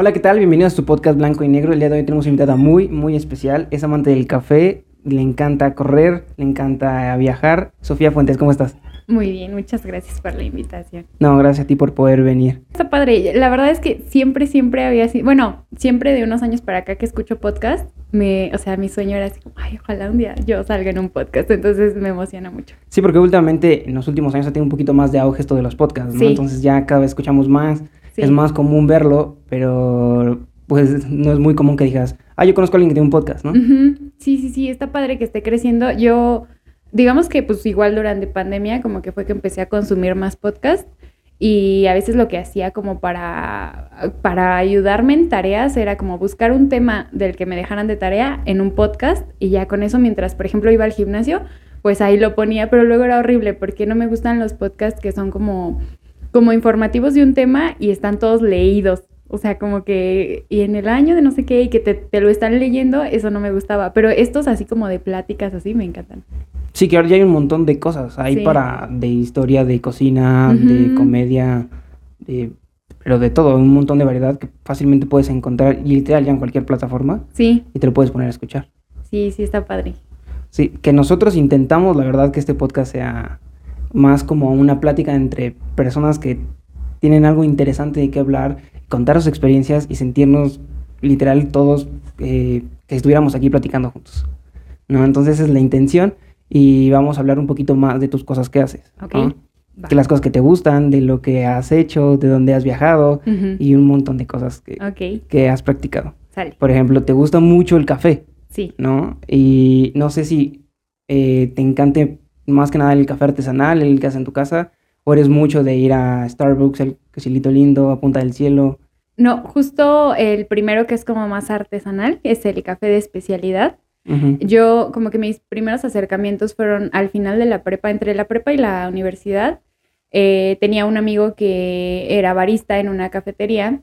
Hola, ¿qué tal? Bienvenidos a tu podcast Blanco y Negro. El día de hoy tenemos una invitada muy, muy especial. Es amante del café, le encanta correr, le encanta viajar. Sofía Fuentes, ¿cómo estás? Muy bien, muchas gracias por la invitación. No, gracias a ti por poder venir. Está padre. La verdad es que siempre, siempre había sido, bueno, siempre de unos años para acá que escucho podcast, me, o sea, mi sueño era así como, ay, ojalá un día yo salga en un podcast. Entonces me emociona mucho. Sí, porque últimamente en los últimos años ha tenido un poquito más de auge esto de los podcasts, ¿no? Sí. Entonces ya cada vez escuchamos más, Sí. es más común verlo, pero pues no es muy común que digas, ah, yo conozco a alguien que tiene un podcast, ¿no? Sí, sí, sí, está padre que esté creciendo. Yo, digamos que pues igual durante pandemia como que fue que empecé a consumir más podcast y a veces lo que hacía como para, para ayudarme en tareas era como buscar un tema del que me dejaran de tarea en un podcast y ya con eso mientras por ejemplo iba al gimnasio pues ahí lo ponía, pero luego era horrible porque no me gustan los podcasts que son como, como informativos de un tema y están todos leídos. O sea, como que, y en el año de no sé qué, y que te, te lo están leyendo, eso no me gustaba. Pero estos así como de pláticas así me encantan. Sí, que ahora ya hay un montón de cosas. Hay Sí. para de historia, de cocina, de comedia, de, pero de todo, un montón de variedad que fácilmente puedes encontrar y literal ya en cualquier plataforma Sí, y te lo puedes poner a escuchar. sí, sí, está padre. Sí, que nosotros intentamos, la verdad, que este podcast sea más como una plática entre personas que tienen algo interesante de qué hablar, contar sus experiencias y sentirnos literal todos eh, que estuviéramos aquí platicando juntos. ¿No? Entonces esa es la intención y vamos a hablar un poquito más de tus cosas que haces. Ok. ¿no? Que las cosas que te gustan, de lo que has hecho, de dónde has viajado Ujú. y un montón de cosas que, Ok, que has practicado. sale. Por ejemplo, te gusta mucho el café. Sí. ¿no? Y no sé si eh, te encante más que nada el café artesanal, el que haces en tu casa, o eres mucho de ir a Starbucks, el quesilito lindo, a Punta del Cielo. No, justo el primero que es como más artesanal es el café de especialidad. Yo, como que mis primeros acercamientos fueron al final de la prepa, entre la prepa y la universidad. Eh, tenía un amigo que era barista en una cafetería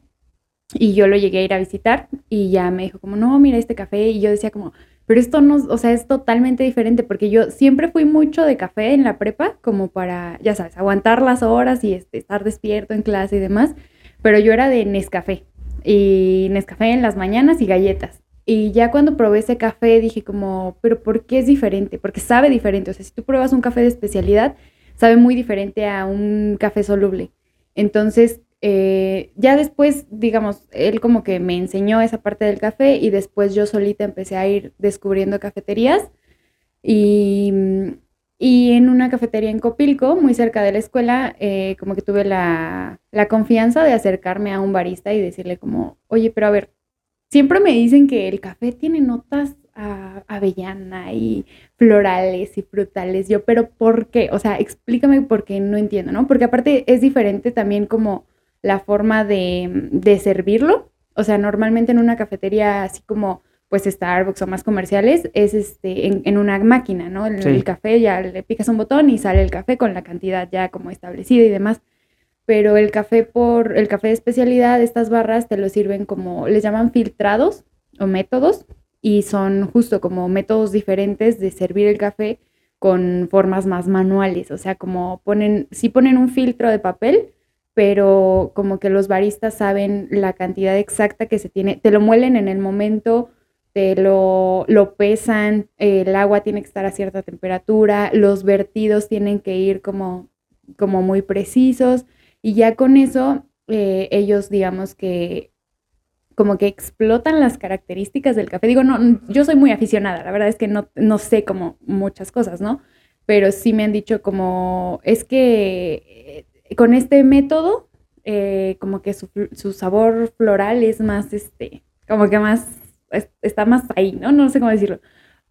y yo lo llegué a ir a visitar y ya me dijo como, no, mira este café y yo decía como, pero esto no, o sea, es totalmente diferente porque yo siempre fui mucho de café en la prepa como para, ya sabes, aguantar las horas y este, estar despierto en clase y demás, pero yo era de Nescafé y Nescafé en las mañanas y galletas. Y ya cuando probé ese café dije como, pero ¿por qué es diferente? Porque sabe diferente. O sea, si tú pruebas un café de especialidad, sabe muy diferente a un café soluble. Entonces, eh, ya después, digamos, él como que me enseñó esa parte del café y después yo solita empecé a ir descubriendo cafeterías. Y, y en una cafetería en Copilco, muy cerca de la escuela, eh, como que tuve la, la confianza de acercarme a un barista y decirle como, oye, pero a ver, siempre me dicen que el café tiene notas a avellana y florales y frutales. Yo, pero ¿por qué? O sea, explícame por qué no entiendo, ¿no? Porque aparte es diferente también como la forma de, de servirlo. O sea, normalmente en una cafetería así como pues Starbucks o más comerciales es este en, en una máquina, ¿no? El, Sí. el café ya le picas un botón y sale el café con la cantidad ya como establecida y demás pero el café por el café de especialidad, estas barras te lo sirven como, les llaman filtrados o métodos, y son justo como métodos diferentes de servir el café con formas más manuales, o sea, como ponen, sí ponen un filtro de papel, pero como que los baristas saben la cantidad exacta que se tiene, te lo muelen en el momento, te lo, lo pesan, el agua tiene que estar a cierta temperatura, los vertidos tienen que ir como, como muy precisos. Y ya con eso, eh, ellos, digamos que como que explotan las características del café. Digo, no, yo soy muy aficionada, la verdad es que no, no sé como muchas cosas, ¿no? Pero sí me han dicho como, es que eh, con este método, eh, como que su, su sabor floral es más, este, como que más, es- está más ahí, ¿no? No sé cómo decirlo.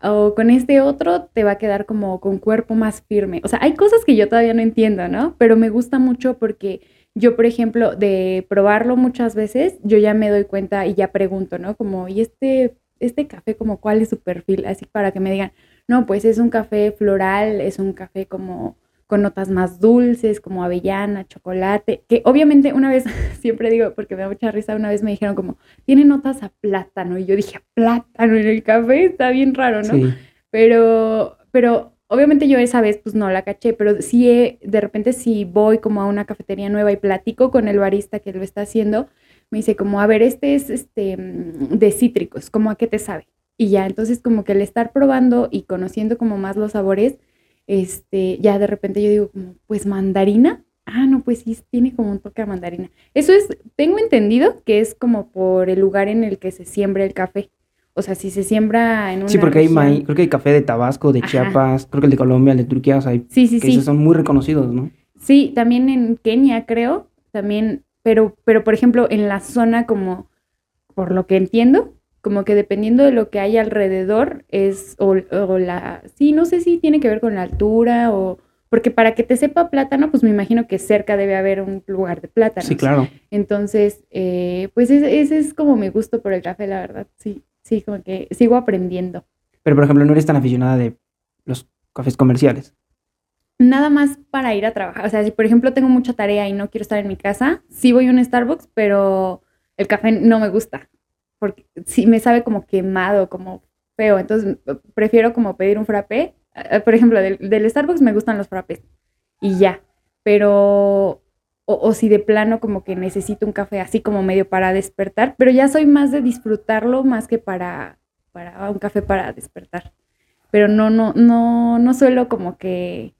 O con este otro te va a quedar como con cuerpo más firme. O sea, hay cosas que yo todavía no entiendo, ¿no? Pero me gusta mucho porque yo, por ejemplo, de probarlo muchas veces, yo ya me doy cuenta y ya pregunto, ¿no? Como, ¿y este, este café, como cuál es su perfil? Así para que me digan, no, pues es un café floral, es un café como con notas más dulces, como avellana, chocolate, que obviamente una vez, siempre digo, porque me da mucha risa, una vez me dijeron como, tiene notas a plátano, y yo dije, plátano en el café, está bien raro, ¿no? Sí. Pero, pero obviamente yo esa vez pues no la caché, pero sí he- de repente si voy como a una cafetería nueva y platico con el barista que lo está haciendo, me dice como, a ver, este es este mm, de cítricos, como a qué te sabe. Y ya, entonces como que el estar probando y conociendo como más los sabores, este, ya de repente yo digo como, pues mandarina. Ah, no, pues sí, tiene como un toque a mandarina. Eso es, tengo entendido que es como por el lugar en el que se siembra el café. O sea, si se siembra en una Sí, porque hay región- maíz, creo que hay café de Tabasco, de Ajá. Chiapas, creo que el de Colombia, el de Turquía, o sea, hay- Sí, sí, que sí. esos son muy reconocidos, ¿no? Sí, también en Kenia, creo, también, pero, pero por ejemplo, en la zona como, por lo que entiendo, como que dependiendo de lo que hay alrededor, es, o, o la, sí, no sé si tiene que ver con la altura o, porque para que te sepa plátano, pues me imagino que cerca debe haber un lugar de plátanos. Sí, claro. Entonces, eh, pues ese, ese es como mi gusto por el café, la verdad, sí, sí, como que sigo aprendiendo. Pero, por ejemplo, no eres tan aficionada de los cafés comerciales. Nada más para ir a trabajar. O sea, si por ejemplo tengo mucha tarea y no quiero estar en mi casa, sí voy a un Starbucks, pero el café no me gusta. Porque sí me sabe como quemado, como feo. Entonces prefiero como pedir un frappé. Eh, Por ejemplo, del, del Starbucks me gustan los frappés. Y ya. Pero. O, o si de plano como que necesito un café así como medio para despertar. Pero ya soy más de disfrutarlo más que para, para un café para despertar. Pero no, no, no, no suelo como que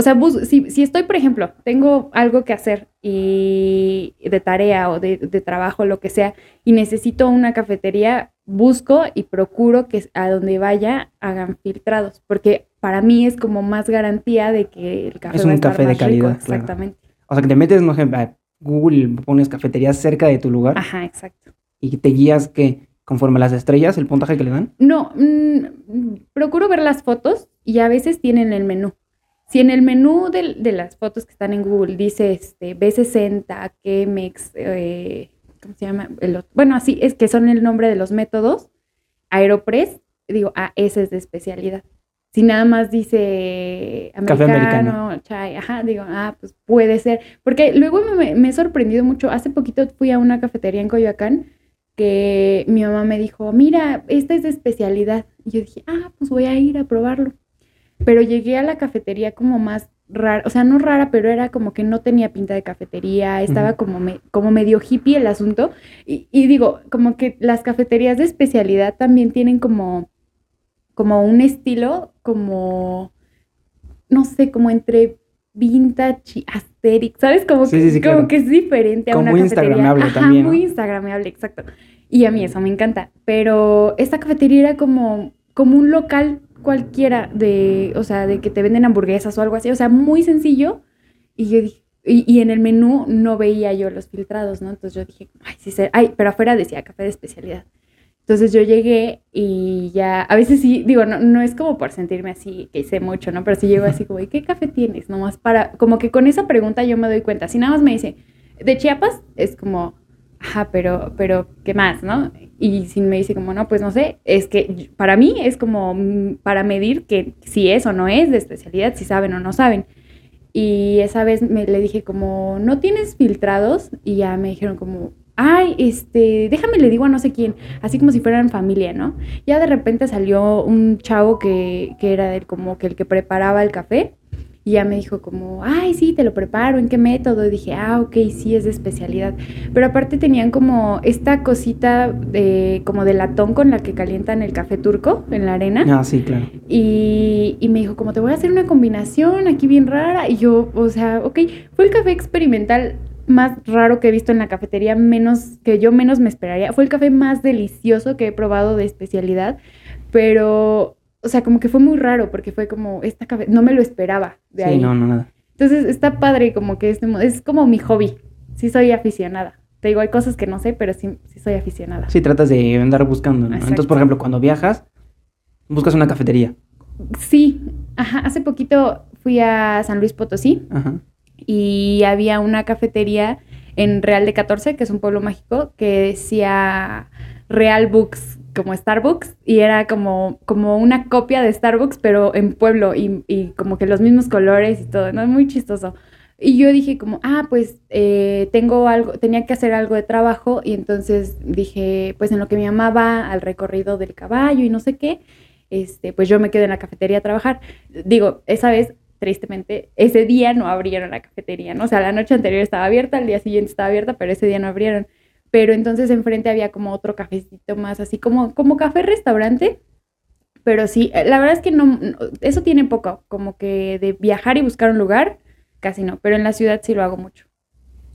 o sea, bus- si, si estoy, por ejemplo, tengo algo que hacer y de tarea o de, de trabajo, lo que sea, y necesito una cafetería, busco y procuro que a donde vaya hagan filtrados, porque para mí es como más garantía de que el café Es va a un estar café de rico, calidad, claro. Exactamente. O sea, que te metes, no sé, a Google, pones cafeterías cerca de tu lugar Ajá, exacto. y te guías que conforme a las estrellas, el puntaje que le dan. No, mm, procuro ver las fotos y a veces tienen el menú. Si en el menú de, las fotos que están en Google dice este, B60, Chemex, eh, ¿cómo se llama? El ot- bueno, así es que son el nombre de los métodos, Aeropress, digo, ah, ese es de especialidad. Si nada más dice Café americano, americano. chai, ajá, digo, ah, pues puede ser. Porque luego me, me he sorprendido mucho. Hace poquito fui a una cafetería en Coyoacán que mi mamá me dijo, mira, esta es de especialidad. Y yo dije, ah, pues voy a ir a probarlo. Pero llegué a la cafetería como más rara, o sea, no rara, pero era como que no tenía pinta de cafetería, estaba como, me- como medio hippie el asunto. Y, y digo, como que las cafeterías de especialidad también tienen como, como un estilo, como, no sé, como entre vintage y aesthetic, ¿sabes? Como, Sí, que, sí, sí, como claro. que es diferente a Como una muy cafetería. instagramable Ajá, también, ¿no? muy instagramable, exacto. Y a mí eso me encanta. Pero esta cafetería era como, como un local cualquiera de, o sea, de que te venden hamburguesas o algo así, o sea, muy sencillo. Y yo dije, y, y en el menú no veía yo los filtrados, ¿no? Entonces yo dije, ay, sí, ay, pero afuera decía café de especialidad. Entonces yo llegué y ya, a veces sí, digo, no, no es como por sentirme así, que sé mucho, ¿no? Pero sí llego así como, ¿y qué café tienes? Nomás para, como que con esa pregunta yo me doy cuenta. Si nada más me dice, de Chiapas, es como, ajá, pero, pero, ¿qué más, no? Y si me dice como, no, pues no sé, es que para mí es como mm, para medir que si es o no es de especialidad, si saben o no saben. Y esa vez me le dije como, ¿no tienes filtrados? Y ya me dijeron como, ay, este, déjame le digo a no sé quién, así como si fueran familia, ¿no? Ya de repente salió un chavo que, que era el, como que el que preparaba el café y ya me dijo como, ay, sí, te lo preparo, ¿en qué método? Y dije, ah, ok, sí, es de especialidad. Pero aparte tenían como esta cosita de, como de latón con la que calientan el café turco en la arena. Ah, sí, claro. Y, y me dijo, como te voy a hacer una combinación aquí bien rara. Y yo, o sea, ok, fue el café experimental más raro que he visto en la cafetería, menos que yo menos me esperaría. Fue el café más delicioso que he probado de especialidad, pero, o sea, como que fue muy raro porque fue como, esta café, no me lo esperaba de Sí, ahí. no, no, nada. Entonces está padre, como que es, es como mi hobby. Sí soy aficionada. Te digo, hay cosas que no sé, pero sí, sí soy aficionada. Sí, tratas de andar buscando, ¿no? Entonces, por ejemplo, cuando viajas, buscas una cafetería. Sí, ajá, hace poquito fui a San Luis Potosí Ajá. y había una cafetería en Real de 14, que es un pueblo mágico, que decía Real Books, como Starbucks, y era como, como una copia de Starbucks, pero en pueblo, y, y como que los mismos colores y todo, ¿no? Muy chistoso. Y yo dije como, ah, pues eh, tengo algo, tenía que hacer algo de trabajo, y entonces dije, pues en lo que mi mamá va al recorrido del caballo y no sé qué, este, pues yo me quedo en la cafetería a trabajar. Digo, esa vez tristemente, ese día no abrieron la cafetería, ¿no? O sea, la noche anterior estaba abierta, el día siguiente estaba abierta, pero ese día no abrieron. Pero entonces enfrente había como otro cafecito más, así como, como café restaurante. Pero sí, eh, la verdad es que no, eso tiene poco, como que de viajar y buscar un lugar, casi no, pero en la ciudad sí lo hago mucho.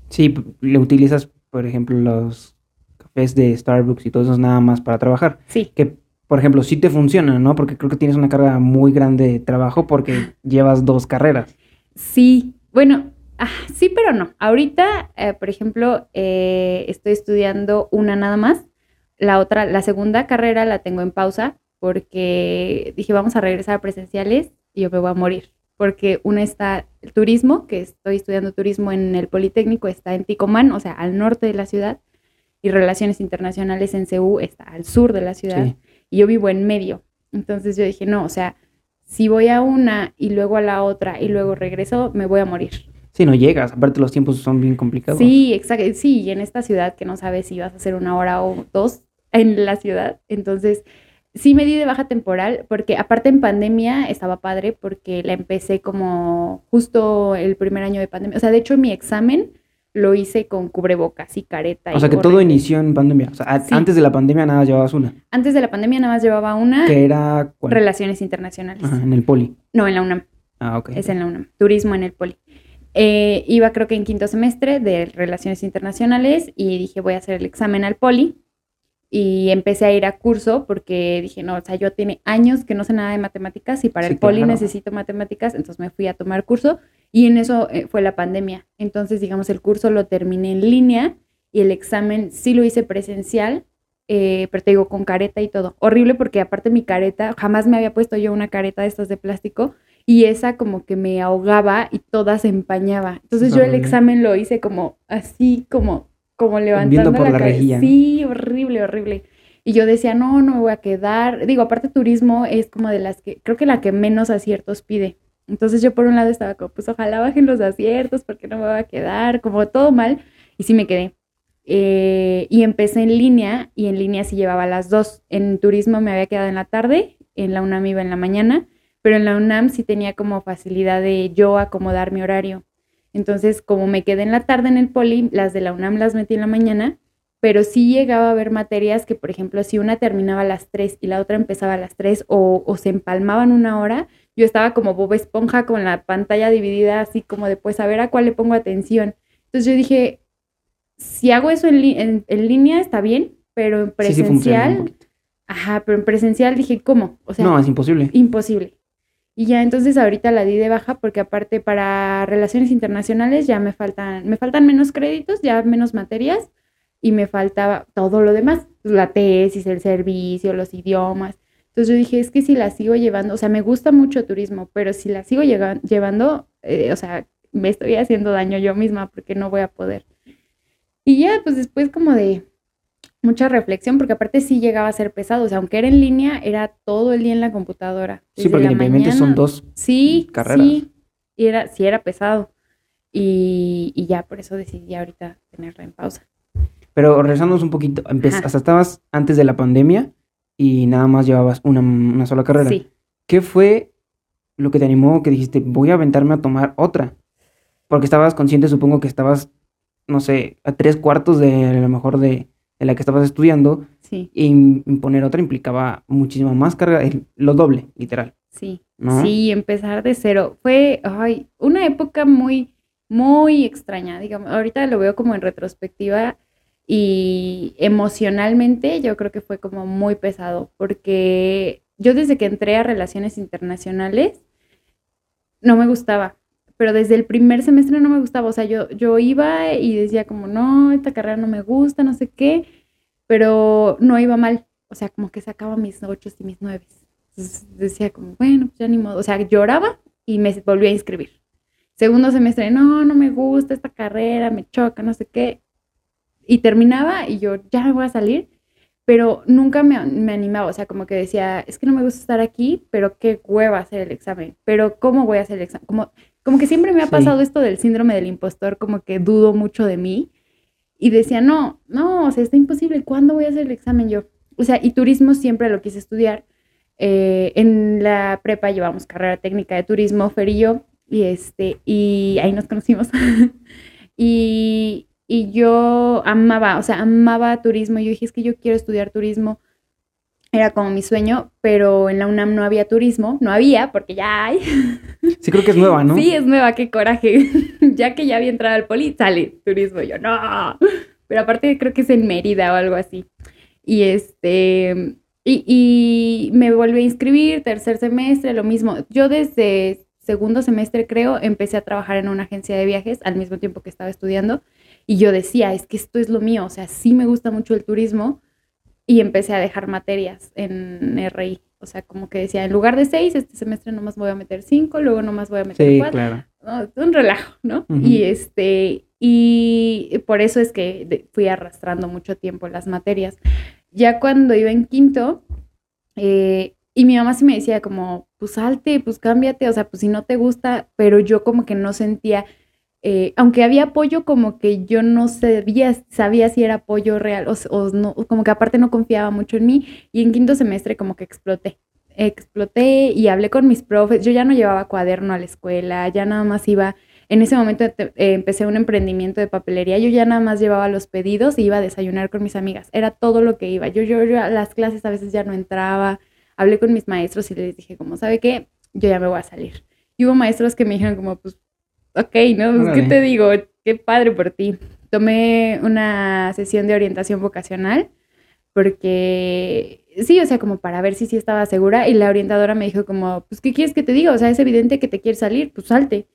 Sí, le utilizas, por ejemplo, los cafés de Starbucks y todo eso nada más para trabajar. Sí. Que, por ejemplo, sí te funciona, ¿no? Porque creo que tienes una carga muy grande de trabajo porque llevas dos carreras. Sí, bueno, ah, sí, pero no. Ahorita, eh, por ejemplo, eh, estoy estudiando una nada más. La otra, la segunda carrera la tengo en pausa porque dije, vamos a regresar a presenciales y yo me voy a morir. Porque una está el turismo, que estoy estudiando turismo en el Politécnico, está en Ticomán, o sea, al norte de la ciudad, y Relaciones Internacionales en CEU está al sur de la ciudad, Sí. y yo vivo en medio. Entonces yo dije, no, o sea, si voy a una y luego a la otra y luego regreso, me voy a morir. Sí, no llegas. Aparte, los tiempos son bien complicados. Sí, exacto. Sí, y en esta ciudad que no sabes si vas a hacer una hora o dos en la ciudad. Entonces, sí me di de baja temporal, porque aparte en pandemia estaba padre, porque la empecé como justo el primer año de pandemia. O sea, de hecho, mi examen lo hice con cubrebocas y careta. O sea, que todo inició en pandemia. O sea, Sí. antes de la pandemia nada llevabas una. Antes de la pandemia nada más llevaba una, Que era... ¿cuál? relaciones internacionales. Ajá, en el poli. No, en la UNAM. Ah, ok. Es en la UNAM. Turismo en el Poli. Eh, iba creo que en quinto semestre de Relaciones Internacionales y dije voy a hacer el examen al Poli y empecé a ir a curso porque dije, no, o sea, yo tiene años que no sé nada de matemáticas y para Sí, el Poli claro. necesito matemáticas, entonces me fui a tomar curso y en eso eh, fue la pandemia. Entonces, digamos, el curso lo terminé en línea y el examen sí lo hice presencial, eh, pero te digo, con careta y todo. Horrible porque aparte mi careta, jamás me había puesto yo una careta de estas de plástico y esa como que me ahogaba y toda se empañaba. Entonces yo el examen lo hice como así, como, como levantando por la, la cabeza. rejilla. Sí, horrible, horrible. Y yo decía, no, no me voy a quedar. Digo, aparte turismo es como de las que, creo que la que menos aciertos pide. Entonces yo por un lado estaba como, pues ojalá bajen los aciertos porque no me voy a quedar, como todo mal. Y sí me quedé. Eh, y empecé en línea y en línea sí llevaba las dos. En turismo me había quedado en la tarde, en la UNAM iba en la mañana, pero en la UNAM sí tenía como facilidad de yo acomodar mi horario. Entonces, como me quedé en la tarde en el poli, las de la UNAM las metí en la mañana, pero sí llegaba a haber materias que, por ejemplo, si una terminaba a las 3 y la otra empezaba a las 3 o, o se empalmaban una hora, yo estaba como Bob Esponja con la pantalla dividida así como de pues a ver a cuál le pongo atención. Entonces yo dije, si hago eso en, en- en línea está bien, pero en Sí, sí presencial, poquito. ajá, pero en presencial dije, ¿cómo? O sea, no, es imposible. imposible. Y ya entonces ahorita la di de baja porque aparte para relaciones internacionales ya me faltan, me faltan menos créditos, ya menos materias y me faltaba todo lo demás, la tesis, el servicio, los idiomas. Entonces yo dije, es que si la sigo llevando, o sea, me gusta mucho turismo, pero si la sigo llevando, eh, o sea, me estoy haciendo daño yo misma porque no voy a poder. Y ya, pues después como de mucha reflexión, porque aparte sí llegaba a ser pesado, o sea, aunque era en línea, era todo el día en la computadora. Sí, porque limpiamente son dos. Sí, carreras. sí, y era, sí era pesado. Y, y ya por eso decidí ahorita tenerla en pausa. Pero regresándonos un poquito, hasta estabas antes de la pandemia y nada más llevabas una, una sola carrera. Sí. ¿Qué fue lo que te animó que dijiste, voy a aventarme a tomar otra? Porque estabas consciente, supongo que estabas, no sé, a tres cuartos de a lo mejor de, de la que estabas estudiando Sí, y im- imponer otra implicaba muchísima más carga, el- lo doble, literal. sí. ¿No? Sí, empezar de cero. Fue, ay, una época muy, muy extraña, digamos. Ahorita lo veo como en retrospectiva y emocionalmente yo creo que fue como muy pesado porque yo desde que entré a relaciones internacionales no me gustaba, pero desde el primer semestre no me gustaba, o sea, yo, yo iba y decía como, no, esta carrera no me gusta, no sé qué, pero no iba mal, o sea, como que sacaba mis ocho y mis nueve. Decía como, bueno, pues ya ni modo, o sea, lloraba y me volví a inscribir. Segundo semestre, no, no me gusta esta carrera, me choca, no sé qué. Y terminaba y yo ya me voy a salir, pero nunca me, me animaba, o sea, como que decía, es que no me gusta estar aquí, pero qué hueva hacer el examen, pero ¿cómo voy a hacer el examen? Como, como que siempre me ha Sí. pasado esto del síndrome del impostor, como que dudo mucho de mí y decía, no, no, o sea, está imposible, ¿cuándo voy a hacer el examen yo? O sea, y turismo siempre lo quise estudiar. Eh, en la prepa llevamos carrera técnica de turismo, Fer y yo, y, este, y ahí nos conocimos. y y yo amaba, o sea, amaba turismo. Yo dije, es que yo quiero estudiar turismo. Era como mi sueño, pero en la UNAM no había turismo. No había, porque ya hay. Sí, creo que es nueva, ¿no? Sí, es nueva, qué coraje. ya que ya había entrado al poli, sale turismo. Yo, no. Pero aparte creo que es en Mérida o algo así. Y este, y, y me volví a inscribir, tercer semestre, lo mismo. Yo desde segundo semestre, creo, empecé a trabajar en una agencia de viajes al mismo tiempo que estaba estudiando. Y yo decía, es que esto es lo mío, o sea, sí me gusta mucho el turismo. Y empecé a dejar materias en RI. O sea, como que decía, en lugar de seis, este semestre nomás voy a meter cinco, luego nomás voy a meter Sí, cuatro. claro. No, un relajo, ¿no? Y este, y por eso es que fui arrastrando mucho tiempo las materias. Ya cuando iba en quinto, eh, y mi mamá sí me decía como, pues salte, pues cámbiate, o sea, pues si no te gusta, pero yo como que no sentía, eh, aunque había apoyo, como que yo no sabía, sabía si era apoyo real o, o no, como que aparte no confiaba mucho en mí, y en quinto semestre como que exploté. Exploté y hablé con mis profes. Yo ya no llevaba cuaderno a la escuela, ya nada más iba. En ese momento eh, empecé un emprendimiento de papelería. Yo ya nada más llevaba los pedidos y iba a desayunar con mis amigas. Era todo lo que iba. Yo, yo, yo a las clases a veces ya no entraba. Hablé con mis maestros y les dije, como, ¿sabe qué? Yo ya me voy a salir. Y hubo maestros que me dijeron como, pues, ok, ¿no? Pues, ¿Qué te digo? Qué padre por ti. Tomé una sesión de orientación vocacional porque sí, o sea, como para ver si sí estaba segura y la orientadora me dijo como, pues, ¿qué quieres que te diga? O sea, es evidente que te quieres salir, pues salte.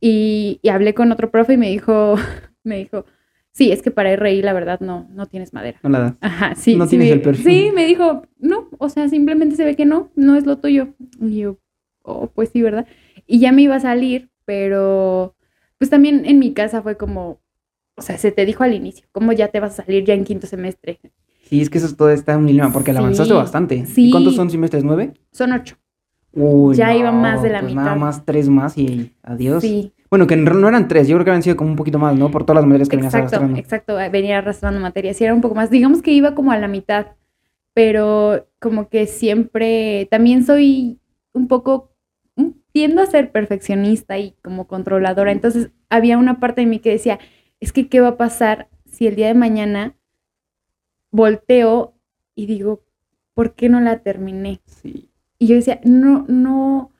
Y, y hablé con otro profe y me dijo, me dijo, sí, es que para RI la verdad no, no tienes madera. No la. Ajá, sí. No sí tienes me- el perfil. Sí, me dijo, no, o sea, simplemente se ve que no, no es lo tuyo. Y yo, oh, pues sí, ¿verdad? Y ya me iba a salir, pero pues también en mi casa fue como, o sea, se te dijo al inicio, ¿cómo ya te vas a salir ya en quinto semestre? Sí, es que eso todo está un dilema, porque le avanzaste bastante. sí. ¿Y cuántos son semestres? ¿Nueve? Son ocho. Uy, Ya no, iba más de la pues mitad. Nada más tres más y adiós. Sí, Bueno, que no eran tres, yo creo que habían sido como un poquito más, ¿no? Por todas las materias que venías exacto, arrastrando. exacto, eh, venía arrastrando materias, sí era un poco más, digamos que iba como a la mitad, pero como que siempre, también soy un poco, tiendo a ser perfeccionista y como controladora, entonces había una parte de mí que decía, es que ¿qué va a pasar si el día de mañana volteo y digo, ¿por qué no la terminé? Sí. Y yo decía, no, no,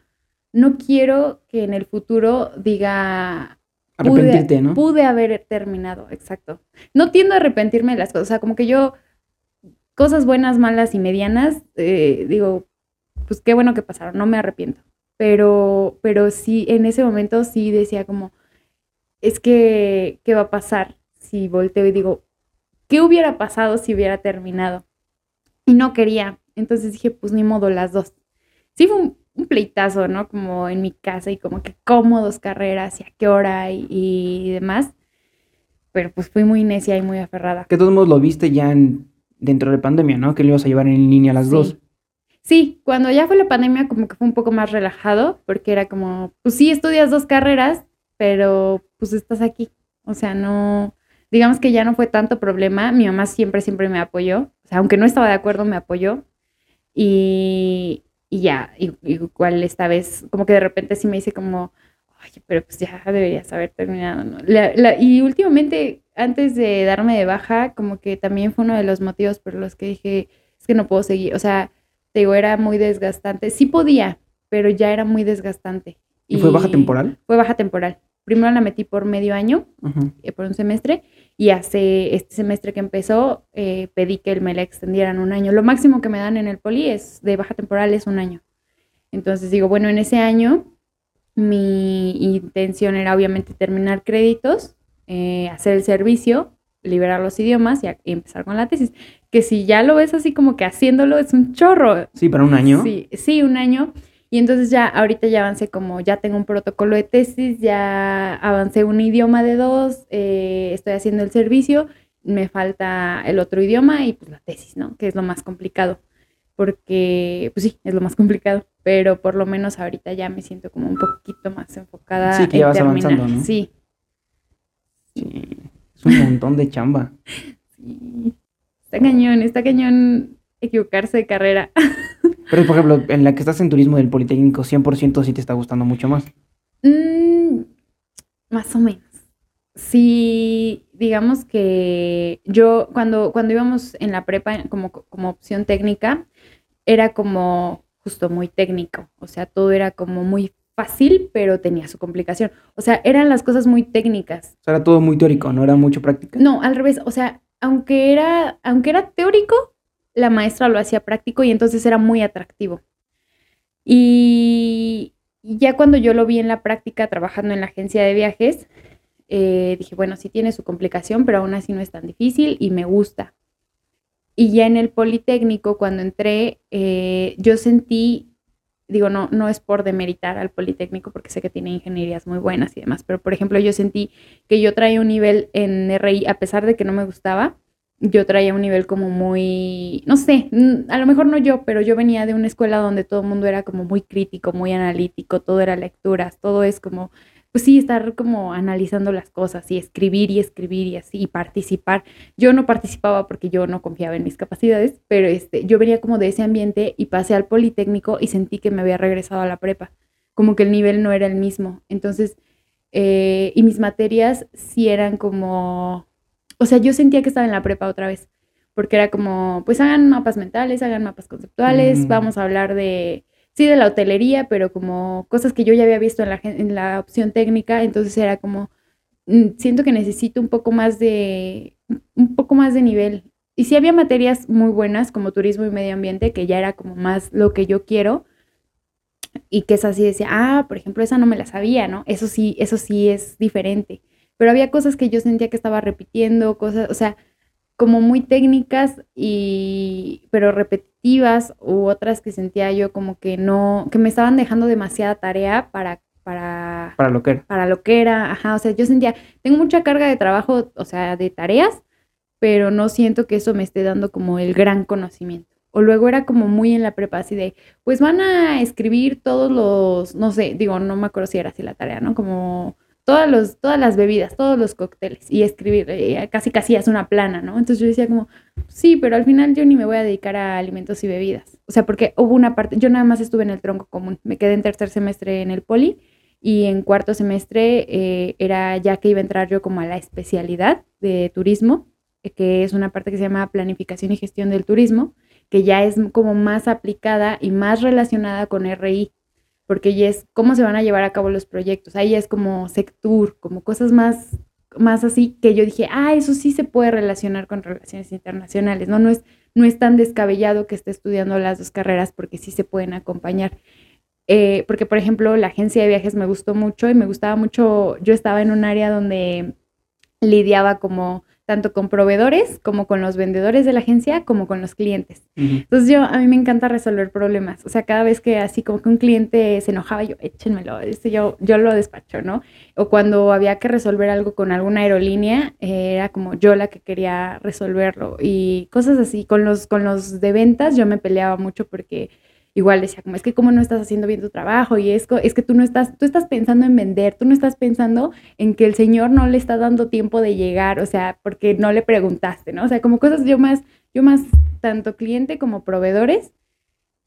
no quiero que en el futuro diga, pude- Arrepentirte, ¿no? Pude haber terminado, exacto. No tiendo a arrepentirme de las cosas, o sea, como que yo, cosas buenas, malas y medianas, eh, digo, pues qué bueno que pasaron, no me arrepiento. Pero, pero sí, en ese momento sí decía como, es que, ¿qué va a pasar si volteo y digo, ¿qué hubiera pasado si hubiera terminado? Y no quería. Entonces dije, pues ni modo, las dos. Sí fue un, un pleitazo, ¿no? Como en mi casa y como que cómo dos carreras y a qué hora y, y demás. Pero pues fui muy necia y muy aferrada. Que todos modos lo viste ya en- dentro de pandemia, ¿no? Que lo ibas a llevar en línea las Sí. dos. Sí, cuando ya fue la pandemia como que fue un poco más relajado, porque era como, pues sí, estudias dos carreras, pero pues estás aquí. O sea, no, digamos que ya no fue tanto problema. Mi mamá siempre, siempre me apoyó. O sea, aunque no estaba de acuerdo, me apoyó. Y, y ya, igual esta vez, como que de repente sí me dice como, oye, pero pues ya deberías haber terminado, ¿no? La- la- y últimamente, antes de darme de baja, como que también fue uno de los motivos por los que dije, es que no puedo seguir. O sea, te digo, era muy desgastante. Sí podía, pero ya era muy desgastante. ¿Y fue baja temporal? Fue baja temporal. Primero la metí por medio año, eh, por un semestre, y hace este semestre que empezó, eh, pedí que me la extendieran un año. Lo máximo que me dan en el poli es de baja temporal es un año. Entonces digo, bueno, en ese año mi intención era obviamente terminar créditos, eh, hacer el servicio, liberar los idiomas y, a- y empezar con la tesis. Que si ya lo ves así como que haciéndolo es un chorro. Sí, para un año. Sí, sí, un año. Y entonces ya, ahorita ya avancé como, ya tengo un protocolo de tesis, ya avancé un idioma de dos, eh, estoy haciendo el servicio, me falta el otro idioma y pues la tesis, ¿no? Que es lo más complicado. Porque, pues sí, es lo más complicado, pero por lo menos ahorita ya me siento como un poquito más enfocada Sí, que en ya vas terminar. avanzando, ¿no? Sí, Sí. Es un montón de chamba. sí. Está cañón, está cañón equivocarse de carrera. Pero, por ejemplo, en la que estás en turismo del Politécnico, 100% sí te está gustando mucho más. Mm, más o menos. sí, digamos que yo cuando, cuando íbamos en la prepa como, como opción técnica, era como justo muy técnico, o sea, todo era como muy fácil, pero tenía su complicación. O sea, eran las cosas muy técnicas. O sea, era todo muy teórico, no era mucho práctica. No, al revés, o sea, aunque era, aunque era teórico, la maestra lo hacía práctico y entonces era muy atractivo. Y ya cuando yo lo vi en la práctica trabajando en la agencia de viajes, eh, dije, bueno, sí tiene su complicación, pero aún así no es tan difícil y me gusta. Y ya en el Politécnico, cuando entré, eh, yo sentí, digo, no, no es por demeritar al Politécnico, porque sé que tiene ingenierías muy buenas y demás, pero por ejemplo, yo sentí que yo traía un nivel en RI, a pesar de que no me gustaba, yo traía un nivel como muy, no sé, a lo mejor no yo, pero yo venía de una escuela donde todo el mundo era como muy crítico, muy analítico, todo era lecturas, todo es como pues sí, estar como analizando las cosas y escribir y escribir y así y participar. Yo no participaba porque yo no confiaba en mis capacidades, pero este, yo venía como de ese ambiente y pasé al Politécnico y sentí que me había regresado a la prepa, como que el nivel no era el mismo. Entonces, eh, y mis materias sí eran como, o sea, yo sentía que estaba en la prepa otra vez, porque era como, pues hagan mapas mentales, hagan mapas conceptuales, mm. vamos a hablar de sí de la hotelería, pero como cosas que yo ya había visto en la, en la opción técnica, entonces era como, mm, siento que necesito un poco más de, un poco más de nivel. Y sí había materias muy buenas como turismo y medio ambiente, que ya era como más lo que yo quiero, y que es así decía, ah, por ejemplo, esa no me la sabía, ¿no? Eso sí, eso sí es diferente. Pero había cosas que yo sentía que estaba repitiendo, cosas, o sea, como muy técnicas y pero repetitivas u otras que sentía yo como que no que me estaban dejando demasiada tarea para para para lo que era. Para lo que era, ajá, o sea, yo sentía tengo mucha carga de trabajo, o sea, de tareas, pero no siento que eso me esté dando como el gran conocimiento. O luego era como muy en la prepa, así de, pues van a escribir todos los, no sé, digo, no me acuerdo si era así la tarea, ¿no? Como todas, los, todas las bebidas, todos los cócteles y escribir, eh, casi casi es una plana, ¿no? Entonces yo decía como, sí, pero al final yo ni me voy a dedicar a alimentos y bebidas. O sea, porque hubo una parte, yo nada más estuve en el tronco común, me quedé en tercer semestre en el poli y en cuarto semestre eh, era ya que iba a entrar yo como a la especialidad de turismo, eh, que es una parte que se llama planificación y gestión del turismo, que ya es como más aplicada y más relacionada con RI porque ya es cómo se van a llevar a cabo los proyectos. Ahí es como sector, como cosas más, más así que yo dije, ah, eso sí se puede relacionar con relaciones internacionales, ¿no? No es, no es tan descabellado que esté estudiando las dos carreras porque sí se pueden acompañar. Eh, porque, por ejemplo, la agencia de viajes me gustó mucho y me gustaba mucho, yo estaba en un área donde lidiaba como tanto con proveedores como con los vendedores de la agencia como con los clientes. Entonces yo, a mí me encanta resolver problemas. O sea, cada vez que así como que un cliente se enojaba, yo, échenmelo, este, yo, yo lo despacho, ¿no? O cuando había que resolver algo con alguna aerolínea, eh, era como yo la que quería resolverlo. Y cosas así, con los, con los de ventas yo me peleaba mucho porque igual decía como es que cómo no estás haciendo bien tu trabajo y es, es que tú no estás, tú estás pensando en vender, tú no estás pensando en que el señor no le está dando tiempo de llegar, o sea, porque no le preguntaste, ¿no? O sea, como cosas yo más, yo más tanto cliente como proveedores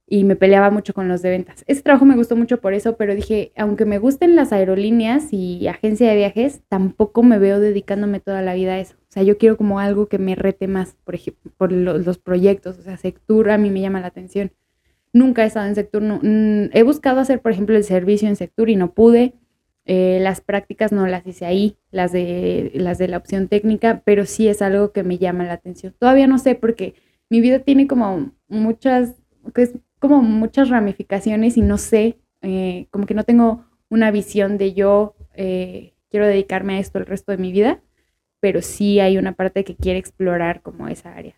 y me peleaba mucho con los de ventas. Ese trabajo me gustó mucho por eso, pero dije, aunque me gusten las aerolíneas y agencia de viajes, tampoco me veo dedicándome toda la vida a eso. O sea, yo quiero como algo que me rete más, por ejemplo, por los, los proyectos, o sea, sector a mí me llama la atención. Nunca he estado en sector. Mm, he buscado hacer, por ejemplo, el servicio en sector y no pude. Eh, las prácticas no las hice ahí, las de, las de la opción técnica, pero sí es algo que me llama la atención. Todavía no sé porque mi vida tiene como muchas, pues, como muchas ramificaciones y no sé, eh, como que no tengo una visión de yo eh, quiero dedicarme a esto el resto de mi vida, pero sí hay una parte que quiere explorar como esa área.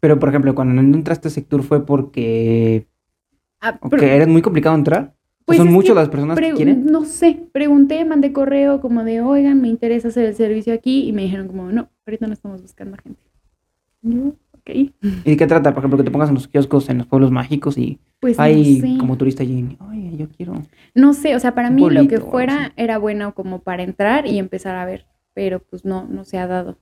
Pero, por ejemplo, cuando no entraste a sector fue porque... Ah, ¿Era muy complicado entrar? Pues ¿Son muchas las personas que quieren? No sé, pregunté, mandé correo como de, oigan, me interesa hacer el servicio aquí y me dijeron como, no, ahorita no estamos buscando gente. Yo, ok. ¿Y de qué trata? Por ejemplo, que te pongas en los kioscos, en los pueblos mágicos y pues hay como turista allí, ay, yo quiero. No sé, o sea, para mí lo que fuera era bueno como para entrar y empezar a ver, pero pues no, no se ha dado.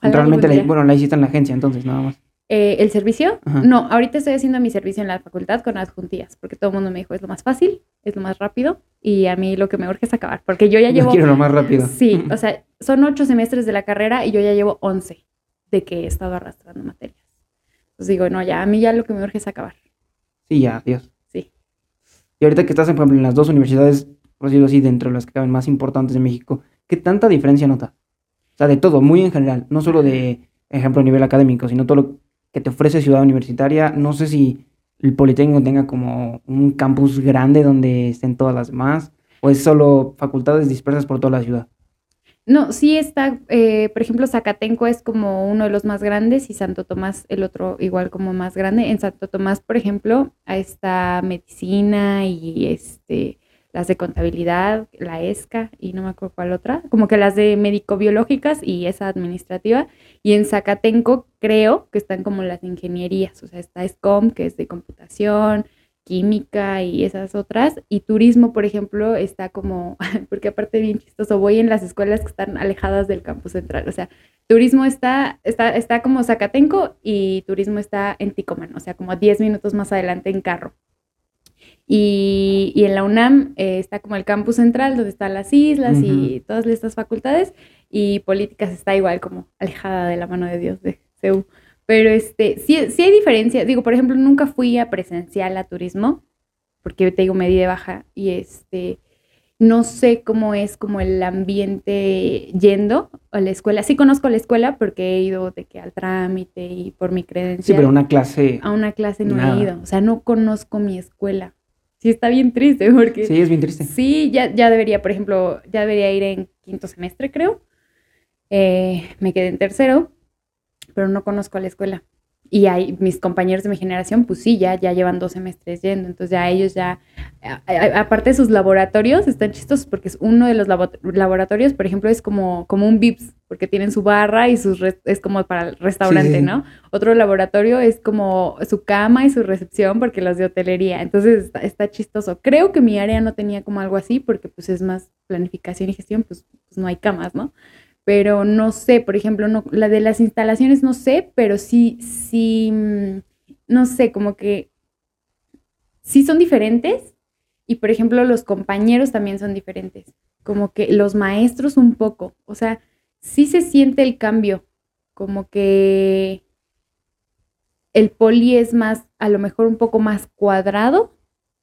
Realmente, la, bueno, la hiciste en la agencia entonces, nada más. Eh, ¿El servicio? Ajá. No, ahorita estoy haciendo mi servicio en la facultad con adjuntías, porque todo el mundo me dijo es lo más fácil, es lo más rápido, y a mí lo que me urge es acabar, porque yo ya Yo llevo... quiero lo más rápido. Sí, o sea, son ocho semestres de la carrera y yo ya llevo once de que he estado arrastrando materias. Entonces digo, no, ya, a mí ya lo que me urge es acabar. Sí, ya, Dios. Sí. Y ahorita que estás, por ejemplo, en las dos universidades, por decirlo así, dentro de las que caben más importantes de México, ¿qué tanta diferencia notas? O sea, de todo, muy en general, no solo de, ejemplo, a nivel académico, sino todo lo que te ofrece Ciudad Universitaria. No sé si el Politécnico tenga como un campus grande donde estén todas las demás, o es solo facultades dispersas por toda la ciudad. No, sí está, eh, por ejemplo, Zacatenco es como uno de los más grandes y Santo Tomás el otro igual como más grande. En Santo Tomás, por ejemplo, está medicina y este las de contabilidad, la ESCA y no me acuerdo cuál otra, como que las de médico-biológicas y esa administrativa. Y en Zacatenco creo que están como las ingenierías, o sea, está SCOM, que es de computación, química y esas otras. Y turismo, por ejemplo, está como, porque aparte bien chistoso, voy en las escuelas que están alejadas del campus central. O sea, turismo está, está, está como Zacatenco y turismo está en Ticoman, o sea, como 10 minutos más adelante en carro. Y, y en la UNAM eh, está como el campus central, donde están las islas y todas estas facultades. Y políticas está igual como alejada de la mano de Dios de CEU. Pero este, sí, sí hay diferencia. Digo, por ejemplo, nunca fui a presencial a turismo, porque te digo, me di de baja. Y este, no sé cómo es como el ambiente yendo a la escuela. Sí conozco la escuela porque he ido de que al trámite y por mi credencial. Sí, pero una clase... A una clase no Nada. he ido. O sea, no conozco mi escuela. Sí, está bien triste porque... Sí, es bien triste. Sí, ya, ya debería, por ejemplo, ya debería ir en quinto semestre, creo. Eh, me quedé en tercero, pero no conozco la escuela. Y hay, mis compañeros de mi generación, pues sí, ya, ya llevan dos semestres yendo. Entonces ya ellos ya, a- a- aparte de sus laboratorios, están chistosos porque es uno de los labo- laboratorios, por ejemplo, es como, como un VIPS, porque tienen su barra y sus es como para el restaurante, sí. ¿no? Otro laboratorio es como su cama y su recepción, porque los de hotelería. Entonces está, está chistoso. Creo que mi área no tenía como algo así, porque pues es más planificación y gestión, pues, pues no hay camas, ¿no? Pero no sé, por ejemplo, no, la de las instalaciones no sé, pero sí, sí, mm, no sé, como que sí son diferentes. Y por ejemplo, los compañeros también son diferentes. Como que los maestros un poco. O sea, sí se siente el cambio. Como que el poli es más, a lo mejor un poco más cuadrado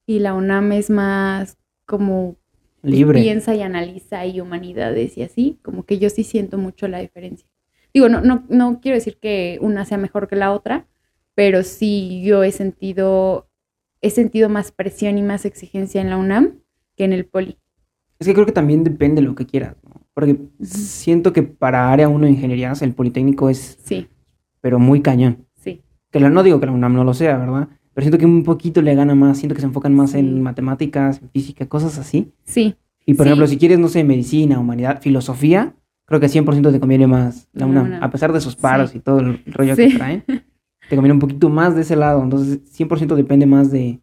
y la UNAM es más como Libre. piensa y analiza y humanidades y así, como que yo sí siento mucho la diferencia. Digo, no, no, no quiero decir que una sea mejor que la otra, pero sí yo he sentido, he sentido más presión y más exigencia en la UNAM que en el poli. Es que creo que también depende de lo que quieras, ¿no? Porque siento que para área 1 de ingenierías el Politécnico es, Sí, pero muy cañón. sí, Que la- no digo que la UNAM no lo sea, ¿verdad? Pero siento que un poquito le gana más, siento que se enfocan más Sí. en matemáticas, en física, cosas así. sí, Y por Sí. ejemplo, si quieres, no sé, medicina, humanidad, filosofía, creo que 100% te conviene más la UNAM. A pesar de sus paros Sí. y todo el rollo que traen, te conviene un poquito más de ese lado. Entonces, 100% depende más de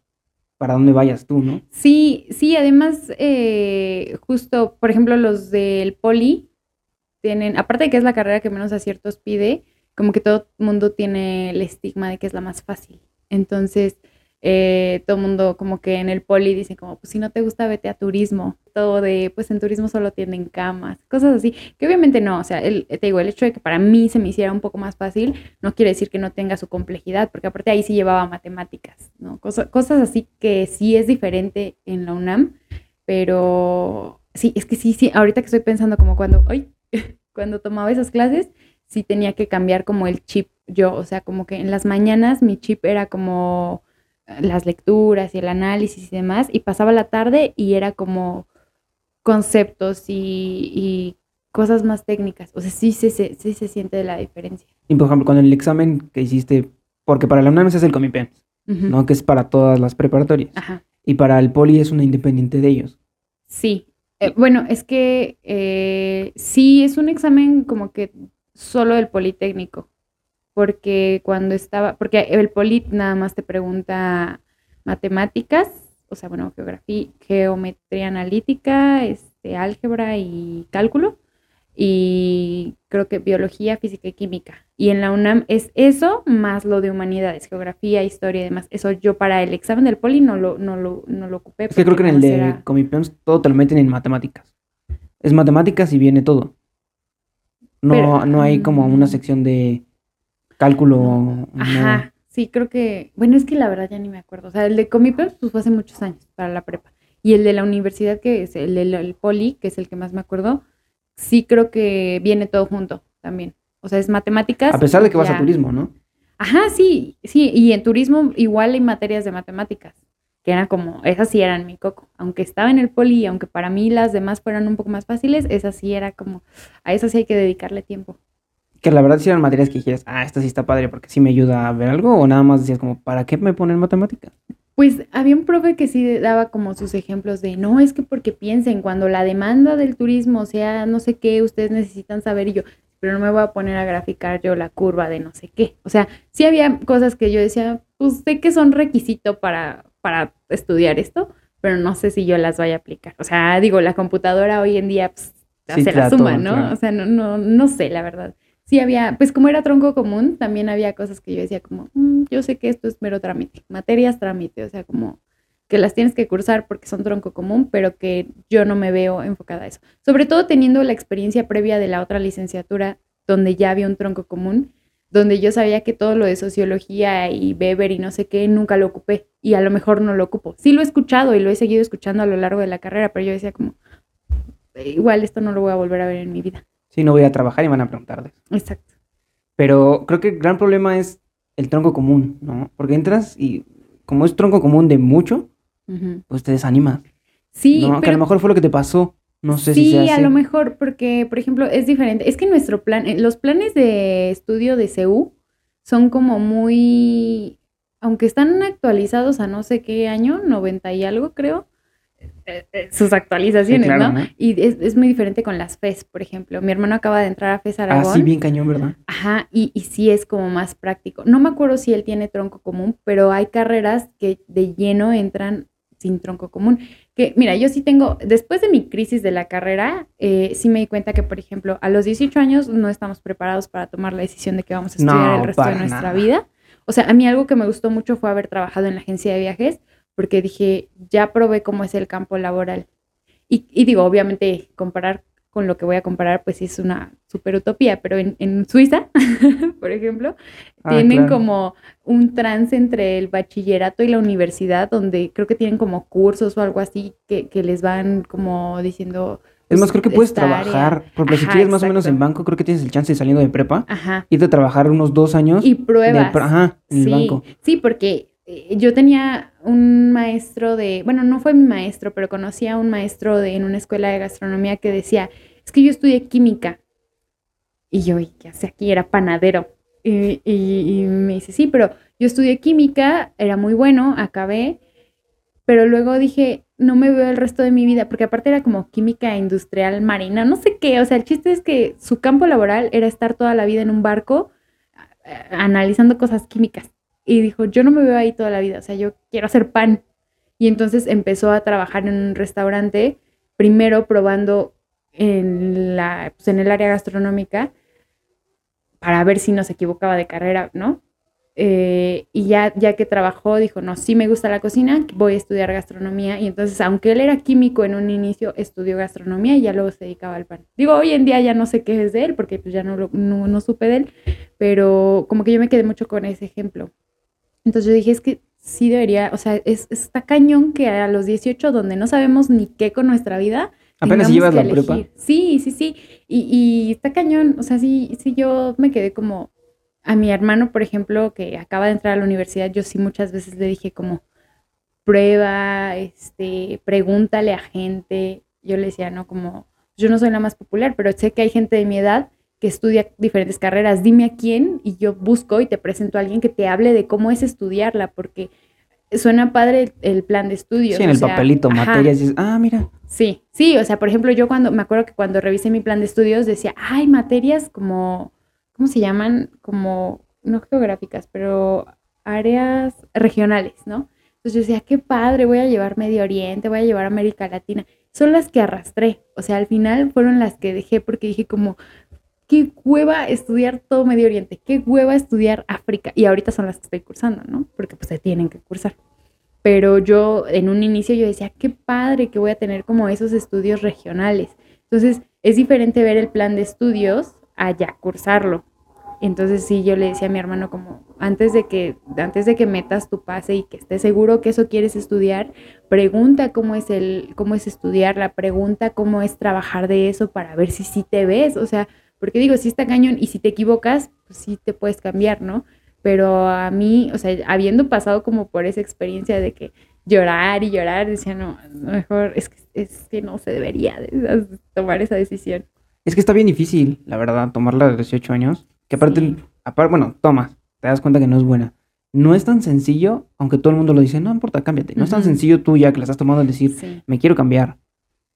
para dónde vayas tú, ¿no? Sí, sí, además, eh, justo, por ejemplo, los del poli tienen, aparte de que es la carrera que menos aciertos pide, como que todo el mundo tiene el estigma de que es la más fácil. Entonces, eh, todo el mundo como que en el poli dice como, pues si no te gusta, vete a turismo. Todo de, pues en turismo solo tienen camas, cosas así. Que obviamente no, o sea, el, te digo, el hecho de que para mí se me hiciera un poco más fácil no quiere decir que no tenga su complejidad, porque aparte ahí sí llevaba matemáticas, ¿no? Cosa- cosas así que sí es diferente en la UNAM, pero sí, es que sí, sí, ahorita que estoy pensando como cuando, ay, cuando tomaba esas clases, sí tenía que cambiar como el chip yo, o sea, como que en las mañanas mi chip era como eh, las lecturas y el análisis y demás, y pasaba la tarde y era como conceptos y, y cosas más técnicas, o sea, sí se, se- sí se siente la diferencia. Y por ejemplo, con el examen que hiciste, porque para la UNAM es el Comipen, Ujú. ¿no? Que es para todas las preparatorias. Ajá. Y para el Poli es una independiente de ellos. Sí. Eh, bueno, es que eh, sí es un examen como que solo del Politécnico, porque cuando estaba, porque el Polit nada más te pregunta matemáticas, o sea, bueno, geografía, geometría analítica, este, álgebra y cálculo. y creo que biología, física y química. Y en la UNAM es eso más lo de humanidades, geografía, historia y demás. Eso yo para el examen del poli no lo, no lo, no lo ocupé. Es que creo que en el de Comipeons todo te lo meten en matemáticas. Es matemáticas y viene todo. No, Pero, no hay como mm. una sección de cálculo. Ajá, sí, creo que, bueno, es que la verdad ya ni me acuerdo. O sea, el de Comipems pues fue hace muchos años para la prepa. Y el de la universidad, que es el del el poli, que es el que más me acuerdo, sí creo que viene todo junto también. O sea, es matemáticas. A pesar de que vas a turismo, ¿no? Ajá, sí, sí, y en turismo igual hay materias de matemáticas, que eran como, esas sí eran mi coco, aunque estaba en el poli, y aunque para mí las demás fueran un poco más fáciles, esas sí era como, a esas sí hay que dedicarle tiempo. Que la verdad sí eran materias que dijeras, ah, esta sí está padre porque sí me ayuda a ver algo, o nada más decías como, ¿para qué me ponen matemáticas? Pues había un profe que sí daba como sus ejemplos de, no, es que porque piensen, cuando la demanda del turismo sea no sé qué, ustedes necesitan saber y yo, pero no me voy a poner a graficar yo la curva de no sé qué. O sea, sí había cosas que yo decía, pues sé que son requisito para, para estudiar esto, pero no sé si yo las vaya a aplicar. O sea, digo, la computadora hoy en día pues, Sí, te la suma, ¿no? claro. O sea, no, no, no sé, la verdad. Sí había, pues como era tronco común, también había cosas que yo decía como, "Mm, yo sé que esto es mero trámite, materias trámite, o sea, como que las tienes que cursar porque son tronco común, pero que yo no me veo enfocada a eso. Sobre todo teniendo la experiencia previa de la otra licenciatura, donde ya había un tronco común, donde yo sabía que todo lo de sociología y Weber y no sé qué, nunca lo ocupé y a lo mejor no lo ocupo. Sí lo he escuchado y lo he seguido escuchando a lo largo de la carrera, pero yo decía como, "Eh, igual esto no lo voy a volver a ver en mi vida. Sí, no voy a trabajar y van a preguntar de eso. Exacto. Pero creo que el gran problema es el tronco común, ¿no? Porque entras y como es tronco común de mucho, Ujú. pues te desanimas. Sí, ¿no? Que a pero lo mejor fue lo que te pasó. No sé sí, si sea a así. lo mejor, porque, por ejemplo, es diferente. Es que nuestro plan, eh, los planes de estudio de CEU son como muy, aunque están actualizados a no sé qué año, 90 y algo, creo, eh, eh, sus actualizaciones, claro, ¿no? ¿no? Y es, es muy diferente con las FES, por ejemplo. Mi hermano acaba de entrar a FES Ah, Aragón. sí, bien cañón, ¿verdad? Ajá, y, y sí es como más práctico. No me acuerdo si él tiene tronco común, pero hay carreras que de lleno entran sin tronco común. Que, mira, yo sí tengo, después de mi crisis de la carrera, eh, sí me di cuenta que, por ejemplo, a los 18 años no estamos preparados para tomar la decisión de que vamos a estudiar No, el resto de nuestra nada. vida. O sea, a mí algo que me gustó mucho fue haber trabajado en la agencia de viajes, porque dije, ya probé cómo es el campo laboral. Y, y digo, obviamente, comparar con lo que voy a comparar, pues sí es una super utopía, pero en, en Suiza, por ejemplo, Ah, tienen claro. como un trance entre el bachillerato y la universidad, donde creo que tienen como cursos o algo así que, que les van como diciendo... Es más, pues, creo que puedes esta área. trabajar. Porque si Ajá, quieres más o menos en banco, creo que tienes el chance de saliendo de prepa, Ajá. irte a trabajar unos dos años. Y pruebas. ajá, en el banco. sí, porque yo tenía un maestro de, bueno, no fue mi maestro, pero conocía a un maestro de, en una escuela de gastronomía que decía, es que yo estudié química. Y yo, ¿y qué hace aquí? Era panadero. Y, y- y me dice, sí, pero yo estudié química, era muy bueno, acabé, pero luego dije, no me veo el resto de mi vida, porque aparte era como química industrial marina, no sé qué, o sea, el chiste es que su campo laboral era estar toda la vida en un barco eh, analizando cosas químicas. Y dijo, yo no me veo ahí toda la vida, o sea, yo quiero hacer pan. Y entonces empezó a trabajar en un restaurante, primero probando en, la, pues, en el área gastronómica para ver si no se equivocaba de carrera, ¿no? Eh, y ya, ya que trabajó, dijo, no, sí me gusta la cocina, voy a estudiar gastronomía. Y entonces, aunque él era químico en un inicio, estudió gastronomía y ya luego se dedicaba al pan. Digo, hoy en día ya no sé qué es de él, porque pues ya no, lo- no, no supe de él, pero como que yo me quedé mucho con ese ejemplo. Entonces yo dije, es que sí debería, o sea, es, está cañón que a los 18, donde no sabemos ni qué con nuestra vida, Apenas llevas que la prepa. Sí, sí, sí. Y, y está cañón. O sea, sí, sí, yo me quedé como. A mi hermano, por ejemplo, que acaba de entrar a la universidad, yo sí muchas veces le dije como prueba, este, pregúntale a gente. Yo le decía, no, como, yo no soy la más popular, pero sé que hay gente de mi edad que estudia diferentes carreras. Dime a quién y yo busco y te presento a alguien que te hable de cómo es estudiarla, porque suena padre el, plan de estudios. Sí, en el sea, papelito, ajá. materias, dices, ah, mira. Sí, sí, o sea, por ejemplo, yo cuando, me acuerdo que cuando revisé mi plan de estudios decía, hay materias como, ¿cómo se llaman? Como, no geográficas, pero áreas regionales, ¿no? Entonces yo decía, qué padre, voy a llevar Medio Oriente, voy a llevar América Latina. son las que arrastré. O sea, al final fueron las que dejé porque dije como, qué hueva estudiar todo Medio Oriente, qué hueva estudiar África. Y ahorita son las que estoy cursando, ¿no? Porque pues se tienen que cursar. Pero yo en un inicio yo decía, qué padre que voy a tener como esos estudios regionales. Entonces es diferente ver el plan de estudios a ya cursarlo. Entonces sí, yo le decía a mi hermano como, antes de que, antes de que metas tu pase y que estés seguro que eso quieres estudiar, pregunta cómo es el, cómo es estudiar, la pregunta cómo es trabajar de eso para ver si sí te ves. O sea, porque digo, si está cañón y si te equivocas, pues sí te puedes cambiar, ¿no? Pero a mí, o sea, habiendo pasado como por esa experiencia de que llorar y llorar, decía, no, mejor es que, es que no se debería tomar esa decisión. Es que está bien difícil, la verdad, tomarla de 18 años. Que aparte, aparte, bueno, tomas, te das cuenta que no es buena. No es tan sencillo, aunque todo el mundo lo dice, no importa, cámbiate. No es tan sencillo tú ya que la estás tomando el decir, me quiero cambiar.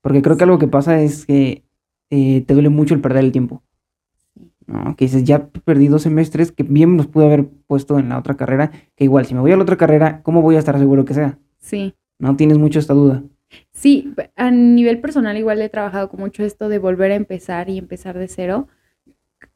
Porque creo que algo que pasa es que eh, te duele mucho el perder el tiempo. ¿No? Que dices, ya perdí dos semestres que bien los pude haber puesto en la otra carrera, que igual, si me voy a la otra carrera, ¿cómo voy a estar seguro que sea? Sí. No tienes mucho esta duda. Sí, a nivel personal igual he trabajado con mucho esto de volver a empezar y empezar de cero.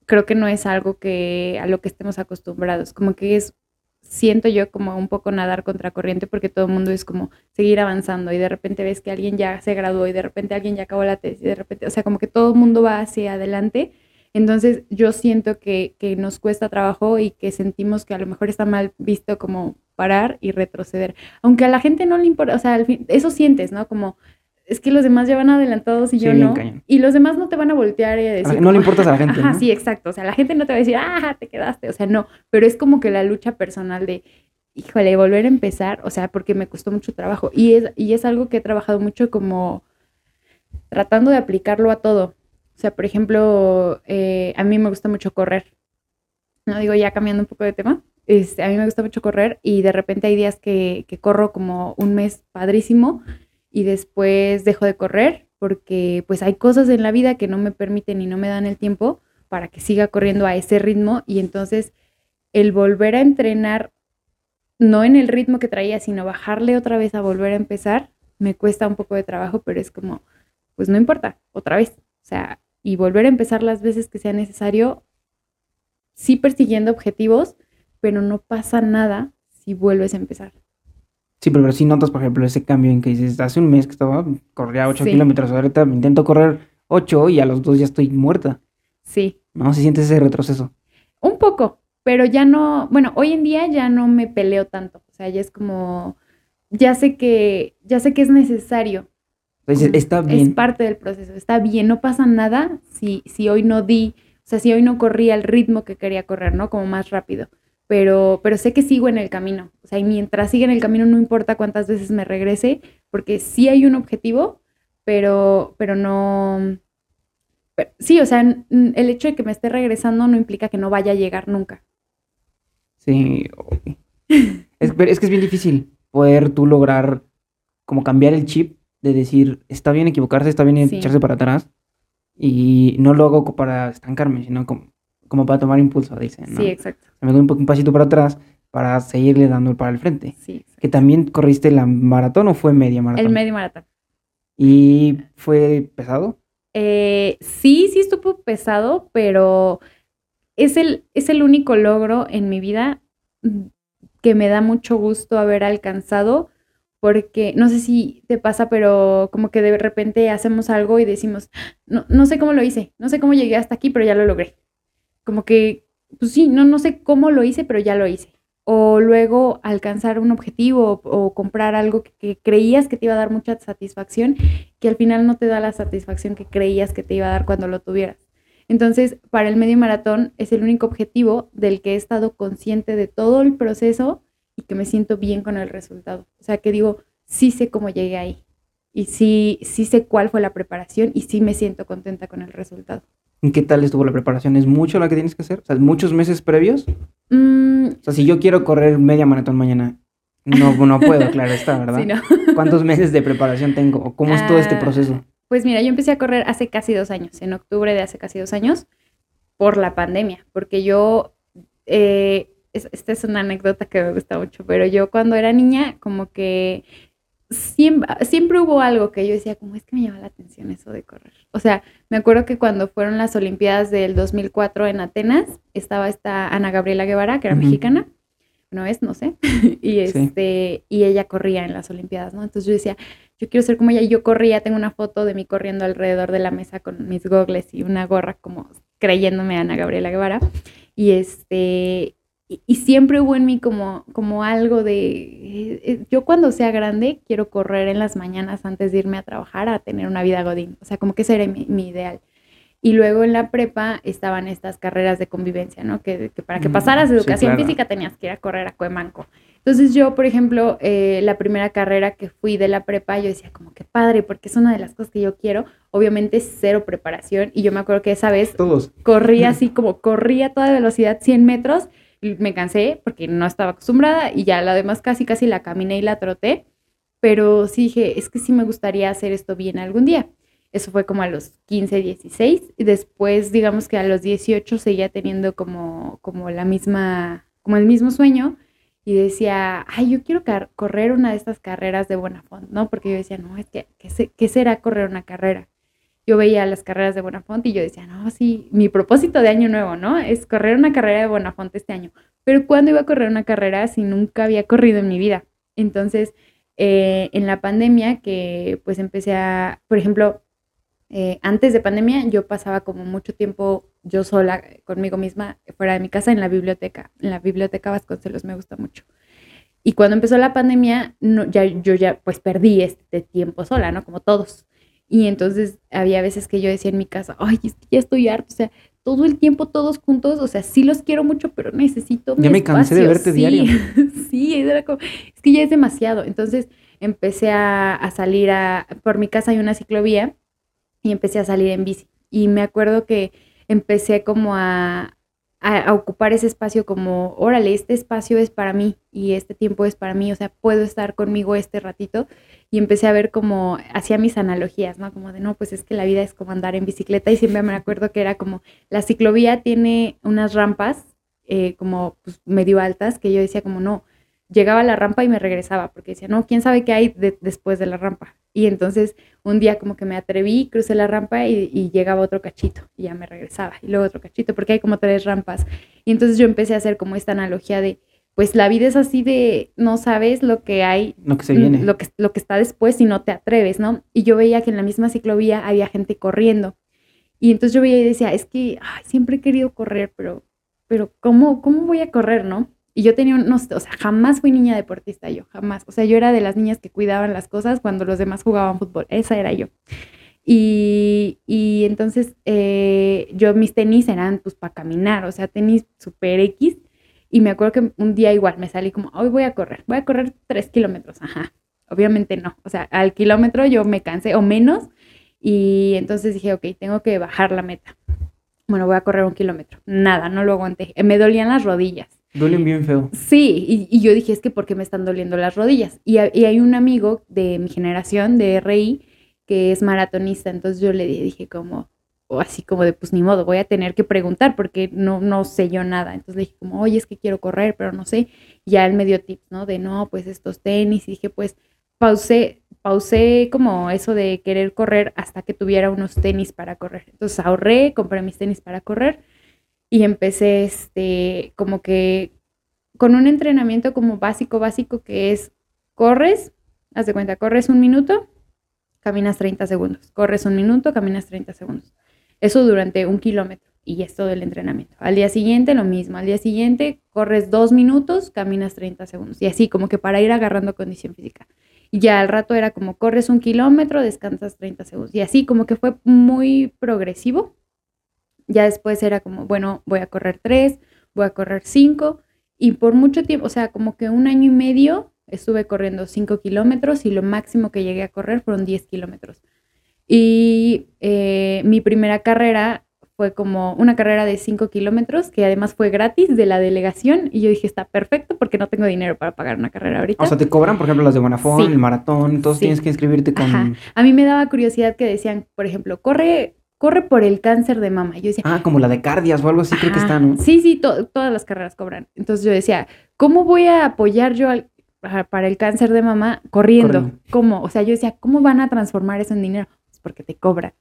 Creo que no es algo que a lo que estemos acostumbrados, como que es siento yo como un poco nadar contra corriente porque todo el mundo es como seguir avanzando y de repente ves que alguien ya se graduó y de repente alguien ya acabó la tesis y de repente, o sea, como que todo el mundo va hacia adelante entonces yo siento que, nos cuesta trabajo y que sentimos que a lo mejor está mal visto como parar y retroceder. Aunque a la gente no le importa, o sea, al fin, eso sientes, ¿no? Como es que los demás ya van adelantados y yo no. Y los demás no te van a voltear y a decir. no le importas a la gente. Ajá, sí, exacto. O sea, la gente no te va a decir, ah, te quedaste. O sea, no. Pero es como que la lucha personal de, híjole, volver a empezar. O sea, porque me costó mucho trabajo. Y es, y es algo que he trabajado mucho como tratando de aplicarlo a todo. O sea, por ejemplo, eh, a mí me gusta mucho correr. No digo ya cambiando un poco de tema. Este, a mí me gusta mucho correr y de repente hay días que, que corro como un mes padrísimo y después dejo de correr porque pues hay cosas en la vida que no me permiten y no me dan el tiempo para que siga corriendo a ese ritmo y entonces el volver a entrenar no en el ritmo que traía, sino bajarle otra vez a volver a empezar, me cuesta un poco de trabajo, pero es como, pues no importa, otra vez. O sea, y volver a empezar las veces que sea necesario, sí persiguiendo objetivos, pero no pasa nada si vuelves a empezar. Sí, pero si notas, por ejemplo, ese cambio en que dices, hace un mes que estaba, corría 8 kilómetros, ahorita me intento correr 8 y a los dos ya estoy muerta. Sí. ¿No? ¿Se siente ese retroceso? Un poco, pero ya no, bueno, hoy en día ya no me peleo tanto, o sea, ya es como, ya sé que, ya sé que es necesario, está bien. Es parte del proceso, está bien, no pasa nada si, si hoy no di, o sea, si hoy no corrí al ritmo que quería correr, ¿no? Como más rápido. Pero, pero sé que sigo en el camino. O sea, y mientras siga en el camino, no importa cuántas veces me regrese, porque sí hay un objetivo, pero, pero no. sí, o sea, el hecho de que me esté regresando no implica que no vaya a llegar nunca. Sí. es, es que es bien difícil poder tú lograr como cambiar el chip de decir, está bien equivocarse, está bien echarse para atrás. Y no lo hago para estancarme, sino como, como para tomar impulso, dicen. Sí, exacto. Me doy un, un pasito para atrás para seguirle dando para el frente. Sí. Que también corriste la maratón o fue media maratón. El medio maratón. ¿Y fue pesado? Eh, sí, sí estuvo pesado, pero es el, es el único logro en mi vida que me da mucho gusto haber alcanzado porque no sé si te pasa, pero como que de repente hacemos algo y decimos, no, no sé cómo lo hice, no sé cómo llegué hasta aquí, pero ya lo logré. Como que, pues sí, no, no sé cómo lo hice, pero ya lo hice. O luego alcanzar un objetivo o, comprar algo que, creías que te iba a dar mucha satisfacción, que al final no te da la satisfacción que creías que te iba a dar cuando lo tuvieras. Entonces, para el medio maratón es el único objetivo del que he estado consciente de todo el proceso y que me siento bien con el resultado. O sea, que digo, sí sé cómo llegué ahí y sí, sí sé cuál fue la preparación y sí me siento contenta con el resultado. ¿Y qué tal estuvo la preparación? ¿Es mucho la que tienes que hacer? O sea, ¿muchos meses previos? Mm. O sea, si yo quiero correr media maratón mañana, no, no puedo, claro está, ¿verdad? Sí, no. ¿Cuántos meses de preparación tengo? ¿O cómo es todo este ah, proceso? Pues mira, yo empecé a correr hace casi dos años, en octubre de hace casi dos años, por la pandemia, porque yo eh, esta es una anécdota que me gusta mucho, pero yo cuando era niña, como que siempre, siempre hubo algo que yo decía, como es que me llama la atención eso de correr. O sea, me acuerdo que cuando fueron las Olimpiadas del 2004 en Atenas, estaba esta Ana Gabriela Guevara, que era mexicana, no es, no sé, y, este, y ella corría en las Olimpiadas, ¿no? Entonces yo decía, yo quiero ser como ella, y yo corría, tengo una foto de mí corriendo alrededor de la mesa con mis gogles y una gorra como creyéndome a Ana Gabriela Guevara, y este, y, siempre hubo en mí como, como algo de, eh, eh, yo cuando sea grande quiero correr en las mañanas antes de irme a trabajar a tener una vida godín, o sea, como que ese era mi, ideal. Y luego en la prepa estaban estas carreras de convivencia, ¿no? Que, para que mm, pasaras educación física tenías que ir a correr a Cuemanco. Entonces yo, por ejemplo, eh, la primera carrera que fui de la prepa, yo decía como que padre, porque es una de las cosas que yo quiero. Obviamente cero preparación. Y yo me acuerdo que esa vez Todos. corría así como corría a toda velocidad 100 metros me cansé porque no estaba acostumbrada y ya la demás casi casi la caminé y la troté, pero sí dije, es que sí me gustaría hacer esto bien algún día. Eso fue como a los 15, 16 y después digamos que a los 18 seguía teniendo como, como la misma, como el mismo sueño y decía, ay, yo quiero correr una de estas carreras de Bonafont, ¿no? Porque yo decía, no, es que, ¿qué será correr una carrera? Yo veía las carreras de Buenafonte y yo decía, no, sí, mi propósito de año nuevo, ¿no? Es correr una carrera de Buenafonte este año. Pero ¿cuándo iba a correr una carrera si nunca había corrido en mi vida? Entonces, eh, en la pandemia, que pues empecé a, por ejemplo, eh, antes de pandemia yo pasaba como mucho tiempo yo sola conmigo misma fuera de mi casa en la biblioteca. En la biblioteca Vasconcelos me gusta mucho. Y cuando empezó la pandemia, no, ya, yo ya pues perdí este tiempo sola, ¿no? Como todos. Y entonces había veces que yo decía en mi casa, ay, es que ya estoy harto, o sea, todo el tiempo todos juntos, o sea, sí los quiero mucho, pero necesito Ya me cansé de verte diario. sí, era como, es que ya es demasiado. Entonces empecé a, salir a, por mi casa hay una ciclovía y empecé a salir en bici. Y me acuerdo que empecé como a, a, ocupar ese espacio como, órale, este espacio es para mí y este tiempo es para mí, o sea, puedo estar conmigo este ratito y empecé a ver como, hacía mis analogías, ¿no? Como de, no, pues es que la vida es como andar en bicicleta y siempre me acuerdo que era como, la ciclovía tiene unas rampas eh, como pues, medio altas que yo decía como, no, llegaba a la rampa y me regresaba, porque decía, no, quién sabe qué hay después de la rampa. Y entonces un día como que me atreví, crucé la rampa y, llegaba otro cachito y ya me regresaba. Y luego otro cachito, porque hay como tres rampas. Y entonces yo empecé a hacer como esta analogía de, pues la vida es así de, no sabes lo que hay, lo que se viene. Lo que, lo que está después y no te atreves, ¿no? Y yo veía que en la misma ciclovía había gente corriendo. Y entonces yo veía y decía, es que ay, siempre he querido correr, pero, pero ¿cómo, ¿cómo voy a correr, no? Y yo tenía, no o sea, jamás fui niña deportista yo, jamás. O sea, yo era de las niñas que cuidaban las cosas cuando los demás jugaban fútbol. Esa era yo. Y, y entonces eh, yo mis tenis eran pues para caminar, o sea, tenis super X. Y me acuerdo que un día igual me salí como, hoy voy a correr, voy a correr tres kilómetros. Ajá, obviamente no. O sea, al kilómetro yo me cansé o menos. Y entonces dije, ok, tengo que bajar la meta. Bueno, voy a correr un kilómetro. Nada, no lo aguanté. Me dolían las rodillas. Duelen bien feo. Sí, y, yo dije, es que ¿por qué me están doliendo las rodillas? Y, hay un amigo de mi generación, de RI, que es maratonista, entonces yo le dije como, o así como de, pues ni modo, voy a tener que preguntar porque no, no sé yo nada. Entonces le dije como, oye, es que quiero correr, pero no sé. Y ya él me dio tips, ¿no? De, no, pues estos tenis. Y dije, pues pausé, pausé como eso de querer correr hasta que tuviera unos tenis para correr. Entonces ahorré, compré mis tenis para correr y empecé este como que con un entrenamiento como básico, básico que es corres, haz de cuenta, corres un minuto, caminas 30 segundos, corres un minuto, caminas 30 segundos. Eso durante un kilómetro y es todo el entrenamiento. Al día siguiente lo mismo, al día siguiente corres dos minutos, caminas 30 segundos y así como que para ir agarrando condición física. Y ya al rato era como corres un kilómetro, descansas 30 segundos y así como que fue muy progresivo ya después era como, bueno, voy a correr tres, voy a correr cinco. Y por mucho tiempo, o sea, como que un año y medio estuve corriendo cinco kilómetros y lo máximo que llegué a correr fueron 10 kilómetros. Y eh, mi primera carrera fue como una carrera de 5 kilómetros, que además fue gratis de la delegación. Y yo dije, está perfecto porque no tengo dinero para pagar una carrera ahorita. O sea, te cobran, por ejemplo, las de Bonafón, el maratón, entonces tienes que inscribirte con... A mí me daba curiosidad que decían, por ejemplo, corre corre por el cáncer de mama. Yo decía, ah, como la de cardias o algo así, creo que está, ¿no? Sí, sí, todas las carreras cobran. Entonces yo decía, ¿cómo voy a apoyar yo al... para, el cáncer de mama corriendo. Corriendo. ¿Cómo? O sea, yo decía, ¿cómo van a transformar eso en dinero? Pues porque te cobran.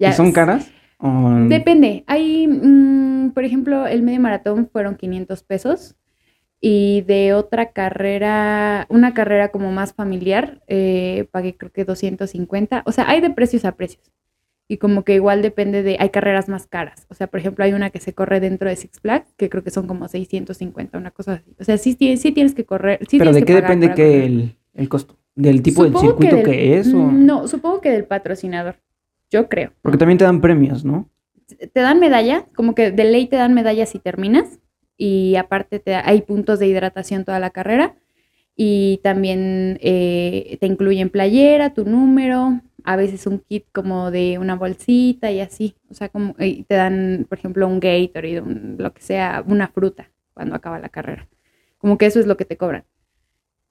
¿Y son caras? ¿O- Depende. Hay, mm, por ejemplo, el medio maratón fueron 500 pesos y de otra carrera, una carrera como más familiar, eh, pagué creo que 250. O sea, hay de precios a precios. Y como que igual depende de, hay carreras más caras. O sea, por ejemplo, hay una que se corre dentro de Six Flags, que creo que son como 650, una cosa así. O sea, sí, sí tienes que correr. sí ¿Pero de que qué depende que el, el costo? ¿Del tipo del circuito que, del- es? O... No, supongo que del patrocinador. Yo creo. Porque también te dan premios, ¿no? te dan medalla, como que de ley te dan medalla si terminas y aparte te, hay puntos de hidratación toda la carrera y también eh, te incluyen playera, tu número, a veces un kit como de una bolsita y así, o sea, como y te dan, por ejemplo, un Gatorade, un, lo que sea, una fruta cuando acaba la carrera, como que eso es lo que te cobran.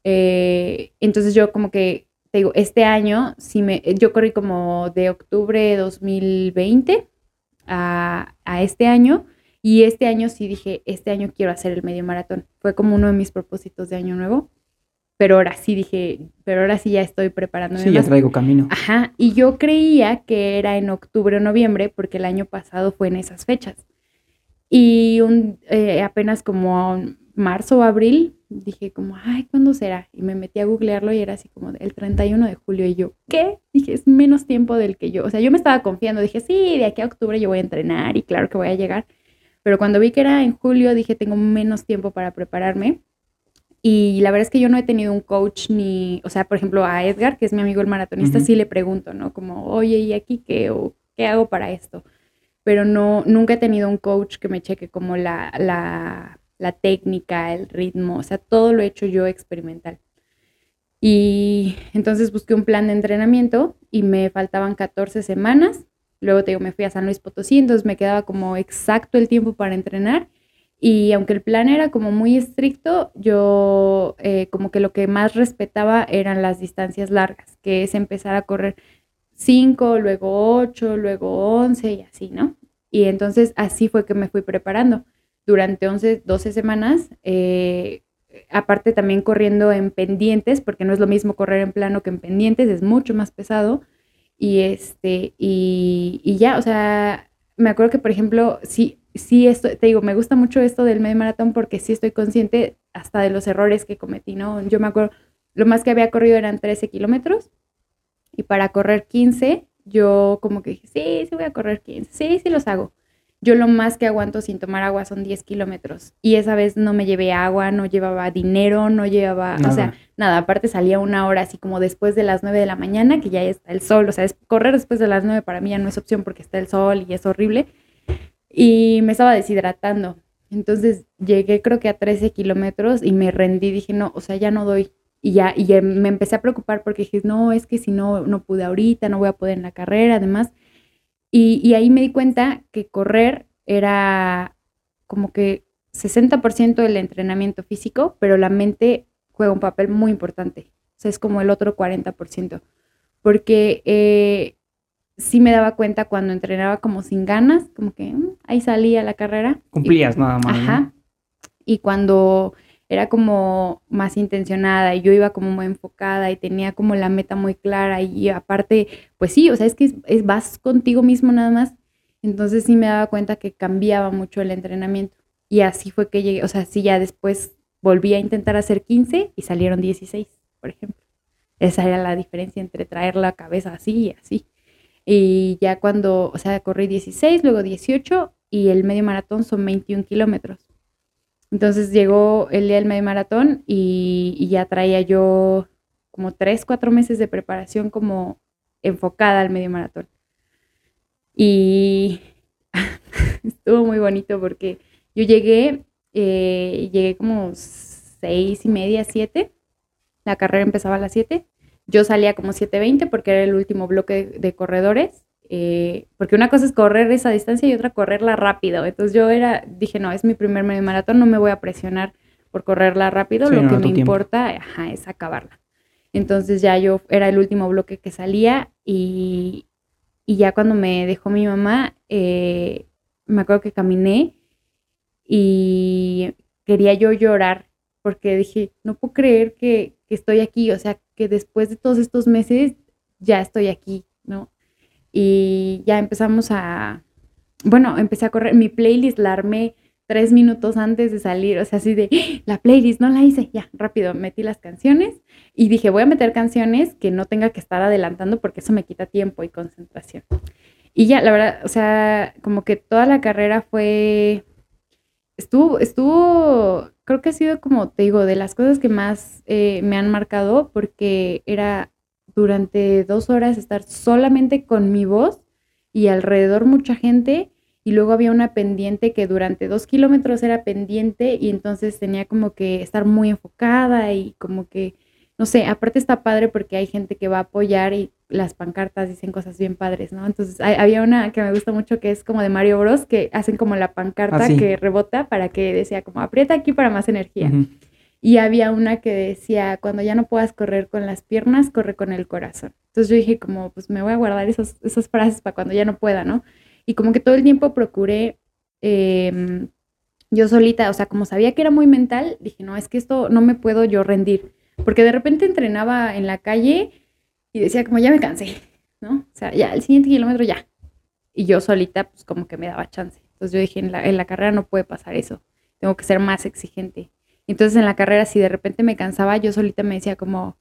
Eh, entonces yo como que, te digo, este año, sí me, yo corrí como de octubre de 2020 a, a este año. Y este año sí dije, este año quiero hacer el medio maratón. Fue como uno de mis propósitos de año nuevo. Pero ahora sí dije, pero ahora sí ya estoy preparándome Sí, ya traigo camino. Ajá, y yo creía que era en octubre o noviembre porque el año pasado fue en esas fechas. Y un, eh, apenas como marzo o abril dije como, ay, ¿cuándo será? Y me metí a googlearlo y era así como el 31 de julio y yo, ¿qué? Dije, es menos tiempo del que yo, o sea, yo me estaba confiando, dije, sí, de aquí a octubre yo voy a entrenar y claro que voy a llegar. Pero cuando vi que era en julio dije, tengo menos tiempo para prepararme. Y la verdad es que yo no he tenido un coach ni, o sea, por ejemplo, a Edgar, que es mi amigo el maratonista, Ujú. sí le pregunto, ¿no? Como, oye, ¿y aquí qué? ¿O qué hago para esto? Pero no, nunca he tenido un coach que me cheque como la, la, la técnica, el ritmo, o sea, todo lo he hecho yo experimental. Y entonces busqué un plan de entrenamiento y me faltaban 14 semanas. Luego te digo, me fui a San Luis Potosí, entonces me quedaba como exacto el tiempo para entrenar. Y aunque el plan era como muy estricto, yo eh, como que lo que más respetaba eran las distancias largas, que es empezar a correr 5, luego 8, luego 11 y así, ¿no? Y entonces así fue que me fui preparando. Durante 11, 12 semanas, eh, aparte también corriendo en pendientes, porque no es lo mismo correr en plano que en pendientes, es mucho más pesado. Y este, y, y ya, o sea, me acuerdo que, por ejemplo, sí, sí, esto, te digo, me gusta mucho esto del medio maratón porque sí estoy consciente hasta de los errores que cometí, ¿no? Yo me acuerdo, lo más que había corrido eran 13 kilómetros y para correr 15, yo como que dije, sí, sí voy a correr 15, sí, sí los hago. Yo lo más que aguanto sin tomar agua son 10 kilómetros. Y esa vez no me llevé agua, no llevaba dinero, no llevaba, o sea, Nada. nada, aparte salía una hora así como después de las 9 de la mañana, que ya está el sol, o sea, es, correr después de las 9 para mí ya no es opción porque está el sol y es horrible. Y me estaba deshidratando. Entonces llegué creo que a 13 kilómetros y me rendí, dije, no, o sea, ya no doy. Y ya, y ya me empecé a preocupar porque dije, no, es que si no, no pude ahorita, no voy a poder en la carrera, además. Y, y ahí me di cuenta que correr era como que 60% del entrenamiento físico, pero la mente juega un papel muy importante. O sea, es como el otro 40%. Porque eh, sí me daba cuenta cuando entrenaba como sin ganas, como que mm, ahí salía la carrera. y- Cumplías nada más. ¿no? Ajá. Y cuando era como más intencionada y yo iba como muy enfocada y tenía como la meta muy clara y aparte, pues sí, o sea, es que es- es- vas contigo mismo nada más. Entonces sí me daba cuenta que cambiaba mucho el entrenamiento. Y así fue que llegué, o sea, sí ya después volví a intentar hacer 15 y salieron 16, por ejemplo. Esa era la diferencia entre traer la cabeza así y así. Y ya cuando, o sea, corrí 16, luego 18 y el medio maratón son 21 kilómetros. Entonces llegó el día del medio maratón y, ya traía yo como 3, 4 meses de preparación como enfocada al medio maratón. Y estuvo muy bonito porque yo llegué, eh, llegué como seis y media, siete. La carrera empezaba a las 7. Yo salía como 7.20 porque era el último bloque de, de corredores. eh, porque una cosa es correr esa distancia y otra correrla rápido. Entonces yo era, dije, no, es mi primer medio maratón, no me voy a presionar por correrla rápido. Sí, Lo no, que me tiempo. importa ajá, es acabarla. Entonces ya yo era el último bloque que salía y, y ya cuando me dejó mi mamá, eh, me acuerdo que caminé y quería yo llorar porque dije, no puedo creer que, estoy aquí, o sea, que después de todos estos meses ya estoy aquí, ¿no? Y ya empezamos a, bueno, empecé a correr, mi playlist la armé tres minutos antes de salir, o sea, así de, ¡Ah! la playlist no la hice, ya, rápido, metí las canciones y dije, voy a meter canciones que no tenga que estar adelantando porque eso me quita tiempo y concentración. Y ya, la verdad, o sea, como que toda la carrera fue, estuvo, estuvo, creo que ha sido como, te digo, de las cosas que más eh, me han marcado porque era durante dos horas estar solamente con mi voz y alrededor mucha gente y luego había una pendiente que durante dos kilómetros era pendiente y entonces tenía como que estar muy enfocada y como que, no sé, aparte está padre porque hay gente que va a apoyar y las pancartas dicen cosas bien padres, ¿no? Entonces había una que me gusta mucho que es como de Mario Bros, que hacen como la pancarta Ah, que rebota para que decía como aprieta aquí para más energía. Y había una que decía, cuando ya no puedas correr con las piernas, corre con el corazón. Entonces yo dije como, pues me voy a guardar esas, esas frases para cuando ya no pueda, ¿no? Y como que todo el tiempo procuré eh, yo solita, o sea, como sabía que era muy mental, dije, no, es que esto no me puedo yo rendir. Porque de repente entrenaba en la calle y decía como, ya me cansé, ¿no? O sea, ya, el siguiente kilómetro ya. Y yo solita, pues como que me daba chance. Entonces yo dije, en la, en la carrera no puede pasar eso. Tengo que ser más exigente. Entonces en la carrera, si de repente me cansaba, yo solita me decía como,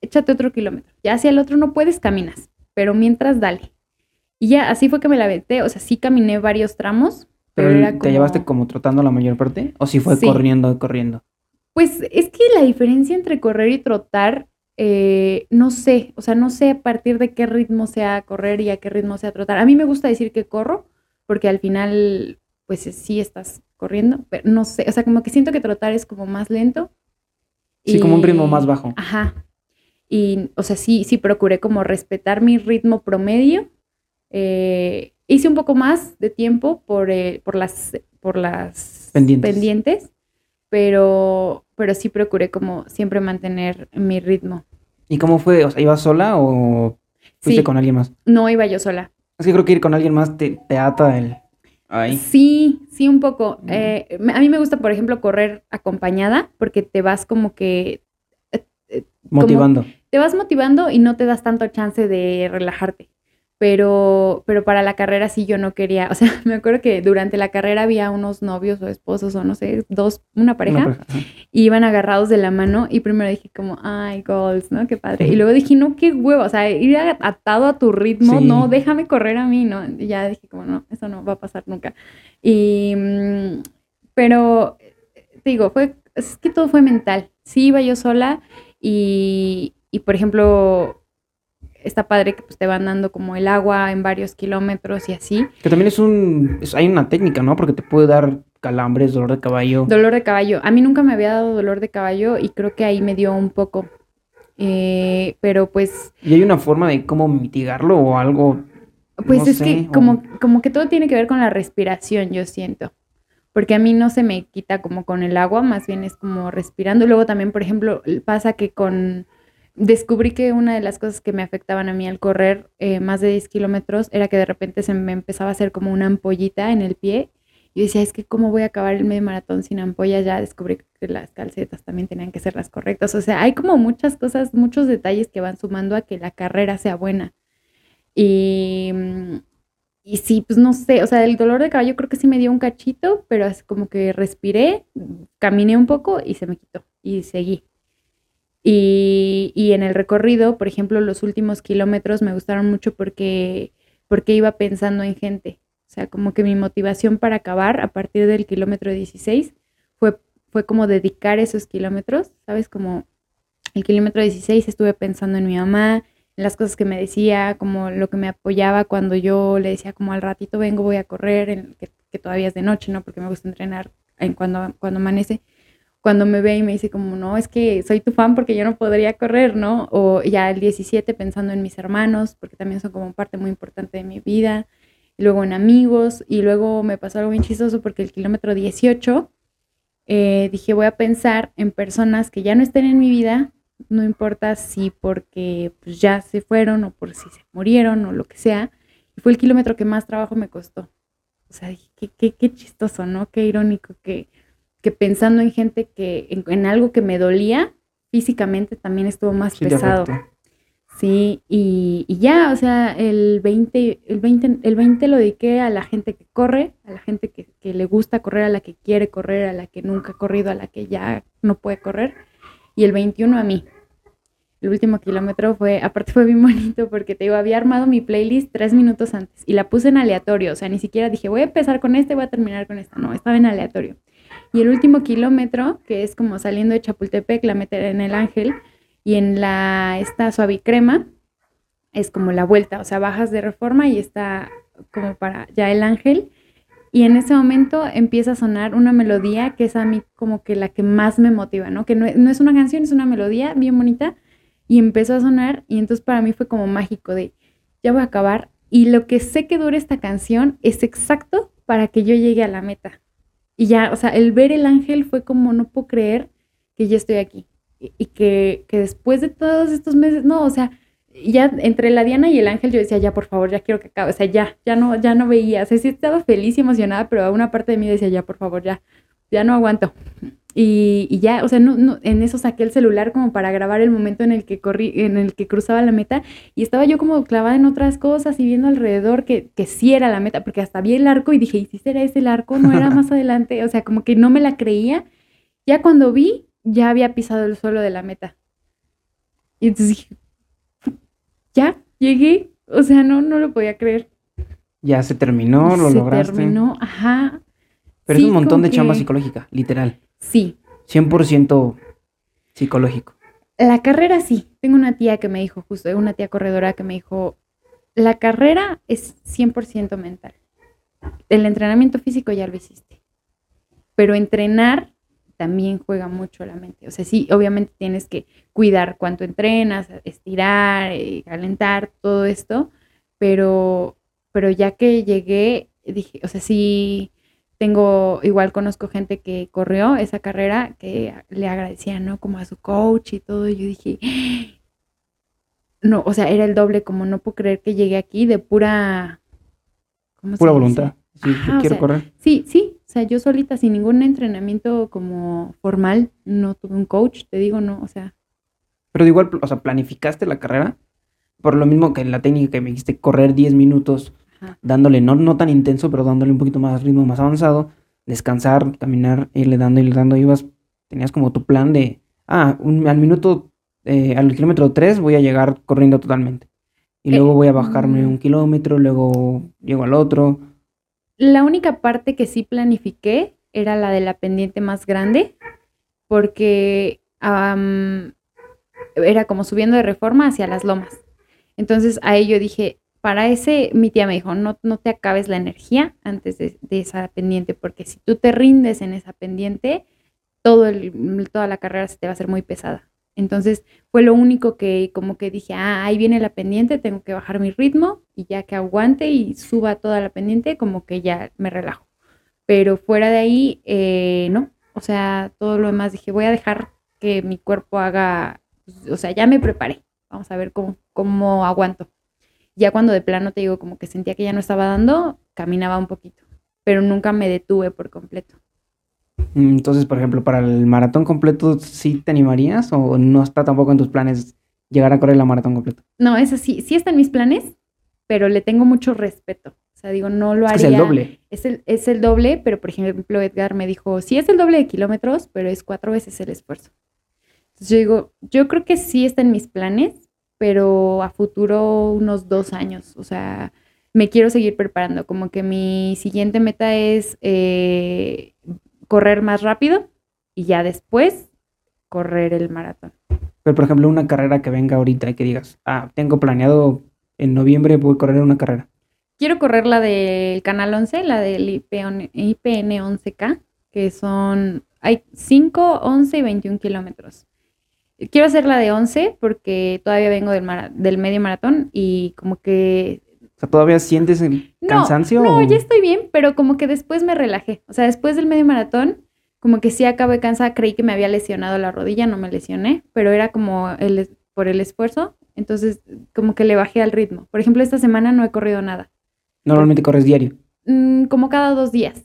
échate otro kilómetro. Ya si el otro no puedes, caminas. Pero mientras, dale. Y ya, así fue que me la aventé. O sea, sí caminé varios tramos. Pero Pero era ¿te como- llevaste como trotando la mayor parte? ¿O si fue Sí. corriendo, corriendo? Pues es que la diferencia entre correr y trotar, eh, no sé, o sea, no sé a partir de qué ritmo sea correr y a qué ritmo sea trotar. A mí me gusta decir que corro, porque al final, pues sí estás corriendo, pero no sé, o sea, como que siento que trotar es como más lento. Sí, como un ritmo más bajo. Ajá. Y, o sea, sí, sí procuré como respetar mi ritmo promedio. Eh, hice un poco más de tiempo por, eh, por las, por las Pendientes. pendientes, pero, pero sí procuré como siempre mantener mi ritmo. ¿Y cómo fue? O sea, ¿ibas sola o fuiste Sí, con alguien más? no iba yo sola. Es que creo que ir con alguien más te, te ata el... Ay. Sí, sí, un poco. Mm. Eh, a mí me gusta, por ejemplo, correr acompañada porque te vas como que Motivando. te vas motivando y no te das tanto chance de relajarte. Pero, pero para la carrera sí yo no quería, o sea, me acuerdo que durante la carrera había unos novios o esposos o no sé, dos, una pareja, Una pareja, ajá. y iban agarrados de la mano y primero dije como, ay, goals, ¿no? Qué padre. Y luego dije, no, qué huevo, o sea, ir atado a tu ritmo, Sí. no, déjame correr a mí, ¿no? Y ya dije como, no, eso no va a pasar nunca. Y, mm, pero, eh, te digo, fue, es que todo fue mental. Sí iba yo sola y, y por ejemplo, está padre que pues, te van dando como el agua en varios kilómetros y así. Que también es un... es- hay una técnica, ¿no? Porque te puede dar calambres, dolor de caballo. Dolor de caballo. A mí nunca me había dado dolor de caballo y creo que ahí me dio un poco. Eh, pero pues, ¿Y hay una forma de cómo mitigarlo o algo? pues No es sé, que o- como, como que todo tiene que ver con la respiración, yo siento. Porque a mí no se me quita como con el agua, más bien es como respirando. Luego también, por ejemplo, pasa que con... Descubrí que una de las cosas que me afectaban a mí al correr eh, más de 10 kilómetros era que de repente se me empezaba a hacer como una ampollita en el pie. Y decía, es que cómo voy a acabar el medio maratón sin ampolla. Ya descubrí que las calcetas también tenían que ser las correctas. O sea, hay como muchas cosas, muchos detalles que van sumando a que la carrera sea buena. Y, y sí, pues no sé, o sea, el dolor de caballo creo que sí me dio un cachito, pero como que respiré, caminé un poco y se me quitó y seguí. Y, y en el recorrido, por ejemplo, los últimos kilómetros me gustaron mucho porque, porque iba pensando en gente. O sea, como que mi motivación para acabar a partir del kilómetro 16 fue, fue como dedicar esos kilómetros, ¿sabes? Como el kilómetro 16 estuve pensando en mi mamá, en las cosas que me decía, como lo que me apoyaba cuando yo le decía como al ratito vengo, voy a correr, en- que, que todavía es de noche, ¿no? Porque me gusta entrenar en cuando, cuando amanece. Cuando me ve y me dice como, no, es que soy tu fan porque yo no podría correr, ¿no? O ya el 17 pensando en mis hermanos, porque también son como parte muy importante de mi vida. Y luego en amigos. Y luego me pasó algo bien chistoso porque el kilómetro 18 eh, dije, voy a pensar en personas que ya no estén en mi vida, no importa si porque pues, ya se fueron o por si se murieron o lo que sea. Y fue el kilómetro que más trabajo me costó. O sea, dije, qué, qué, qué chistoso, ¿no? Qué irónico que, que pensando en gente que, en, en algo que me dolía, físicamente también estuvo más Sí pesado. Sí, y, y ya, o sea, el 20, el 20, el 20 lo dediqué a la gente que corre, a la gente que, que le gusta correr, a la que quiere correr, a la que nunca ha corrido, a la que ya no puede correr. Y el 21 a mí. El último kilómetro fue, aparte fue bien bonito porque te digo, había armado mi playlist tres minutos antes y la puse en aleatorio, o sea, ni siquiera dije, voy a empezar con este, voy a terminar con esta, no, estaba en aleatorio. Y el último kilómetro, que es como saliendo de Chapultepec, la meter en el Ángel, y en la, esta suavicrema, es como la vuelta, o sea, bajas de reforma y está como para ya el Ángel. Y en ese momento empieza a sonar una melodía que es a mí como que la que más me motiva, ¿no? Que no, no es una canción, es una melodía bien bonita. Y empezó a sonar y entonces para mí fue como mágico de, ya voy a acabar. Y lo que sé que dura esta canción es exacto para que yo llegue a la meta. Y ya, o sea, el ver el ángel fue como, no puedo creer que ya estoy aquí. Y, que, que después de todos estos meses, no, o sea, ya entre la Diana y el ángel yo decía, ya por favor, ya quiero que acabe, o sea, ya, ya no, ya no veía, o sea, sí estaba feliz y emocionada, pero una parte de mí decía, ya por favor, ya, ya no aguanto. Y, y ya, o sea, no, no, en eso saqué el celular como para grabar el momento en el que corrí, en el que cruzaba la meta, y estaba yo como clavada en otras cosas y viendo alrededor que, que sí era la meta, porque hasta vi el arco y dije, ¿y si será ese el arco? No era más adelante, o sea, como que no me la creía. Ya cuando vi, ya había pisado el suelo de la meta. Y entonces dije, ya, llegué. O sea, no, no lo podía creer. Ya se terminó, lo Se lograste. terminó, ajá. Pero Sí, es un montón de chamba psicológica, literal. Sí, 100% psicológico. la carrera sí. Tengo una tía que me dijo, justo, una tía corredora que me dijo, la carrera es 100% mental. El entrenamiento físico ya lo hiciste. Pero entrenar también juega mucho la mente. O sea, sí, obviamente tienes que cuidar cuánto entrenas, estirar, eh, calentar, todo esto. Pero, pero ya que llegué, dije, o sea, sí tengo, igual conozco gente que corrió esa carrera que le agradecía, ¿no? Como a su coach y todo. Y yo dije, no, o sea, era el doble, como no puedo creer que llegué aquí de pura... ¿cómo Pura voluntad. Sí, Ajá, quiero sea, correr. Sí, sí, o sea, yo solita, sin ningún entrenamiento como formal, no tuve un coach, te digo, no, o sea, Pero de igual, o sea, planificaste la carrera. Por lo mismo que en la técnica que me dijiste, correr 10 minutos, Ajá. dándole, no, no tan intenso, pero dándole un poquito más ritmo, más avanzado, descansar, caminar, irle dando, irle dando, ibas, tenías como tu plan de, ah, un- al minuto, eh, al kilómetro 3 voy a llegar corriendo totalmente. Y Eh, luego voy a bajarme mm. un kilómetro, luego llego al otro. La única parte que sí planifiqué era la de la pendiente más grande, porque era como subiendo de reforma hacia las lomas. Entonces ahí yo dije, para ese, mi tía me dijo, no, no te acabes la energía antes de, esa pendiente, porque si tú te rindes en esa pendiente, todo el, toda la carrera se te va a hacer muy pesada. Entonces fue lo único que como que dije, ah, ahí viene la pendiente, tengo que bajar mi ritmo y ya que aguante y suba toda la pendiente, como que ya me relajo. Pero fuera de ahí, eh, no. O sea, todo lo demás dije, voy a dejar que mi cuerpo haga, pues, o sea, ya me preparé. Vamos a ver cómo, cómo aguanto. Ya cuando de plano te digo, como que sentía que ya no estaba dando, caminaba un poquito, pero nunca me detuve por completo. Mm, Entonces, por ejemplo, para el maratón completo, ¿sí te animarías o no está tampoco en tus planes llegar a correr la maratón completo? No, eso sí, sí está en mis planes, pero le tengo mucho respeto. O sea, digo, no lo haría. es el doble. Es el, es el doble, pero por ejemplo, Edgar me dijo, sí es el doble de kilómetros, pero es cuatro veces el esfuerzo. Entonces yo digo, yo creo que sí está en mis planes, pero a futuro unos dos años. O sea, me quiero seguir preparando. Como que mi siguiente meta es eh, correr más rápido y ya después correr el maratón. Pero, por ejemplo, una carrera que venga ahorita y que digas, ah, tengo planeado en noviembre voy a correr una carrera. Quiero correr la del Canal 11, la del IPN, IPN 11K, que son, hay 5, 11 y 21 kilómetros. Quiero hacer la de 11 porque todavía vengo del, mara- del medio maratón y como que... O sea, ¿todavía sientes el No, cansancio? No, o- ya estoy bien, pero como que después me relajé. O sea, después del medio maratón, como que sí acabé cansada, creí que me había lesionado la rodilla, no me lesioné, pero era como el, por el esfuerzo, entonces como que le bajé al ritmo. Por ejemplo, esta semana no he corrido nada. Normalmente corres diario. Mm, como cada dos días.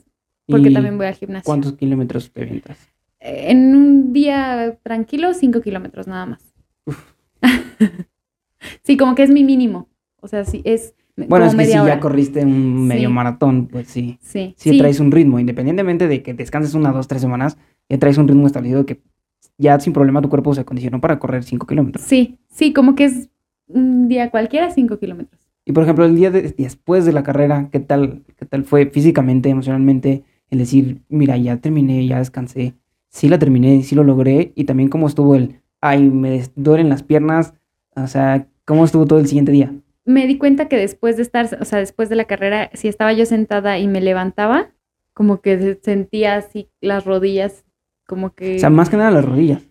porque ¿Y también voy al gimnasio. ¿Cuántos kilómetros te avientas? En un día tranquilo, 5 kilómetros nada más. sí, como que es mi mínimo. O sea, sí, es Bueno, es que si hora. ya corriste un medio Sí. maratón, pues sí. Sí, Sí, traes un ritmo, independientemente de que descanses una, dos, tres semanas, ya traes un ritmo establecido que ya sin problema tu cuerpo se acondicionó para correr 5 kilómetros. sí, sí, como que es un día cualquiera, 5 kilómetros. Y por ejemplo, el día de- después de la carrera, ¿qué tal, ¿qué tal fue físicamente, emocionalmente? El decir, mira, ya terminé, ya descansé, sí la terminé, sí lo logré, y también cómo estuvo el, ay, me duelen las piernas, o sea, cómo estuvo todo el siguiente día. Me di cuenta que después de estar, o sea, después de la carrera, si estaba yo sentada y me levantaba, como que se- sentía así las rodillas, como que... O sea, más que nada las rodillas.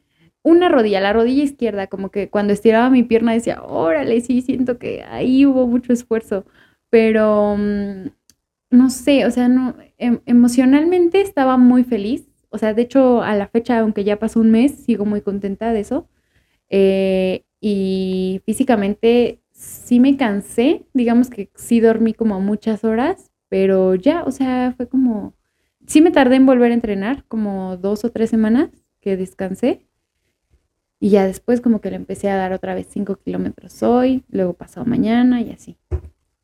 una rodilla, la rodilla izquierda, como que cuando estiraba mi pierna decía, órale, sí, siento que ahí hubo mucho esfuerzo, pero mm, no sé, o sea, no, em- emocionalmente estaba muy feliz, o sea, de hecho a la fecha, aunque ya pasó un mes, sigo muy contenta de eso, Eh, y físicamente sí me cansé, digamos que sí dormí como muchas horas, pero ya, o sea, fue como, sí me tardé en volver a entrenar, como dos o tres semanas que descansé. Y ya después como que le empecé a dar otra vez 5 kilómetros hoy, luego pasado mañana y así.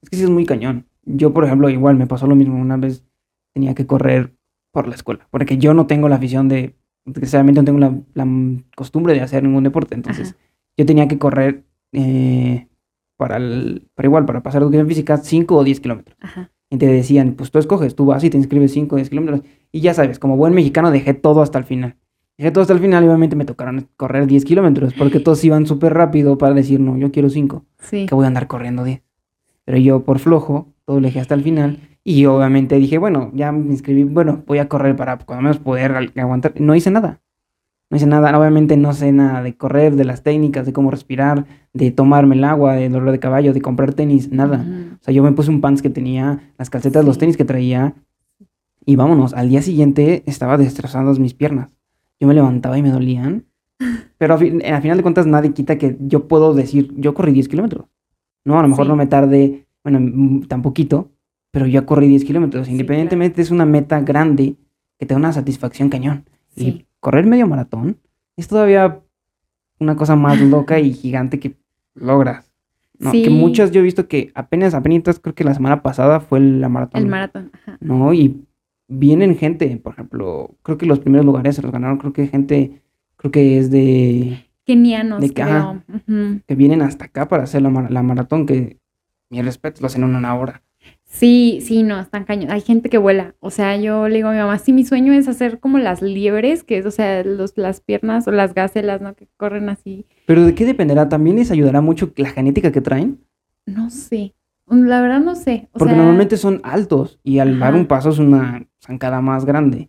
Es que sí es muy cañón. Yo, por ejemplo, igual me pasó lo mismo. Una vez tenía que correr por la escuela, porque yo no tengo la afición de, desgraciadamente no tengo la, la costumbre de hacer ningún deporte. Entonces, Ajá. yo tenía que correr eh, para, el, para igual, para pasar educación física, 5 o 10 kilómetros. Ajá. Y te decían, pues tú escoges, tú vas y te inscribes 5 o 10 kilómetros. Y ya sabes, como buen mexicano dejé todo hasta el final. Dejé todo hasta el final y obviamente me tocaron correr 10 kilómetros, porque todos iban súper rápido para decir, no, yo quiero 5 Sí. que voy a andar corriendo 10. Pero yo por flojo, todo lo dejé hasta el final. Y obviamente dije, bueno, ya me inscribí, bueno, voy a correr para cuando menos poder aguantar. No hice nada. No hice nada. Obviamente no sé nada de correr, de las técnicas, de cómo respirar, de tomarme el agua, de dolor de caballo, de comprar tenis, nada. O sea, yo me puse un pants que tenía, las calcetas, los Sí. tenis que traía. Y vámonos, al día siguiente estaba destrozando mis piernas. Yo me levantaba y me dolían. Pero a, fin- a final de cuentas nadie quita que yo puedo decir, yo corrí 10 kilómetros. No, a lo mejor Sí. no me tardé, bueno, mm, tan poquito, pero ya corrí 10 kilómetros. Sí, Independientemente es una meta grande que te da una satisfacción cañón. Y correr medio maratón es todavía una cosa más loca y gigante que logras. ¿no? Que Sí. muchas yo he visto que apenas, apenas creo que la semana pasada fue la maratón. El maratón. Ajá. ¿no? Y vienen gente, por ejemplo, creo que los primeros lugares se los ganaron, creo que gente, creo que es de, Kenianos, De que, ajá. que vienen hasta acá para hacer la, la maratón, que mi respeto, lo hacen en una hora. Sí, sí, no, están cañón. Hay gente que vuela. O sea, yo le digo a mi mamá, sí, mi sueño es hacer como las liebres, que es, o sea, los, las piernas o las gacelas, ¿no? Que corren así. Pero ¿de qué dependerá? ¿También les ayudará mucho la genética que traen? No sé. La verdad no sé. O Porque sea, normalmente son altos y al dar un paso es una zancada más grande.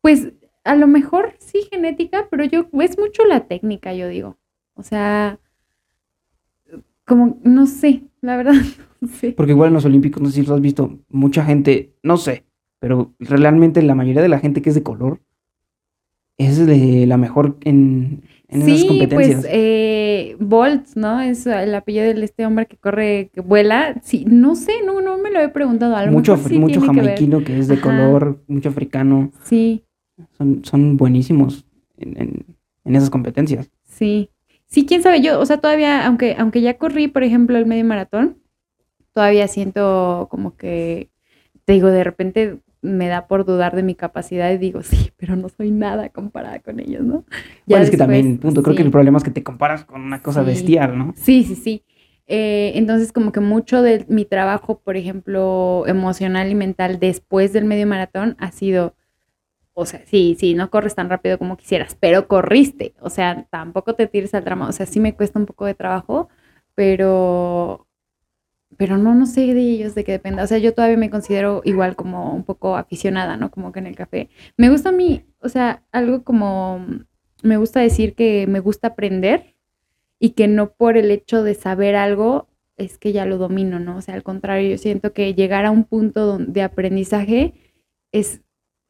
Pues a lo mejor sí genética, pero yo es mucho la técnica, yo digo. O sea, como no sé, la verdad no sé. Porque igual en los Olímpicos, no sé si lo has visto, mucha gente, no sé, pero realmente la mayoría de la gente que es de color es de la mejor en, en esas Sí, competencias. pues eh, Bolt, ¿no? Es el apellido de este hombre que corre, que vuela. Sí, no sé, no, no me lo he preguntado. A lo mucho, sí mucho que jamaiquino que es de Ajá. color, mucho africano, Sí, son, son buenísimos en, en- en esas competencias. sí. Sí, quién sabe, yo, o sea, todavía, aunque, aunque ya corrí, por ejemplo, el medio maratón, todavía siento como que, te digo, de repente me da por dudar de mi capacidad y digo, sí, pero no soy nada comparada con ellos, ¿no? Ya Bueno, es que también, punto, creo que el problema es que te comparas con una cosa Sí. bestial, ¿no? Sí, sí, sí. Eh, entonces, como que mucho de mi trabajo, por ejemplo, emocional y mental después del medio maratón ha sido, o sea, sí, sí, no corres tan rápido como quisieras, pero corriste. O sea, tampoco te tires al drama. O sea, sí me cuesta un poco de trabajo, pero, pero no, no sé de ellos de qué dependa. O sea, yo todavía me considero igual como un poco aficionada, ¿no? Como que en el café. Me gusta a mí, o sea, algo como, me gusta decir que me gusta aprender y que no por el hecho de saber algo es que ya lo domino, ¿no? O sea, al contrario, yo siento que llegar a un punto de aprendizaje es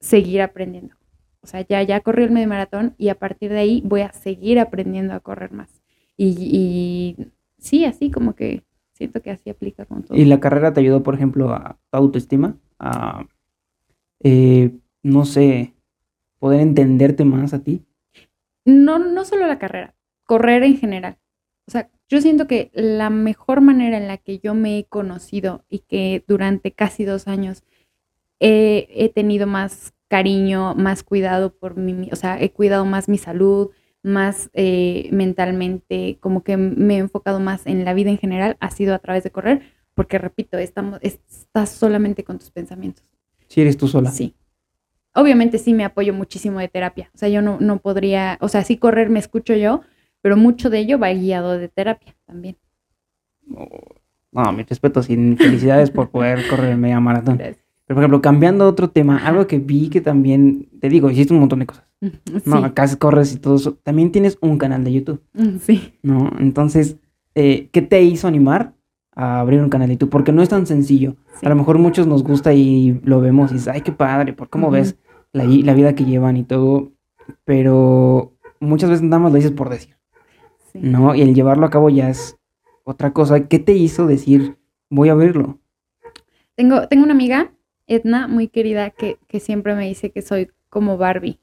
seguir aprendiendo. O sea, ya, ya corrí el medio maratón y a partir de ahí voy a seguir aprendiendo a correr más. Y, y sí, así como que siento que así aplica con todo. Y la carrera te ayudó, por ejemplo, a tu autoestima, a eh, no sé, poder entenderte más a ti? No, no solo la carrera, correr en general. O sea, yo siento que la mejor manera en la que yo me he conocido y que durante casi dos años he, tenido más cariño, más cuidado por mí, o sea, he cuidado más mi salud, más eh, mentalmente, como que me he enfocado más en la vida en general, ha sido a través de correr, porque repito, estamos, estás solamente con tus pensamientos. Si eres tú sola. Sí. Obviamente sí me apoyo muchísimo de terapia, o sea, yo no, no podría, o sea, sí correr me escucho yo, pero mucho de ello va guiado de terapia también. No, mi respeto, sin felicidades por poder correr media maratón. Pero, por ejemplo, cambiando a otro tema, algo que vi que también, te digo, hiciste un montón de cosas. No, acá corres y todo eso. También tienes un canal de YouTube. Sí. ¿No? Entonces, eh, ¿qué te hizo animar a abrir un canal de YouTube? Porque no es tan sencillo. A lo mejor muchos nos gusta y lo vemos y dices, ay, qué padre, por cómo ves la, la, vida que llevan y todo. Pero muchas veces nada más lo dices por decir. ¿no? Y el llevarlo a cabo ya es otra cosa. ¿Qué te hizo decir, voy a verlo? Tengo, tengo una amiga, Edna, muy querida, que, siempre me dice que soy como Barbie.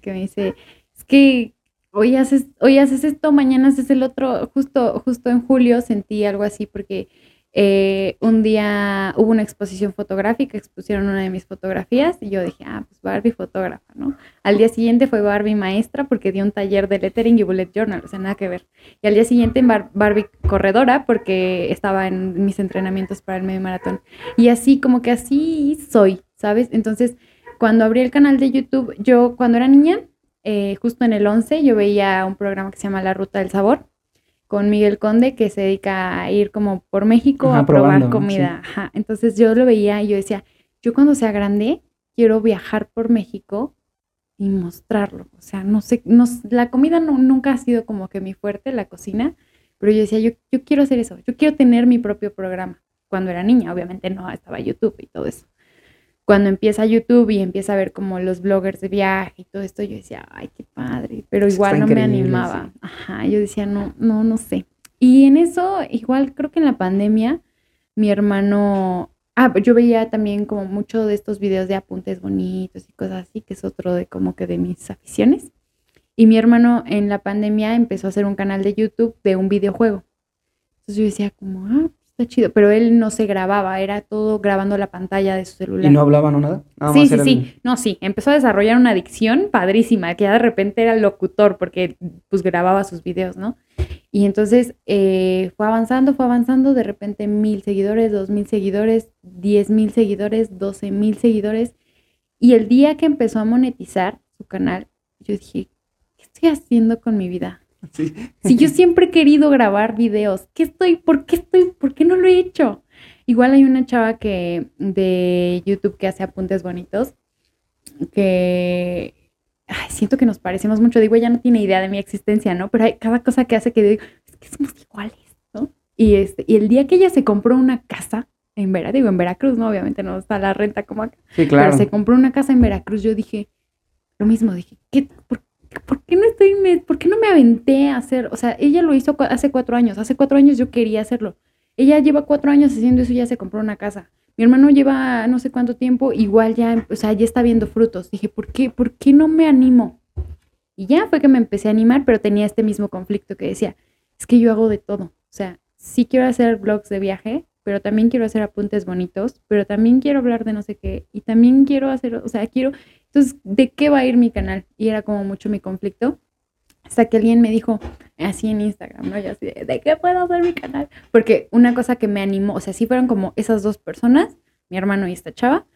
Que me dice, es que hoy haces, hoy haces esto, mañana haces el otro. Justo, justo en julio sentí algo así porque eh, un día hubo una exposición fotográfica, expusieron una de mis fotografías y yo dije, ah, pues Barbie fotógrafa, ¿no? Al día siguiente fue Barbie maestra porque dio un taller de lettering y bullet journal, o sea, nada que ver. Y al día siguiente Barbie corredora porque estaba en mis entrenamientos para el medio maratón. Y así, como que así soy, ¿sabes? Entonces, cuando abrí el canal de YouTube, yo cuando era niña, eh, justo en el 11, yo veía un programa que se llama La Ruta del Sabor con Miguel Conde que se dedica a ir como por México a probar comida. Entonces yo lo veía y yo decía, yo cuando sea grande quiero viajar por México y mostrarlo. O sea, no sé, no, la comida no, nunca ha sido como que mi fuerte, la cocina, pero yo decía, yo, yo quiero hacer eso, yo quiero tener mi propio programa. Cuando era niña, obviamente no estaba YouTube y todo eso cuando empieza YouTube y empieza a ver como los bloggers de viaje y todo esto, yo decía, ay, qué padre, pero igual no me animaba. Ajá, yo decía, no, no, no sé. Y en eso, igual creo que en la pandemia, mi hermano, ah, yo veía también como mucho de estos videos de apuntes bonitos y cosas así, que es otro de como que de mis aficiones. Y mi hermano en la pandemia empezó a hacer un canal de YouTube de un videojuego. Entonces yo decía como, ah, está chido, pero él no se grababa, era todo grabando la pantalla de su celular. ¿Y no hablaba no nada? sí, sí, sí, no, sí, empezó a desarrollar una adicción padrísima, que ya de repente era locutor porque pues grababa sus videos, ¿no? Y entonces eh, fue avanzando, fue avanzando, de repente mil seguidores, dos mil seguidores, diez mil seguidores, doce mil seguidores. Y el día que empezó a monetizar su canal, yo dije, ¿qué estoy haciendo con mi vida? Si yo siempre he querido grabar videos, ¿qué estoy? ¿Por qué estoy? ¿Por qué no lo he hecho? Igual hay una chava que de YouTube que hace apuntes bonitos que siento que nos parecemos mucho. Digo, ella no tiene idea de mi existencia, ¿no? Pero hay cada cosa que hace que digo, es que somos iguales, ¿no? Y, este, y el día que ella se compró una casa en Veracruz, digo, en Veracruz, ¿no? Obviamente no está la renta como acá. Sí, claro. Pero se compró una casa en Veracruz, yo dije, lo mismo, dije, ¿qué, por, ¿por qué no estoy, me, por qué no me aventé a hacer? O sea, ella lo hizo hace cuatro años, hace cuatro años yo quería hacerlo. Ella lleva cuatro años haciendo eso y ya se compró una casa. Mi hermano lleva no sé cuánto tiempo, igual ya, o sea, está viendo frutos. Dije, ¿por qué, por qué no me animo? Y ya fue que me empecé a animar, pero tenía este mismo conflicto que decía, es que yo hago de todo. O sea, sí quiero hacer blogs de viaje, pero también quiero hacer apuntes bonitos, pero también quiero hablar de no sé qué, y también quiero hacer, o sea, quiero, entonces, ¿de qué va a ir mi canal? Y era como mucho mi conflicto. Hasta que alguien me dijo, así en Instagram, ¿no? Y así, ¿de qué puedo hacer mi canal? Porque una cosa que me animó, o sea, sí fueron como esas dos personas, mi hermano y esta chava.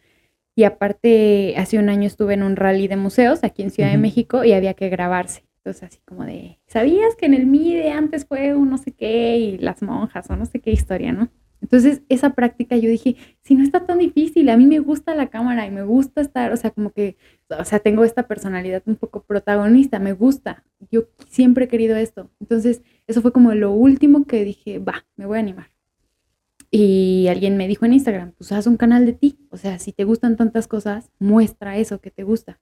Y aparte, hace un año estuve en un rally de museos aquí en Ciudad de México y había que grabarse. Entonces, así como de, ¿sabías que en el MIDE antes fue un no sé qué y las monjas o no sé qué historia, ¿no? Entonces, esa práctica yo dije, si no está tan difícil, a mí me gusta la cámara y me gusta estar, o sea, como que, o sea, tengo esta personalidad un poco protagonista, me gusta, yo siempre he querido esto. Entonces, eso fue como lo último que dije, va, me voy a animar. Y alguien me dijo en Instagram, pues haz un canal de ti, o sea, si te gustan tantas cosas, muestra eso que te gusta.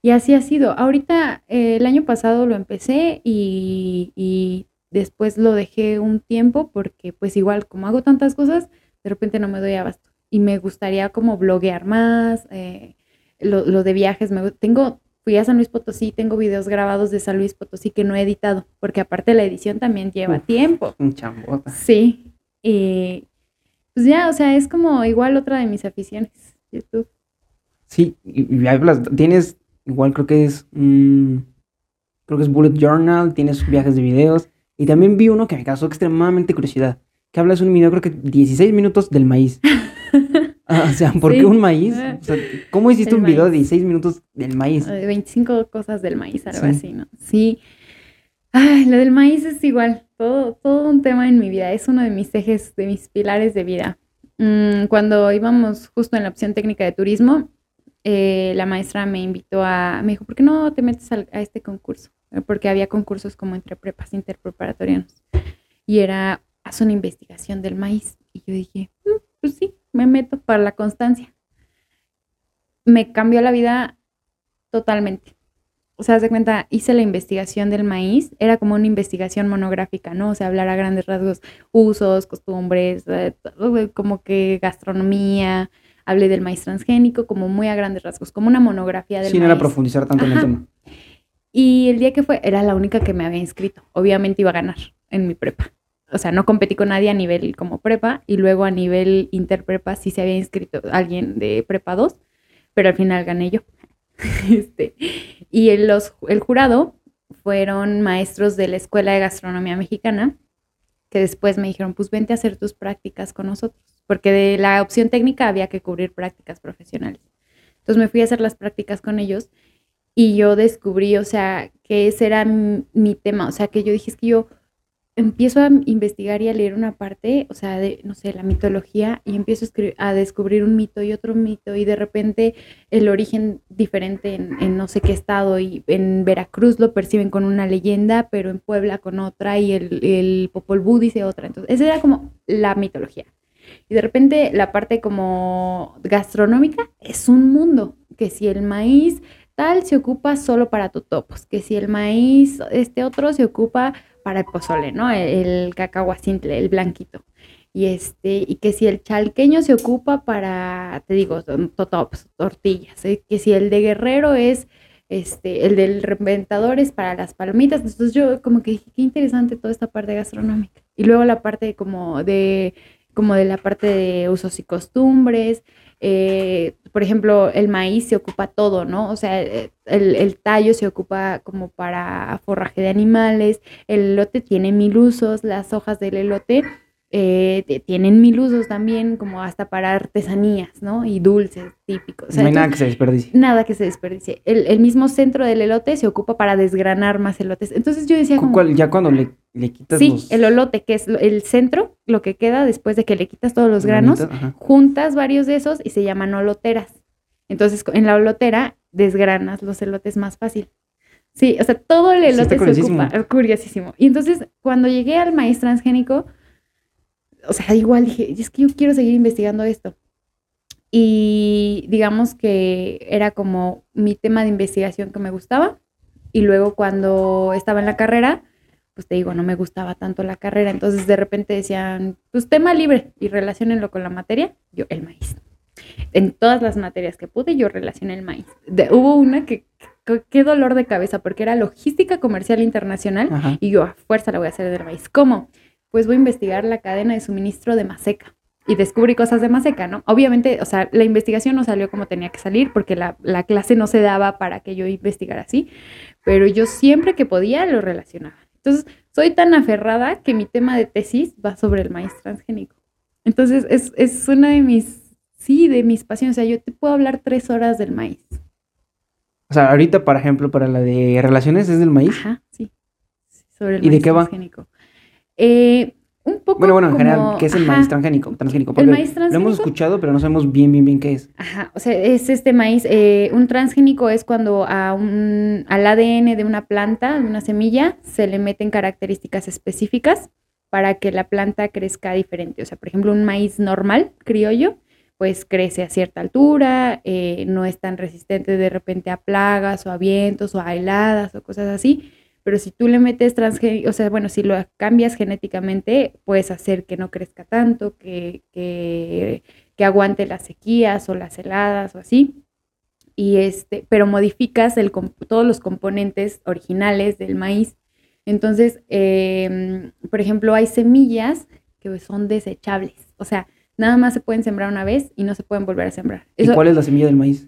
Y así ha sido. Ahorita, eh, el año pasado lo empecé y, y Después lo dejé un tiempo porque pues igual como hago tantas cosas, de repente no me doy abasto. Y me gustaría como bloguear más, eh, lo, lo de viajes, me, tengo, fui a San Luis Potosí, tengo videos grabados de San Luis Potosí que no he editado, porque aparte la edición también lleva Uf. tiempo. Un chambota. Sí. Y pues ya, o sea, es como igual otra de mis aficiones, YouTube. Sí, y, hablas, tienes, igual creo que es, mm, creo que es Bullet Journal, tienes viajes de videos, y también vi uno que me causó extremadamente curiosidad, que hablas un video, creo que 16 minutos del maíz. Ah, o sea, ¿por qué Sí. un maíz? O sea, ¿cómo hiciste El un video de maíz. 16 minutos del maíz? Eh, 25 cosas del maíz, algo Sí. así, ¿no? Sí. Ay, lo del maíz es igual, todo, todo un tema en mi vida, es uno de mis ejes, de mis pilares de vida. Mm, cuando íbamos justo en la opción técnica de turismo, eh, la maestra me invitó a, me dijo, ¿por qué no te metes a, este concurso? Porque había concursos como entre prepas interpreparatorianos. Y era, haz una investigación del maíz. Y yo dije, "Mm, pues sí, me meto para la constancia. Me cambió la vida totalmente. O sea, de cuenta, hice la investigación del maíz, era como una investigación monográfica, ¿no? O sea, hablar a grandes rasgos, usos, costumbres, eh, como que gastronomía, hablé del maíz transgénico, como muy a grandes rasgos, como una monografía del Sin maíz. profundizar tanto en el tema. Y el día que fue, era la única que me había inscrito. Obviamente iba a ganar en mi prepa. O sea, no competí con nadie a nivel como prepa y luego a nivel interprepa sí se había inscrito alguien de prepa 2, pero al final gané yo. Este, y el, los, el jurado fueron maestros de la Escuela de Gastronomía Mexicana que después me dijeron, pues vente a hacer tus prácticas con nosotros, porque de la opción técnica había que cubrir prácticas profesionales. Entonces me fui a hacer las prácticas con ellos y yo descubrí, o sea, que ese era mi, tema, o sea, que yo dije, es que yo empiezo a investigar y a leer una parte, o sea, de, no sé, la mitología, y empiezo a, descubrir un mito y otro mito, y de repente el origen diferente en, en no sé qué estado, y en Veracruz lo perciben con una leyenda, pero en Puebla con otra, y el, el Popol Vuh dice otra. Entonces, esa era como la mitología. Y de repente la parte como gastronómica es un mundo, que si el maíz tal se ocupa solo para totopos, que si el maíz este otro se ocupa para el pozole, ¿no? El, el cacahuacintle, el blanquito. Y este, y que si el chalqueño se ocupa para, te digo, totopos, tortillas, ¿eh? que si el de guerrero es este, el del reventador es para las palomitas. Entonces yo como que dije, qué interesante toda esta parte gastronómica. Y luego la parte como de, como de la parte de usos y costumbres. eh, por ejemplo, el maíz se ocupa todo, ¿no? O sea, el, el tallo se ocupa como para forraje de animales, el elote tiene mil usos, las hojas del elote eh, tienen mil usos también, como hasta para artesanías, ¿no? Y dulces típicos. O sea, no hay nada que se desperdicie. nada que se desperdicie. El, el mismo centro del elote se ocupa para desgranar más elotes. Entonces yo decía como, cuál- ya cuando le, le quitas sí, los el olote, que es el centro, lo que queda después de que le quitas todos los granos, juntas varios de esos y se llaman oloteras. Entonces en la olotera desgranas los elotes más fácil. Sí, o sea, todo el elote se ocupa. Curiosísimo. Y entonces cuando llegué al maíz transgénico, o sea, igual dije, es que yo quiero seguir investigando esto. Y digamos que era como mi tema de investigación que me gustaba. Y luego cuando estaba en la carrera, pues te digo, no me gustaba tanto la carrera. Entonces de repente decían, pues tema libre y relacionenlo con la materia. Yo, el maíz. En todas las materias que pude, yo relacioné el maíz. De- hubo una que, qué dolor de cabeza, porque era logística comercial internacional. Ajá. Y yo a fuerza la voy a hacer del maíz. ¿Cómo? Pues voy a investigar la cadena de suministro de Maseca. Y descubrí cosas de Maseca, ¿no? Obviamente, o sea, la investigación no salió como tenía que salir porque la, la clase no se daba para que yo investigara así, pero yo siempre que podía lo relacionaba. Entonces, soy tan aferrada que mi tema de tesis va sobre el maíz transgénico. Entonces, es, es una de mis, sí, de mis pasiones. O sea, yo te puedo hablar tres horas del maíz. O sea, ahorita, por ejemplo, para la de relaciones es del maíz. Ajá, sí. Sobre el ¿Y de maíz qué va? Eh, un poco Bueno, bueno, en general, ¿qué es el ajá, maíz transgénico? transgénico? El Lo hemos escuchado, pero no sabemos bien, bien, bien qué es. Ajá, o sea, es este maíz, eh, un transgénico es cuando a un, al ADN de una planta, de una semilla, se le meten características específicas para que la planta crezca diferente. O sea, por ejemplo, un maíz normal, criollo, pues crece a cierta altura, eh, no es tan resistente de repente a plagas o a vientos o a heladas o cosas así. Pero si tú le metes transgénico, o sea, bueno, si lo cambias genéticamente, puedes hacer que no crezca tanto, que, que, que aguante las sequías o las heladas o así. y este, pero modificas el, todos los componentes originales del maíz. Entonces, em, por ejemplo, hay semillas que son desechables. O sea, nada más se pueden sembrar una vez y no se pueden volver a sembrar. ¿Y cuál es la semilla del maíz?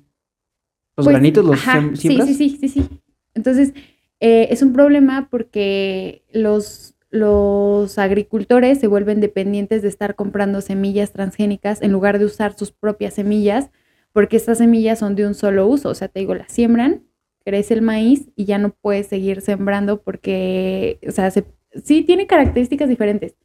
¿Los pues, granitos los ajá, Sí, sí, sí, sí, sí. Entonces, eh, es un problema porque los, los agricultores se vuelven dependientes de estar comprando semillas transgénicas en lugar de usar sus propias semillas porque estas semillas son de un solo uso, o sea, te digo, las siembran, crece el maíz y ya no puedes seguir sembrando porque, o sea, sí tiene características diferentes.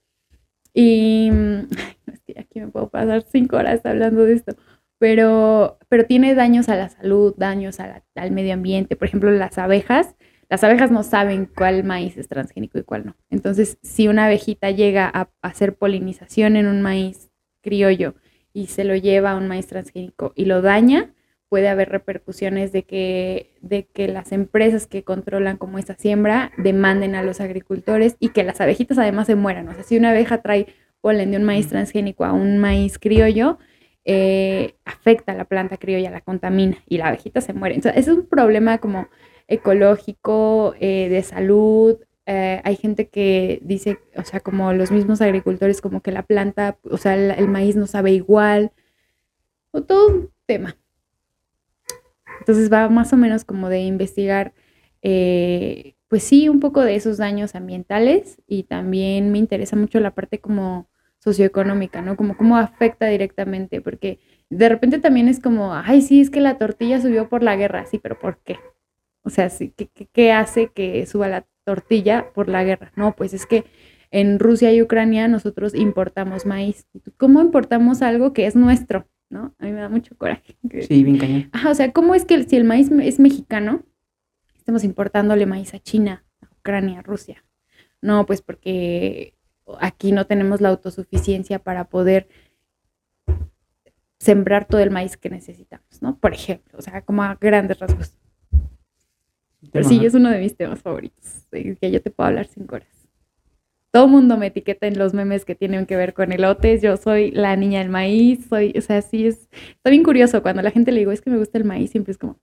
Y aquí me puedo pasar cinco horas hablando de esto, pero, pero tiene daños a la salud, daños al medio ambiente. Por ejemplo, las abejas, las abejas no saben cuál maíz es transgénico y cuál no. Entonces, si una abejita llega a hacer polinización en un maíz criollo y se lo lleva a un maíz transgénico y lo daña, puede haber repercusiones de que, de que las empresas que controlan como esa siembra demanden a los agricultores y que las abejitas además se mueran. O sea, si una abeja trae polen de un maíz transgénico a un maíz criollo, eh, afecta a la planta criolla, la contamina y la abejita se muere. Entonces, es un problema como ecológico, eh, de salud, eh, hay gente que dice, o sea, como los mismos agricultores, como que la planta, o sea, el, maíz no sabe igual, o todo un tema. Entonces va más o menos como de investigar, eh, pues sí, un poco de esos daños ambientales y también me interesa mucho la parte como socioeconómica, ¿no? Como cómo afecta directamente, porque de repente también es como, ay, sí, es que la tortilla subió por la guerra, sí, pero ¿por qué? O sea, sí, ¿qué, qué hace que suba la tortilla por la guerra. No, pues es que en Rusia y Ucrania nosotros importamos maíz. ¿Cómo importamos algo que es nuestro? ¿No? A mí me da mucho coraje. Sí, bien cañón. Ajá, o sea, ¿cómo es que si el maíz es mexicano, estamos importándole maíz a China, a Ucrania, a Rusia? No, pues porque aquí no tenemos la autosuficiencia para poder sembrar todo el maíz que necesitamos, ¿no? Por ejemplo, o sea, como a grandes rasgos. Pero sí, es uno de mis temas favoritos, que yo te puedo hablar cinco horas. Todo el mundo me etiqueta en los memes que tienen que ver con elotes. Yo soy la niña del maíz, soy, o sea, sí es, está bien curioso cuando la gente le digo, es que me gusta el maíz, siempre es como,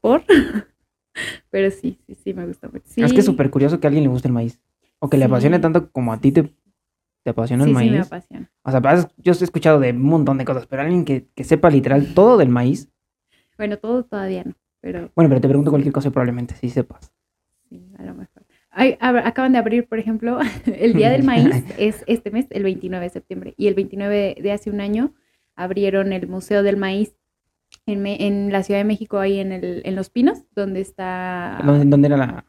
¿por? Pero sí, sí, sí, me gusta mucho. Es que es súper curioso que a alguien le guste el maíz. O que le apasione tanto como a ti te, te apasiona el maíz. Sí, me apasiona. O sea, yo he escuchado de un montón de cosas, pero alguien que, que sepa literal todo del maíz. Bueno, todo todavía no. Bueno, pero te pregunto cualquier cosa probablemente sí sepas. Sí, a lo mejor. acaban de abrir, por ejemplo, el Día del Maíz es este mes, el 29 de septiembre. Y el 29 de hace un año abrieron el Museo del Maíz en, la Ciudad de México, ahí en, el, en Los Pinos, donde está... ¿Dónde, era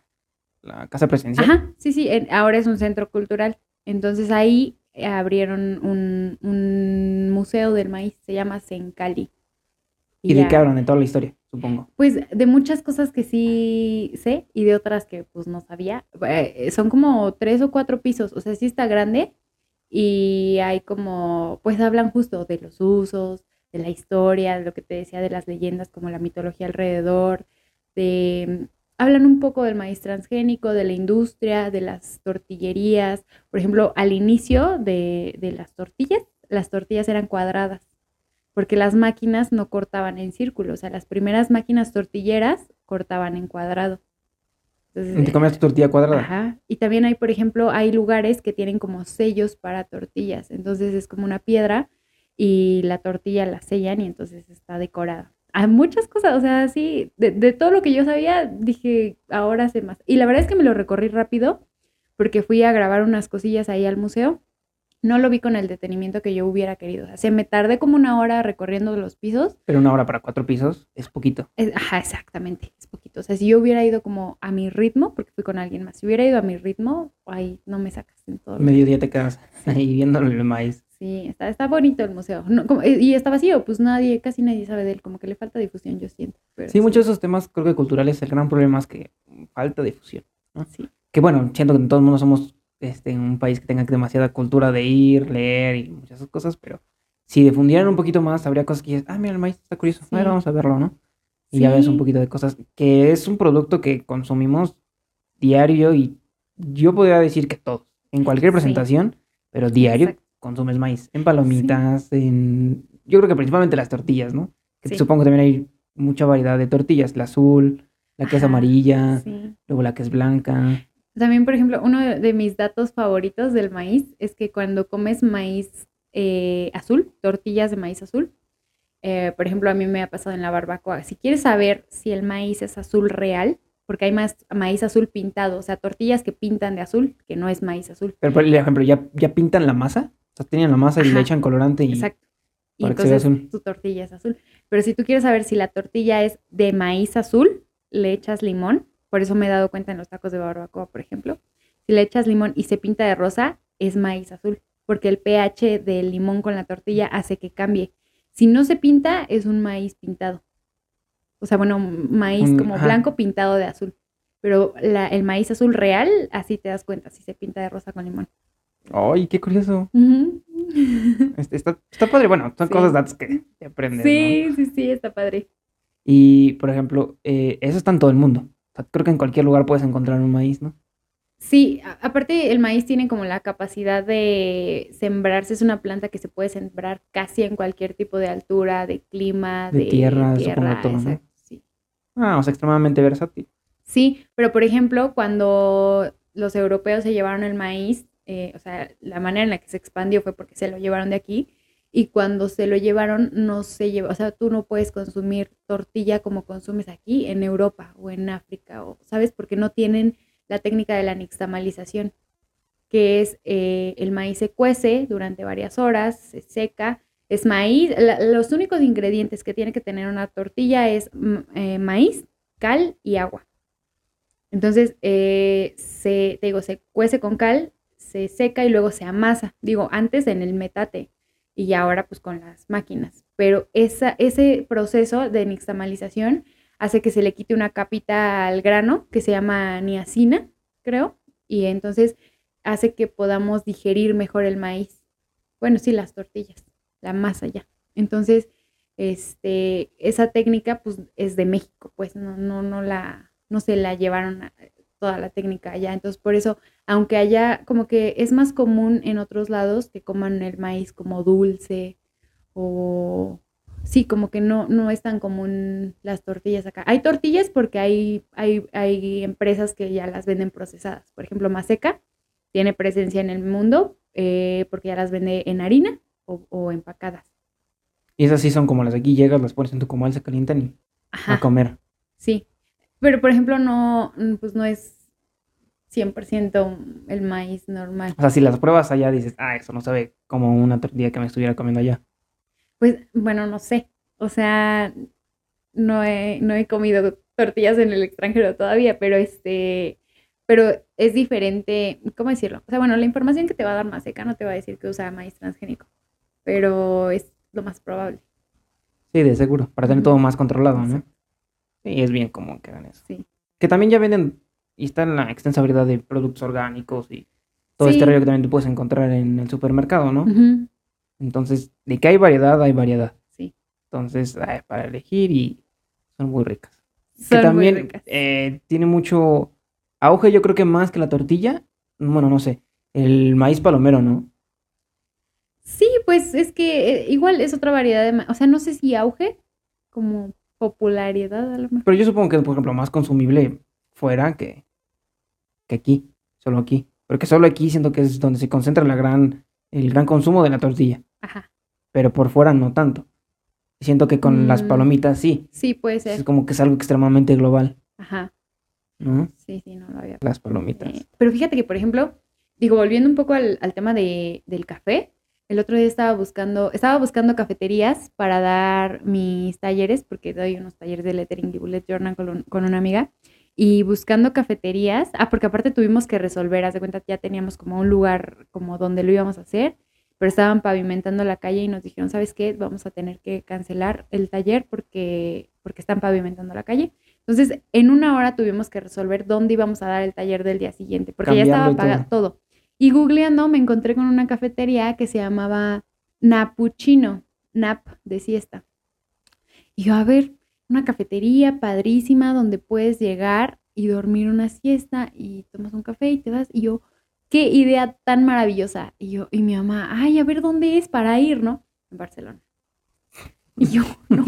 la, casa presidencial? Ajá, sí, sí, ahora es un centro cultural. Entonces ahí abrieron un, un museo del maíz, se llama Sencali. ¿Y, de qué hablan? De toda la historia, supongo. Pues de muchas cosas que sí sé y de otras que pues no sabía. Eh, son como tres o cuatro pisos, o sea, sí está grande y hay como, pues hablan justo de los usos, de la historia, de lo que te decía de las leyendas, como la mitología alrededor, de... Hablan un poco del maíz transgénico, de la industria, de las tortillerías. Por ejemplo, al inicio de, de las tortillas, las tortillas eran cuadradas porque las máquinas no cortaban en círculo, o sea, las primeras máquinas tortilleras cortaban en cuadrado. Entonces, ¿Te comías tu tortilla cuadrada? Ajá. Y también hay, por ejemplo, hay lugares que tienen como sellos para tortillas. Entonces es como una piedra y la tortilla la sellan y entonces está decorada. Hay muchas cosas, o sea, sí, de, de todo lo que yo sabía, dije, ahora sé más. Y la verdad es que me lo recorrí rápido porque fui a grabar unas cosillas ahí al museo no lo vi con el detenimiento que yo hubiera querido. O sea, se me tardé como una hora recorriendo los pisos. Pero una hora para cuatro pisos es poquito. ajá, exactamente, es poquito. O sea, si yo hubiera ido como a mi ritmo, porque fui con alguien más, si hubiera ido a mi ritmo, ahí no me sacas en todo. Medio día te quedas ahí viendo el maíz. Sí, está, está bonito el museo. y está vacío, pues nadie, casi nadie sabe de él, como que le falta difusión, yo siento. sí, muchos de esos temas creo que culturales, el gran problema es que falta difusión. Sí. Que bueno, siento que todo el mundo somos este, en un país que tenga demasiada cultura de ir, leer y muchas cosas, pero si difundieran un poquito más, habría cosas que dices, ah, mira, el maíz está curioso, a ver, vamos a verlo, ¿no? Y ya ves un poquito de cosas, que es un producto que consumimos diario y yo podría decir que todos, en cualquier presentación, pero diario consumes maíz, en palomitas, en... Yo creo que principalmente las tortillas, ¿no? Que supongo que también hay mucha variedad de tortillas, la azul, la que es amarilla, Sí. luego la que es blanca. También, por ejemplo, uno de mis datos favoritos del maíz es que cuando comes maíz eh, azul, tortillas de maíz azul, eh, por ejemplo, a mí me ha pasado en la barbacoa. Si quieres saber si el maíz es azul real, porque hay más maíz azul pintado, o sea, tortillas que pintan de azul, que no es maíz azul. Pero por ejemplo, ya, ya pintan la masa, o sea, tienen la masa y le echan colorante y Exacto. Y entonces azul. tu tortilla es azul. Pero si tú quieres saber si la tortilla es de maíz azul, le echas limón. Por eso me he dado cuenta en los tacos de barbacoa, por ejemplo. Si le echas limón y se pinta de rosa, es maíz azul. Porque el pH del limón con la tortilla hace que cambie. Si no se pinta, es un maíz pintado. O sea, bueno, maíz como ajá. blanco pintado de azul. Pero la- el maíz azul real, así te das cuenta, si se pinta de rosa con limón. ¡Ay, qué curioso! Está, está padre. Bueno, son Sí. cosas, datos que te aprendes, ¿no? Sí, sí, sí, está padre. Y, por ejemplo, eh, eso está en todo el mundo. Sea, creo que en cualquier lugar puedes encontrar un maíz, ¿no? Sí, aparte el maíz tiene como la capacidad de sembrarse, es una planta que se puede sembrar casi en cualquier tipo de altura, de clima, De de, tierra, supongo, tierra, todo, ¿no? sí. Ah, o sea, extremadamente versátil. Sí, pero por ejemplo, cuando los europeos se llevaron el maíz, eh, o sea, la manera en la que se expandió fue porque se lo llevaron de aquí, y cuando se lo llevaron no se lleva, o sea, tú no puedes consumir tortilla como consumes aquí en Europa o en África, o, ¿sabes? Porque no tienen la técnica de la nixtamalización, que es eh, el maíz se cuece durante varias horas, se seca, es maíz, los únicos ingredientes que tiene que tener una tortilla es mm, eh, maíz, cal y agua. Entonces, eh, se, te digo, se cuece con cal, se seca y luego se amasa. Digo, antes en el metate y ahora pues con las máquinas. Pero esa, ese proceso de nixtamalización hace que se le quite una capita al grano que se llama niacina, creo, y entonces hace que podamos digerir mejor el maíz. Bueno, sí, las tortillas, la masa ya. Entonces, este, esa técnica pues es de México, pues no, no, no la, no se la llevaron a- toda la técnica allá. Entonces, por eso, aunque allá como que es más común en otros lados que coman el maíz como dulce o sí, como que no, no es tan común las tortillas acá. Hay tortillas porque hay, hay, hay empresas que ya las venden procesadas. Por ejemplo, Maseca tiene presencia en el mundo eh, porque ya las vende en harina o, o empacadas. Y esas sí son como las de aquí, llegas, las pones en tu comal, se calientan y a comer. Sí, pero por ejemplo no, mm, pues no es 100% el maíz normal. O sea, si las pruebas allá dices, ah, eso no sabe como una tortilla que me estuviera comiendo allá. Pues bueno, no sé. O sea, no he, no he comido tortillas en el extranjero todavía, pero este, pero es diferente, ¿cómo decirlo? O sea, bueno, la información que te va a dar Maseca no te va a decir que usa maíz transgénico, pero es lo más probable. Sí, de seguro, para tener todo más controlado, ¿no? Sí, es bien común que hagan eso. Sí. Que también ya venden y está en la extensa variedad de productos orgánicos y todo este rollo que también tú puedes encontrar en el supermercado, ¿no? Entonces, de que hay variedad, hay variedad. Sí. Entonces, ay, para elegir y son muy ricas. Son que también muy ricas. eh, tiene mucho auge, yo creo que más que la tortilla. Bueno, no sé. El maíz palomero, ¿no? Sí, pues es que eh, igual es otra variedad de, o sea, no sé si auge, como popularidad a lo mejor. Pero yo supongo que es, por ejemplo, más consumible fuera que, que aquí, solo aquí. Porque solo aquí siento que es donde se concentra la gran, el gran consumo de la tortilla. Ajá, Pero por fuera no tanto. Siento que con las Mm. palomitas sí. sí puede Es ser. como que es algo extremadamente global, Ajá, ¿no? sí, sí, no lo había Las palomitas. Eh, pero fíjate que, por ejemplo, digo, volviendo un poco al, al tema de, del café, el otro día estaba buscando, estaba buscando cafeterías para dar mis talleres, porque doy unos talleres de lettering y bullet journal con, un- con una amiga, y buscando cafeterías, ah, porque aparte tuvimos que resolver, haz de cuenta, ya teníamos como un lugar como donde lo íbamos a hacer, pero estaban pavimentando la calle y nos dijeron, ¿sabes qué? Vamos a tener que cancelar el taller porque, porque están pavimentando la calle. Entonces, en una hora tuvimos que resolver dónde íbamos a dar el taller del día siguiente, porque ya estaba pagado todo. Y googleando me encontré con una cafetería que se llamaba Napuchino, Nap de siesta. Y yo, a ver, una cafetería padrísima donde puedes llegar y dormir una siesta y tomas un café y te vas. Y yo, qué idea tan maravillosa. Y yo, y mi mamá, ay, a ver dónde es para ir, ¿no? En Barcelona. Y yo, no,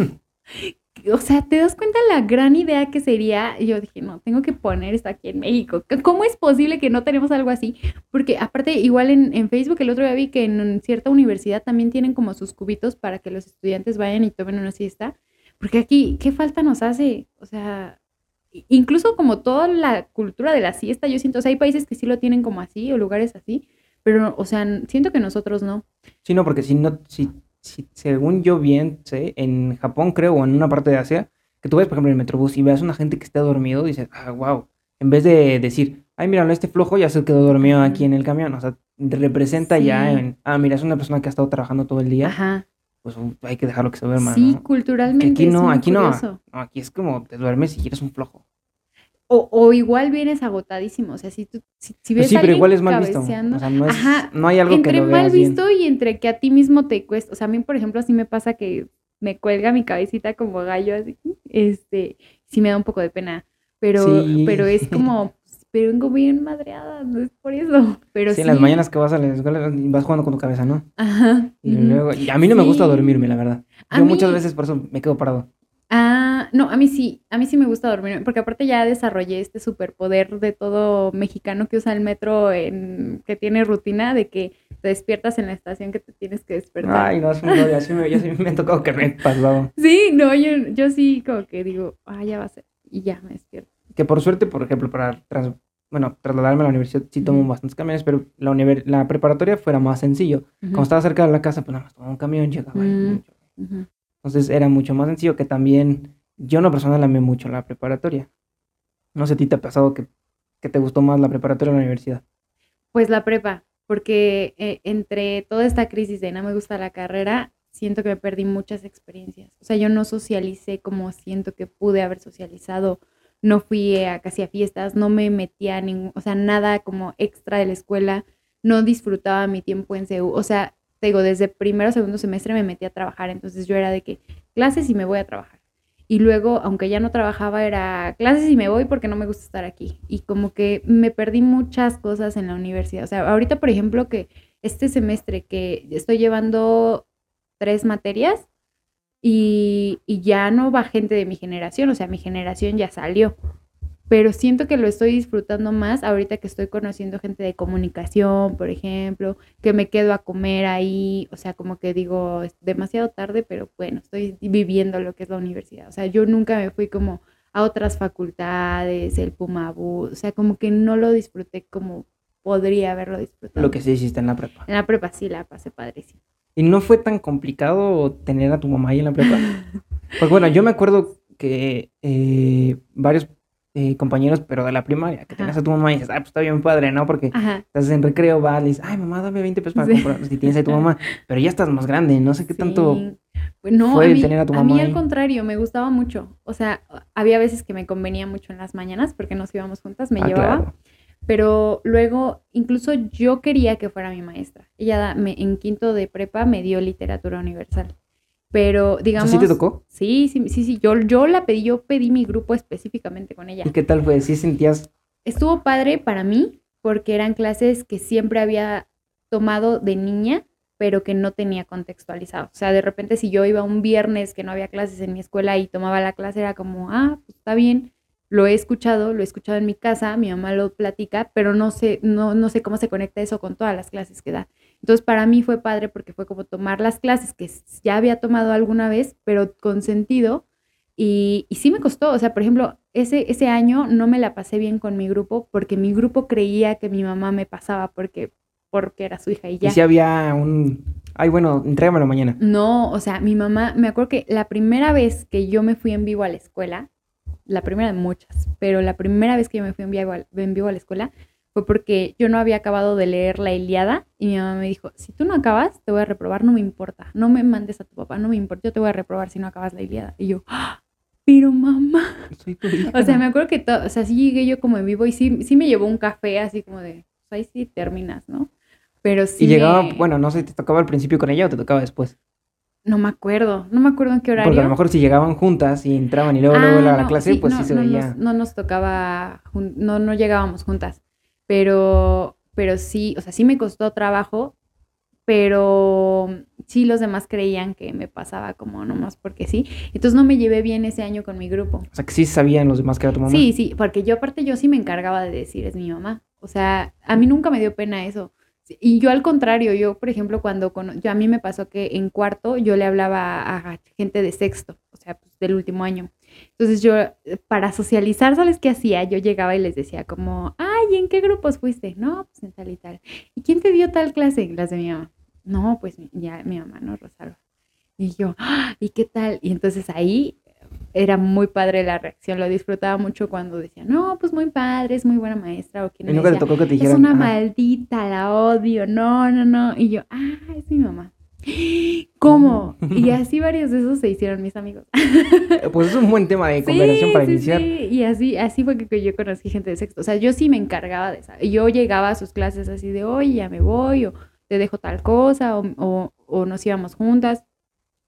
o sea, ¿te das cuenta la gran idea que sería? Y yo dije, no, tengo que poner esto aquí en México. ¿Cómo es posible que no tenemos algo así? Porque aparte, igual en, en Facebook el otro día vi que en cierta universidad también tienen como sus cubitos para que los estudiantes vayan y tomen una siesta. Porque aquí, ¿qué falta nos hace? O sea, incluso como toda la cultura de la siesta, yo siento, o sea, hay países que sí lo tienen como así o lugares así, pero, o sea, siento que nosotros no. Sí, no, porque si no, si si, según yo bien sé, en Japón creo, o en una parte de Asia, que tú ves, por ejemplo, en el Metrobús y veas a una gente que está dormido, dices, ah, wow. En vez de decir, ay, mira, este flojo ya se quedó dormido aquí en el camión. O sea, representa ya en, ah, mira, es una persona que ha estado trabajando todo el día. Ajá. Pues uh, hay que dejarlo que se duerma. Sí, culturalmente. aquí no, aquí no, no. Aquí es como te duermes y quieres un flojo. O, o, igual vienes agotadísimo, o sea, si tú si, si pues ves sí, pero igual es mal visto. O sea, no, es, no hay algo entre que lo mal visto y entre que a ti mismo te cuesta, o sea, a mí por ejemplo así me pasa que me cuelga mi cabecita como gallo así, este, sí me da un poco de pena, pero pero es como pero vengo bien madreada, no es por eso, pero sí. sí. en las mañanas que vas a la escuela vas jugando con tu cabeza, ¿no? Ajá. Y luego, y a mí no me gusta dormirme, la verdad. Yo muchas veces por eso me quedo parado. Ah, no, a mí sí, a mí sí me gusta dormir, porque aparte ya desarrollé este superpoder de todo mexicano que usa el metro, en, que tiene rutina de que te despiertas en la estación que te tienes que despertar. Ay, no, es un ya sí me, yo sí me ha tocado que me pasado. Sí, no, yo, yo sí como que digo, ah, ya va a ser, y ya me despierto. Que por suerte, por ejemplo, para bueno, trasladarme a la universidad sí tomo bastantes camiones, pero la, la preparatoria fuera más sencillo. Como estaba cerca de la casa, pues nada más tomaba un camión, llegaba y... Entonces era mucho más sencillo que también yo no personal amé mucho la preparatoria. No sé, ¿a ti te ha pasado que, te gustó más la preparatoria o la universidad? Pues la prepa, porque eh, entre toda esta crisis de no me gusta la carrera, siento que me perdí muchas experiencias. O sea, yo no socialicé como siento que pude haber socializado. No fui a casi a fiestas, no me metía a ningún, o sea, nada como extra de la escuela. No disfrutaba mi tiempo en CEU. O sea, te digo, desde primero o segundo semestre me metí a trabajar, entonces yo era de que clases y me voy a trabajar. Y luego, aunque ya no trabajaba, era clases y me voy porque no me gusta estar aquí. Y como que me perdí muchas cosas en la universidad. O sea, ahorita, por ejemplo, que este semestre que estoy llevando tres materias y, y ya no va gente de mi generación, o sea, mi generación ya salió pero siento que lo estoy disfrutando más ahorita que estoy conociendo gente de comunicación, por ejemplo, que me quedo a comer ahí, o sea, como que digo, es demasiado tarde, pero bueno, estoy viviendo lo que es la universidad. O sea, yo nunca me fui como a otras facultades, el Pumabu, o sea, como que no lo disfruté como podría haberlo disfrutado. Lo que sí hiciste en la prepa. En la prepa sí, la pasé padrísimo. ¿Y no fue tan complicado tener a tu mamá ahí en la prepa? pues bueno, yo me acuerdo que eh, varios eh, compañeros, pero de la primaria, que tengas a tu mamá y dices, ay, pues está bien padre, ¿no? Porque estás en recreo, vas, y dices, ay, mamá, dame 20 pesos para comprar, si tienes a tu mamá, pero ya estás más grande, no sé qué tanto pues no, fue a mí, tener a tu mamá. A mí al contrario, me gustaba mucho, o sea, había veces que me convenía mucho en las mañanas porque nos íbamos juntas, me ah, llevaba. Pero luego, incluso yo quería que fuera mi maestra. Ella me, en quinto de prepa me dio literatura universal. Pero digamos. ¿Sí te tocó? Sí, sí, sí, sí. Yo, yo la pedí, yo pedí mi grupo específicamente con ella. ¿Y qué tal fue? ¿Sí sentías? Estuvo padre para mí, porque eran clases que siempre había tomado de niña, pero que no tenía contextualizado. O sea, de repente si yo iba un viernes que no había clases en mi escuela y tomaba la clase, era como, ah, pues está bien. Lo he escuchado, lo he escuchado en mi casa, mi mamá lo platica, pero no sé, no, no sé cómo se conecta eso con todas las clases que da. Entonces para mí fue padre porque fue como tomar las clases que ya había tomado alguna vez, pero con sentido. Y, y sí me costó, o sea, por ejemplo, ese, ese año no me la pasé bien con mi grupo porque mi grupo creía que mi mamá me pasaba porque, porque era su hija y ya. Y si había un... Ay, bueno, entrégamelo mañana. No, o sea, mi mamá, me acuerdo que la primera vez que yo me fui en vivo a la escuela, la primera de muchas, pero la primera vez que yo me fui en vivo, en vivo a la escuela, fue porque yo no había acabado de leer la Iliada y mi mamá me dijo, si tú no acabas, te voy a reprobar, no me importa, no me mandes a tu papá, no me importa, yo te voy a reprobar si no acabas la Iliada. Y yo, ¡Ah! pero mamá. O sea, me acuerdo que, todo, o sea, sí llegué yo como en vivo y sí, sí me llevó un café así como de, pues ahí sí terminas, ¿no? Pero sí. Y llegaba, bueno, no sé, ¿te tocaba al principio con ella o te tocaba después? No me acuerdo, no me acuerdo en qué horario. Porque a lo mejor si llegaban juntas y entraban y luego, luego a la clase, pues sí se veía. no nos tocaba, no, no llegábamos juntas pero, pero sí, o sea, sí me costó trabajo, pero sí los demás creían que me pasaba como nomás porque sí. Entonces no me llevé bien ese año con mi grupo. O sea, que sí sabían los demás que era tu mamá. Sí, sí, porque yo aparte yo sí me encargaba de decir es mi mamá. O sea, a mí nunca me dio pena eso. Y yo al contrario, yo por ejemplo cuando yo a mí me pasó que en cuarto yo le hablaba a gente de sexto, o sea, pues, del último año. Entonces yo para socializar, ¿sabes qué hacía? Yo llegaba y les decía como, "Ay, ¿en qué grupos fuiste?" No, pues en tal y tal. ¿Y quién te dio tal clase? Las de mi mamá. No, pues ya mi mamá, ¿no? Rosalba. Y yo, ¡Ah! ¿y qué tal? Y entonces ahí era muy padre la reacción, lo disfrutaba mucho cuando decía, no, pues muy padre, es muy buena maestra. O quien y nunca te tocó que te dijeran, es una maldita, la odio, no, no, no. Y yo, ah, es mi mamá. ¿Cómo? y así varios de esos se hicieron mis amigos. pues es un buen tema de conversación para iniciar. Sí, y así, así fue que yo conocí gente de sexto. O sea, yo sí me encargaba de eso. Yo llegaba a sus clases así de, oye, ya me voy, o te dejo tal cosa o, o, nos íbamos juntas.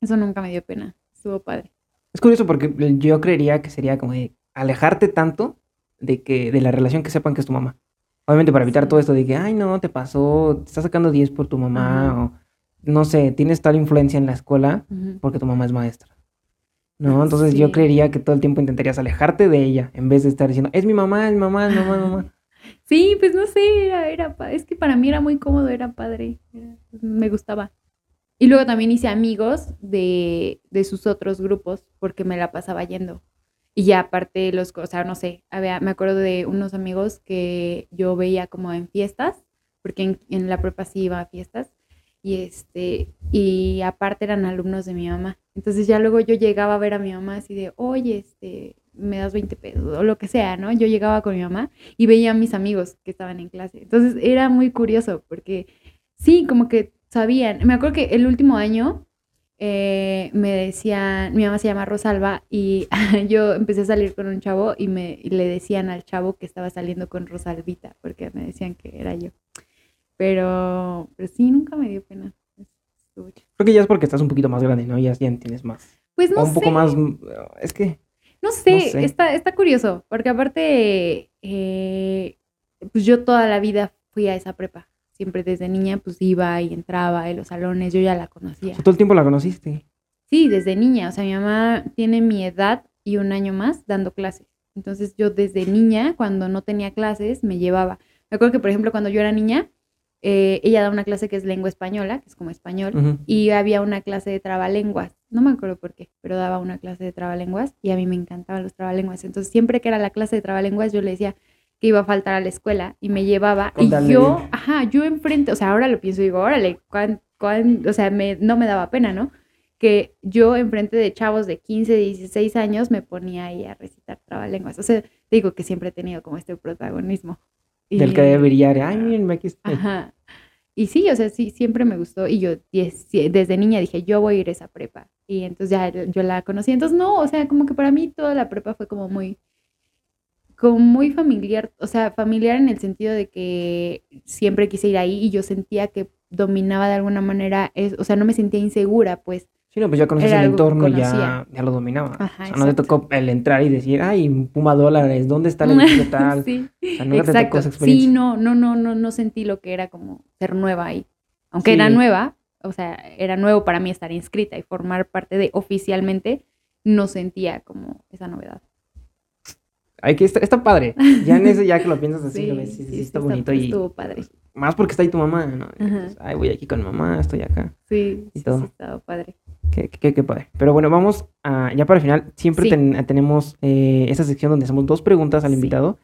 Eso nunca me dio pena. Estuvo padre. Es curioso porque yo creería que sería como de alejarte tanto de que de la relación que sepan que es tu mamá. Obviamente para evitar todo esto de que, ay, no, te pasó, te estás sacando 10 por tu mamá o no sé, tienes tal influencia en la escuela porque tu mamá es maestra. ¿No? Entonces yo creería que todo el tiempo intentarías alejarte de ella en vez de estar diciendo, es mi mamá, es mi mamá, es mi mamá, mamá. Sí, pues no sé, era, era, es que para mí era muy cómodo, era padre, me gustaba. Y luego también hice amigos de, de, sus otros grupos porque me la pasaba yendo. Y ya aparte los, o sea, no sé, había, me acuerdo de unos amigos que yo veía como en fiestas, porque en, en la prepa sí iba a fiestas, y este, y aparte eran alumnos de mi mamá. Entonces ya luego yo llegaba a ver a mi mamá así de, oye, este, me das 20 pesos o lo que sea, ¿no? Yo llegaba con mi mamá y veía a mis amigos que estaban en clase. Entonces era muy curioso porque sí, como que sabían. Me acuerdo que el último año eh, me decían, mi mamá se llama Rosalba y yo empecé a salir con un chavo y me le decían al chavo que estaba saliendo con Rosalvita porque me decían que era yo. Pero, pero sí, nunca me dio pena. Creo que ya es porque estás un poquito más grande, ¿no? Ya, ya entiendes más. Pues no o un poco más, es que no sé, Está, está curioso, porque aparte, eh, pues yo toda la vida fui a esa prepa. Siempre desde niña, pues iba y entraba en los salones, yo ya la conocía. ¿Todo el tiempo la conociste? Sí, desde niña. O sea, mi mamá tiene mi edad y un año más dando clases. Entonces yo desde niña, cuando no tenía clases, me llevaba. Me acuerdo que, por ejemplo, cuando yo era niña, eh, ella da una clase que es lengua española, que es como español, y había una clase de trabalenguas. No me acuerdo por qué, pero daba una clase de trabalenguas y a mí me encantaban los trabalenguas. Entonces, siempre que era la clase de trabalenguas, yo le decía que iba a faltar a la escuela y me llevaba. y yo, ajá, yo enfrente, o sea, ahora lo pienso y digo, órale, o sea, me, no me daba pena, ¿no? Que yo enfrente de chavos de 15, 16 años me ponía ahí a recitar trabalenguas. O sea, digo que siempre he tenido como este protagonismo. Del que debería, ay, miren, aquí estoy. Ajá. Y sí, o sea, sí, siempre me gustó. Y yo desde niña dije, yo voy a ir a esa prepa. Y entonces ya yo la conocí. Entonces, no, o sea, como que para mí toda la prepa fue como muy, como muy familiar. O sea, familiar en el sentido de que siempre quise ir ahí y yo sentía que dominaba de alguna manera, es, o sea, no me sentía insegura, pues. Sí, no, pues ya conoces el entorno y ya, ya lo dominaba. o sea, no te tocó el entrar y decir, ay, Puma dólares, ¿dónde está el edificio tal? sí, o sea, nunca te tocó esa experiencia. Sí, no, no, no, no, no sentí lo que era como ser nueva ahí. Aunque era nueva, o sea, era nuevo para mí estar inscrita y formar parte de oficialmente, no sentía como esa novedad. Ay, que está, está padre. Ya en eso, ya que lo piensas así, lo ves, sí, sí, está, bonito. y estuvo padre. Más porque está ahí tu mamá, ¿no? ay, voy aquí con mamá, estoy acá. Sí, y sí, todo. sí, estaba padre. Qué, qué, qué, padre. Pero bueno, vamos a, ya para el final, siempre tenemos eh, esa sección donde hacemos dos preguntas al invitado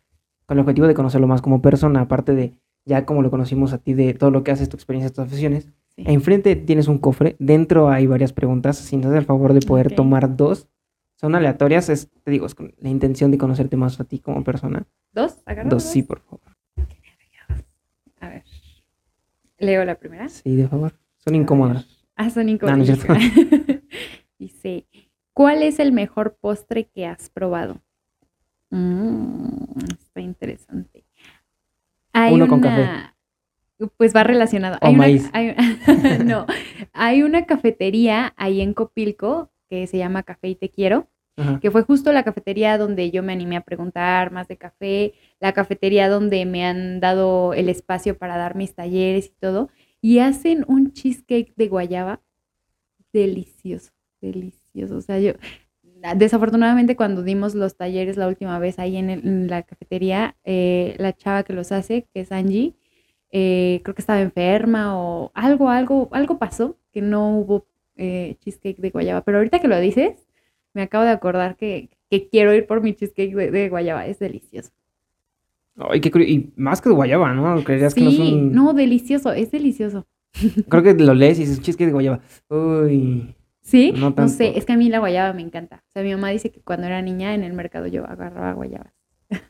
con el objetivo de conocerlo más como persona, aparte de ya como lo conocimos a ti, de todo lo que haces, tu experiencia, tus aficiones. Enfrente tienes un cofre, dentro hay varias preguntas, si nos das el favor de poder tomar dos. Son aleatorias, es, te digo, es con la intención de conocerte más a ti como persona. ¿Dos? Dos, sí, por favor. A ver. ¿Leo la primera? Sí, de favor. Son incómodas. Ah, son incómodas. Dice, ¿cuál es el mejor postre que has probado? Mm, está interesante. Uno con café. Pues va relacionado. hay maíz. no, hay una cafetería ahí en Copilco que se llama Café y Te Quiero, que fue justo la cafetería donde yo me animé a preguntar más de café, la cafetería donde me han dado el espacio para dar mis talleres y todo. Y hacen un cheesecake de guayaba delicioso, delicioso. O sea, yo, desafortunadamente cuando dimos los talleres la última vez ahí en, el- en la cafetería, eh, la chava que los hace, que es Angie, eh, creo que estaba enferma o algo, algo, algo pasó que no hubo eh, cheesecake de guayaba. Pero ahorita que lo dices, me acabo de acordar que, que quiero ir por mi cheesecake de guayaba. Es delicioso. Ay, qué curioso. Y más que de guayaba, ¿no? Creerías que no Sí, un... no, delicioso, es delicioso. Creo que lo lees y dices, cheesecake de guayaba. Uy. ¿Sí? No No, sé, es que a mí la guayaba me encanta. O sea, mi mamá dice que cuando era niña en el mercado yo agarraba guayabas.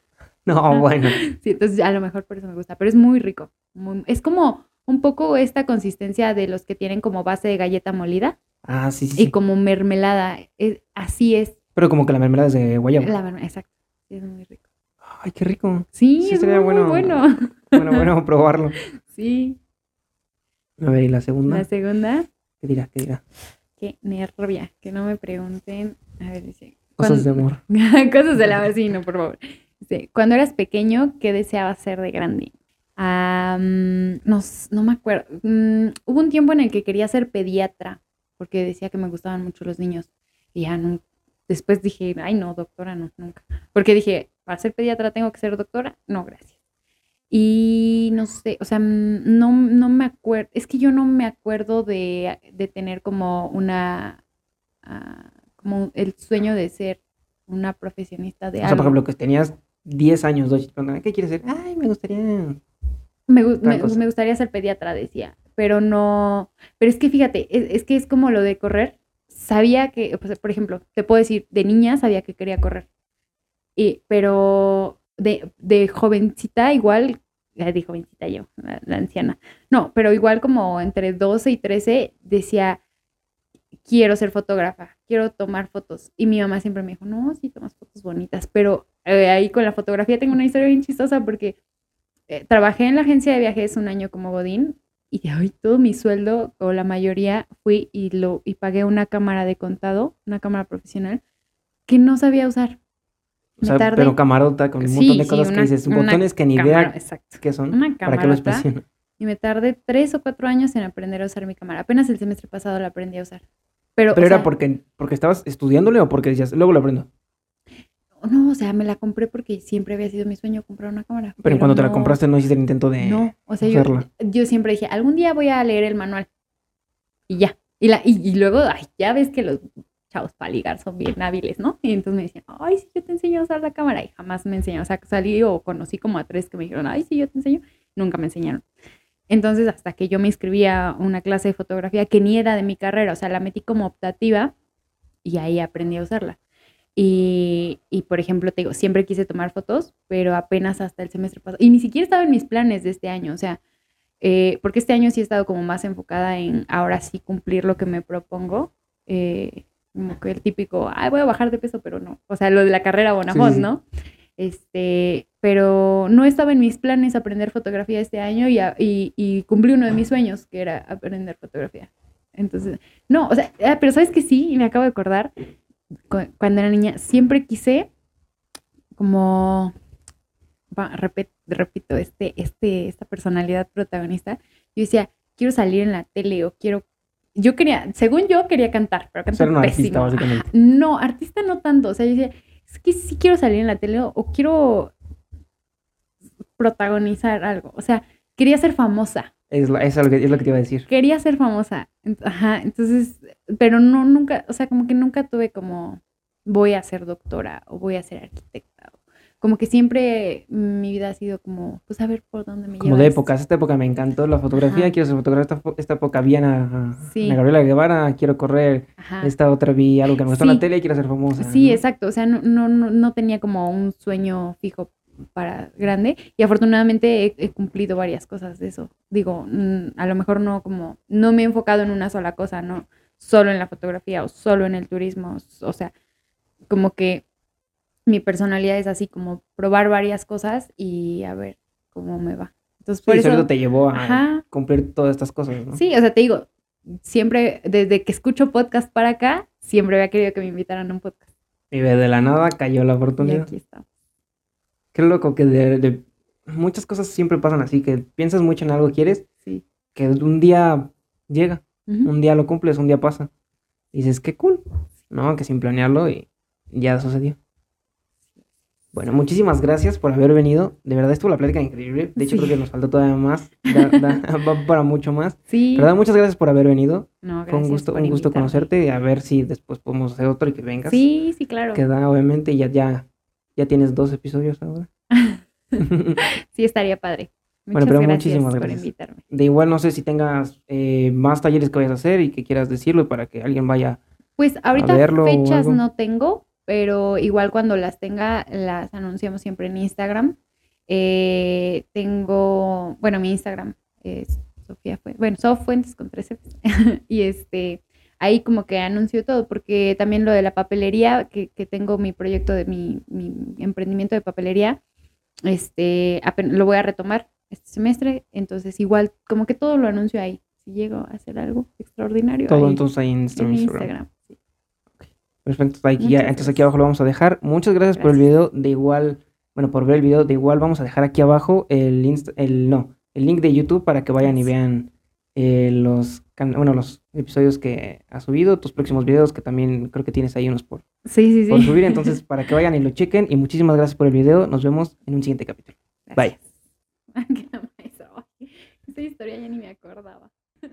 No, bueno. Sí, entonces a lo mejor por eso me gusta, pero es muy rico. muy- es como un poco esta consistencia de los que tienen como base de galleta molida Ah, sí, sí, y sí. como mermelada. es- así es. Pero como que la mermelada es de guayaba. La mermelada, exacto. Sí, es muy rico. Ay, qué rico. Sí, Sí, es sería muy bueno. bueno. Bueno, bueno, probarlo. Sí. A ver, ¿y la segunda? La segunda, ¿Qué dirá? ¿Qué dirá? qué nervia, que no me pregunten. A ver, dice. Cosas de amor. Cosas de la vecino, por favor. Dice, cuando eras pequeño, ¿qué deseabas ser de grande? No, no me acuerdo. Mm, hubo un tiempo en el que quería ser pediatra, porque decía que me gustaban mucho los niños. Y ya no. Después dije, ay, no, doctora, no, nunca. Porque dije, para ser pediatra tengo que ser doctora. No, gracias. Y no sé, o sea, no, no me acuerdo. Es que yo no me acuerdo de, de tener como una. ah, como el sueño de ser una profesionista de O sea, algo. por ejemplo, que tenías 10 años, ¿qué quieres ser? Ay, me gustaría... Me, me- me gustaría ser pediatra, decía, pero no, pero es que fíjate, es, es que es como lo de correr. Sabía que, pues, por ejemplo, te puedo decir, de niña sabía que quería correr, y, pero de, de jovencita igual, di jovencita yo, la, la anciana, no, pero igual como entre 12 y 13 decía, quiero ser fotógrafa, quiero tomar fotos. Y mi mamá siempre me dijo, no, sí, tomas fotos bonitas, pero eh, ahí con la fotografía tengo una historia bien chistosa porque eh, trabajé en la agencia de viajes un año como Godín y de hoy todo mi sueldo o la mayoría fui y lo y pagué una cámara de contado, una cámara profesional que no sabía usar. O sea, pero camarota con un Sí, montón de sí, cosas que dices, botones que ni idea qué son, Una para qué los camarota. presiona. Y me tardé tres o cuatro años en aprender a usar mi cámara. Apenas el semestre pasado la aprendí a usar. Pero, Pero o era sea, porque, porque estabas estudiándole o porque decías, luego lo aprendo. No, o sea, me la compré porque siempre había sido mi sueño comprar una cámara. Pero, cuando te la compraste no hiciste el intento de... No, o sea, yo siempre dije, algún día voy a leer el manual. Y ya. Y, la, y, y luego, ay, ya ves que los chavos para ligar son bien hábiles, ¿no? Y entonces me decían, ay, sí, yo te enseño a usar la cámara. Y jamás me enseñaron. O sea, salí o conocí como a tres que me dijeron, ay, sí, yo te enseño. Nunca me enseñaron. Entonces, hasta que yo me inscribí a una clase de fotografía que ni era de mi carrera, o sea, la metí como optativa y ahí aprendí a usarla. Y, y, por ejemplo, te digo, siempre quise tomar fotos, pero apenas hasta el semestre pasado. Y ni siquiera estaba en mis planes de este año, o sea, eh, porque este año sí he estado como más enfocada en ahora sí cumplir lo que me propongo. eh, como que el típico, ay, voy a bajar de peso, pero no. O sea, lo de la carrera Bonafont, Sí. ¿no? Este, pero no estaba en mis planes aprender fotografía este año y, a- y, y cumplí uno de mis sueños, que era aprender fotografía. Entonces, no, o sea, ah, pero sabes que sí, y me acabo de acordar, cu- cuando era niña, siempre quise como, repet- repito, este, este, esta personalidad protagonista, yo decía, quiero salir en la tele o quiero, yo quería, según yo quería cantar, pero cantar un artista, pésimo. básicamente. Ajá. No, artista no tanto, o sea, yo decía, es que sí quiero salir en la tele o, o quiero protagonizar algo, o sea, quería ser famosa Es, la- es lo que, es lo que te iba a decir. quería ser famosa. Ajá, entonces, pero no, nunca, o sea, como que nunca tuve como, voy a ser doctora o voy a ser arquitecta. Como que siempre mi vida ha sido como, pues a ver por dónde me Como lleva de esto. épocas. Esta época me encantó la fotografía. Ajá. Quiero ser fotógrafa. Esta, época vi a Sí. Gabriela Guevara. Quiero correr. Ajá. Esta otra vi algo que me gustó en la tele y quiero ser famosa. Sí, ¿no? exacto. O sea, no, no, no, no tenía como un sueño fijo para grande y afortunadamente he, he cumplido varias cosas de eso. Digo, mm, a lo mejor no como, no me he enfocado en una sola cosa, no solo en la fotografía o solo en el turismo. O sea, como que mi personalidad es así como probar varias cosas y a ver cómo me va. Entonces, Sí, por eso... solito te llevó a Ajá. cumplir todas estas cosas, ¿no? Sí, o sea, te digo, siempre, desde que escucho podcast para acá, siempre había querido que me invitaran a un podcast. Y de la nada cayó la Y oportunidad. aquí está. Qué loco que de, de- muchas cosas siempre pasan así, que piensas mucho en algo, quieres, Sí. que un día llega, un día lo cumples, un día pasa. Y dices, qué cool, ¿no? Que sin planearlo y ya sucedió. Bueno, muchísimas gracias por haber venido. De verdad estuvo la plática increíble. De hecho, Sí. creo que nos falta todavía más. Da- da- va para mucho más. Sí. ¿Verdad? Muchas gracias por haber venido. No, Fue un gracias gusto, por un gusto conocerte. A ver si después podemos hacer otro y que vengas. Sí, sí, claro. Queda, obviamente, y ya, ya, ya tienes dos episodios ahora. Sí, estaría padre. Bueno, Muchas pero gracias muchísimas por gracias. invitarme. De igual, no sé si tengas eh, más talleres que vayas a hacer y que quieras decirlo para que alguien vaya. Pues ahorita verlo fechas no tengo, pero igual cuando las tenga, las anunciamos siempre en Instagram. Eh, tengo, bueno, mi Instagram es Sofía Fuentes, bueno, Sof Fuentes con tres y este, ahí como que anuncio todo, porque también lo de la papelería, que, que tengo mi proyecto de mi, mi emprendimiento de papelería, este, lo voy a retomar este semestre, entonces igual como que todo lo anuncio ahí. Si llego a hacer algo extraordinario, Todo ahí, entonces ahí en en Instagram. mi Instagram. Perfecto, ya, entonces aquí abajo lo vamos a dejar. Muchas gracias, por el video. De igual, bueno, por ver el video, de igual vamos a dejar aquí abajo el insta- el no, el link de YouTube para que vayan y vean eh, los bueno, los episodios que has subido, tus próximos videos, que también creo que tienes ahí unos por, Sí, sí, sí. por subir. Entonces, para que vayan y lo chequen. Y muchísimas gracias por el video. Nos vemos en un siguiente capítulo. Bye. Gracias. Esa historia ya ni me acordaba.